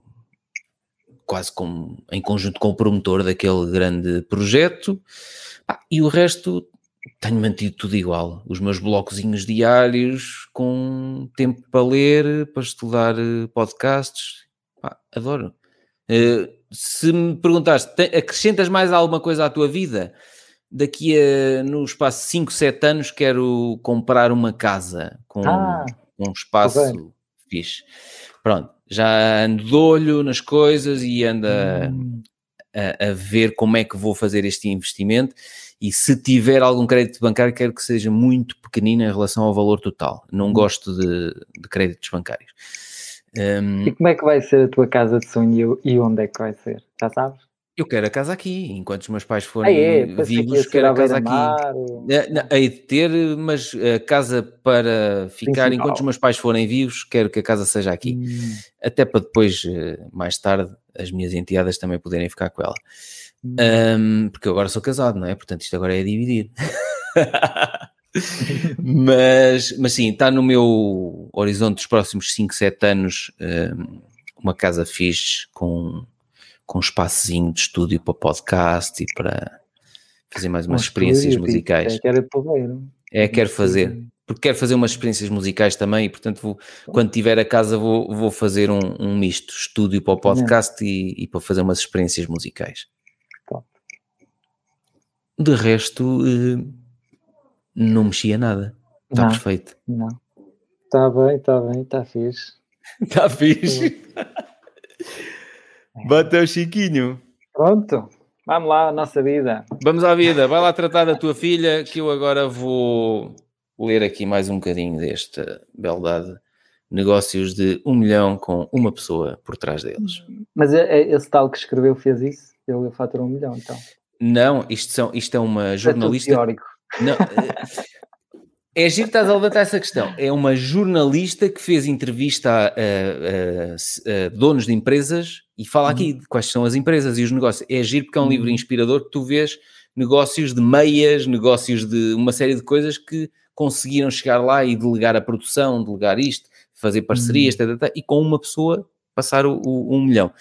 quase como em conjunto com o promotor daquele grande projeto. Ah, e o resto tenho mantido tudo igual. Os meus blocozinhos diários com tempo para ler, para estudar eh, podcasts Pá, adoro. Uh, se me perguntaste, acrescentas mais alguma coisa à tua vida? Daqui a, no espaço de 5, 7 anos, quero comprar uma casa com ah, um espaço fixe. Pronto, já ando de olho nas coisas e ando hum. a, a, ver como é que vou fazer este investimento. E se tiver algum crédito bancário, quero que seja muito pequenino em relação ao valor total. Não hum. gosto de, de créditos bancários. Um, e como é que vai ser a tua casa de sonho e onde é que vai ser? Já sabes? Eu quero a casa aqui, enquanto os meus pais forem ah, é? vivos, quero a casa aqui. Ou... Hei de ter, mas a casa para ficar, Principal. enquanto os meus pais forem vivos, quero que a casa seja aqui. Hum. Até para depois, eh, mais tarde, as minhas enteadas também poderem ficar com ela. Um, porque eu agora sou casado, não é? Portanto, isto agora é dividir. mas, mas sim, está no meu horizonte dos próximos 5, 7 anos hum, uma casa fixe com, com um espaçozinho de estúdio para podcast e para fazer mais umas um experiências estúdio, musicais. É, quero. É, quero fazer. Porque quero fazer umas experiências musicais também e, portanto, vou, quando tiver a casa, vou, vou fazer um, um misto: estúdio para o podcast e, e, para fazer umas experiências musicais. De resto, uh, não mexia nada. Está perfeito. Não. Está bem, está bem, está fixe. Está fixe. Bateu Chiquinho. Pronto. Vamos lá, a nossa vida. Vamos à vida. Vai lá tratar da tua filha, que eu agora vou ler aqui mais um bocadinho desta beldade. Negócios de um milhão com uma pessoa por trás deles. Mas é, é esse tal que escreveu fez isso? Ele faturou um milhão, então? Não, isto, são, isto é uma jornalista. É teórico. Não, é giro que estás a levantar essa questão. É uma jornalista que fez entrevista a, a, a, a donos de empresas e fala aqui de quais são as empresas e os negócios. É giro porque é um livro uhum. inspirador que tu vês negócios de meias, negócios de uma série de coisas que conseguiram chegar lá e delegar a produção, delegar isto, fazer parcerias, uhum. e com uma pessoa passar o, o, um milhão.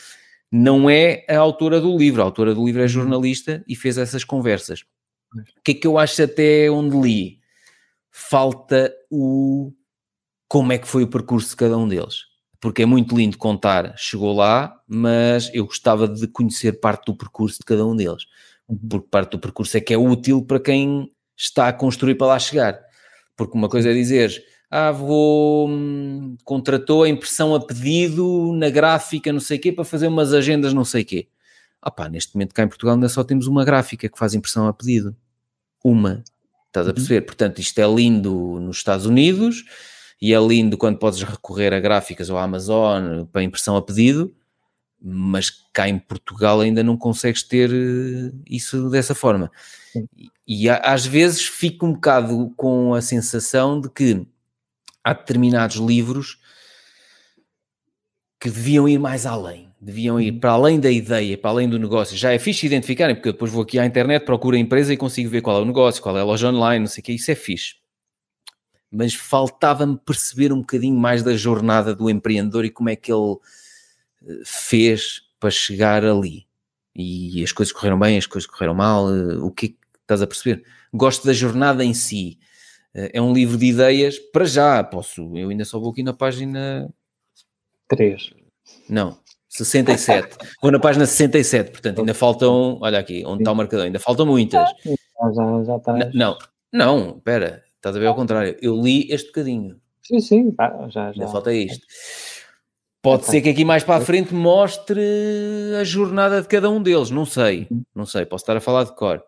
Não é a autora do livro, a autora do livro é uhum. jornalista e fez essas conversas. O que é que eu acho até onde li? Falta o como é que foi o percurso de cada um deles. Porque é muito lindo contar, chegou lá, mas eu gostava de conhecer parte do percurso de cada um deles. Uhum. Porque parte do percurso é que é útil para quem está a construir para lá chegar. Porque uma coisa é dizer, ah, vou, hum, contratou a impressão a pedido na gráfica, não sei o quê, para fazer umas agendas, não sei o quê. Ah pá, neste momento cá em Portugal ainda só temos uma gráfica que faz impressão a pedido. Uma. Estás a Uhum. perceber? Portanto, isto é lindo nos Estados Unidos e é lindo quando podes recorrer a gráficas ou à Amazon para impressão a pedido, mas cá em Portugal ainda não consegues ter eh, isso dessa forma. Sim. E, e às vezes fico um bocado com a sensação de que há determinados livros que deviam ir mais além, deviam ir para além da ideia, para além do negócio. Já é fixe identificarem, porque eu depois vou aqui à internet, procuro a empresa e consigo ver qual é o negócio, qual é a loja online, não sei o que, isso é fixe. Mas faltava-me perceber um bocadinho mais da jornada do empreendedor e como é que ele eh, fez para chegar ali. E as coisas correram bem, as coisas correram mal, eh, o que é que estás a perceber? Gosto da jornada em si. Eh, É um livro de ideias, para já, posso, eu ainda só vou aqui na página Três. não, 67. Vou na página 67, portanto, ainda faltam. Olha aqui, onde está o marcador, ainda faltam muitas. Já, já, já está. Não, não, espera, estás a ver ao contrário. Eu li este bocadinho, Sim, sim, ah, já, ainda já. falta isto. Pode ser que aqui mais para a frente mostre a jornada de cada um deles, não sei, não sei, posso estar a falar de cor.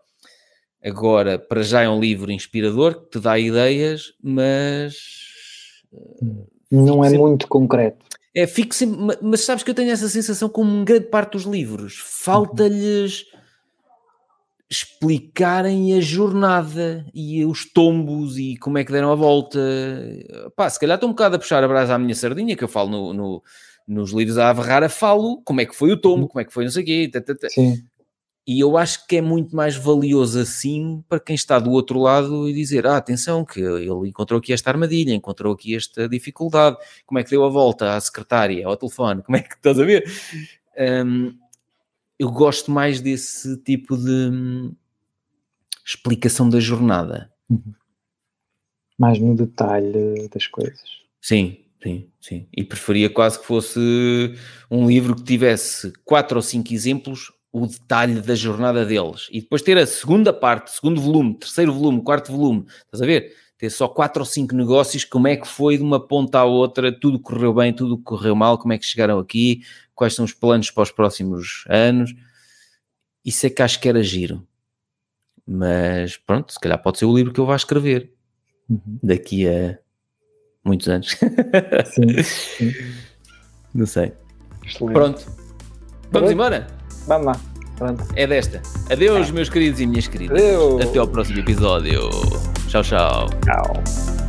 Agora, para já é um livro inspirador que te dá ideias, mas Não é muito concreto. É, fico sempre, ma- mas sabes que eu tenho essa sensação com grande parte dos livros. Falta-lhes explicarem a jornada e os tombos e como é que deram a volta. Pá, se calhar estou um bocado a puxar a brasa à minha sardinha, que eu falo no, no- nos livros a Averrara, falo como é que foi o tombo, como é que foi não sei o quê. tá. Sim, E eu acho que é muito mais valioso assim para quem está do outro lado e dizer: ah, atenção, que ele encontrou aqui esta armadilha, encontrou aqui esta dificuldade, como é que deu a volta à secretária, ao telefone, como é que estás a ver? Hum, eu gosto mais desse tipo de hum, explicação da jornada. mais no detalhe das coisas. Sim, sim, sim. E preferia quase que fosse um livro que tivesse quatro ou cinco exemplos, o detalhe da jornada deles. E depois ter a segunda parte, segundo volume, terceiro volume, quarto volume. Estás a ver? Ter só quatro ou cinco negócios, como é que foi de uma ponta à outra, tudo correu bem, tudo correu mal, como é que chegaram aqui, quais são os planos para os próximos anos. Isso é que acho que era giro. Mas pronto, se calhar pode ser o livro que eu vá escrever Uhum. daqui a muitos anos. Sim. Não sei. Excelente. Pronto. Vamos Pronto. embora? Vamos lá. Pronto. É desta. Adeus, meus queridos e minhas queridas. Adeus. Até ao próximo episódio. Tchau, tchau. Tchau.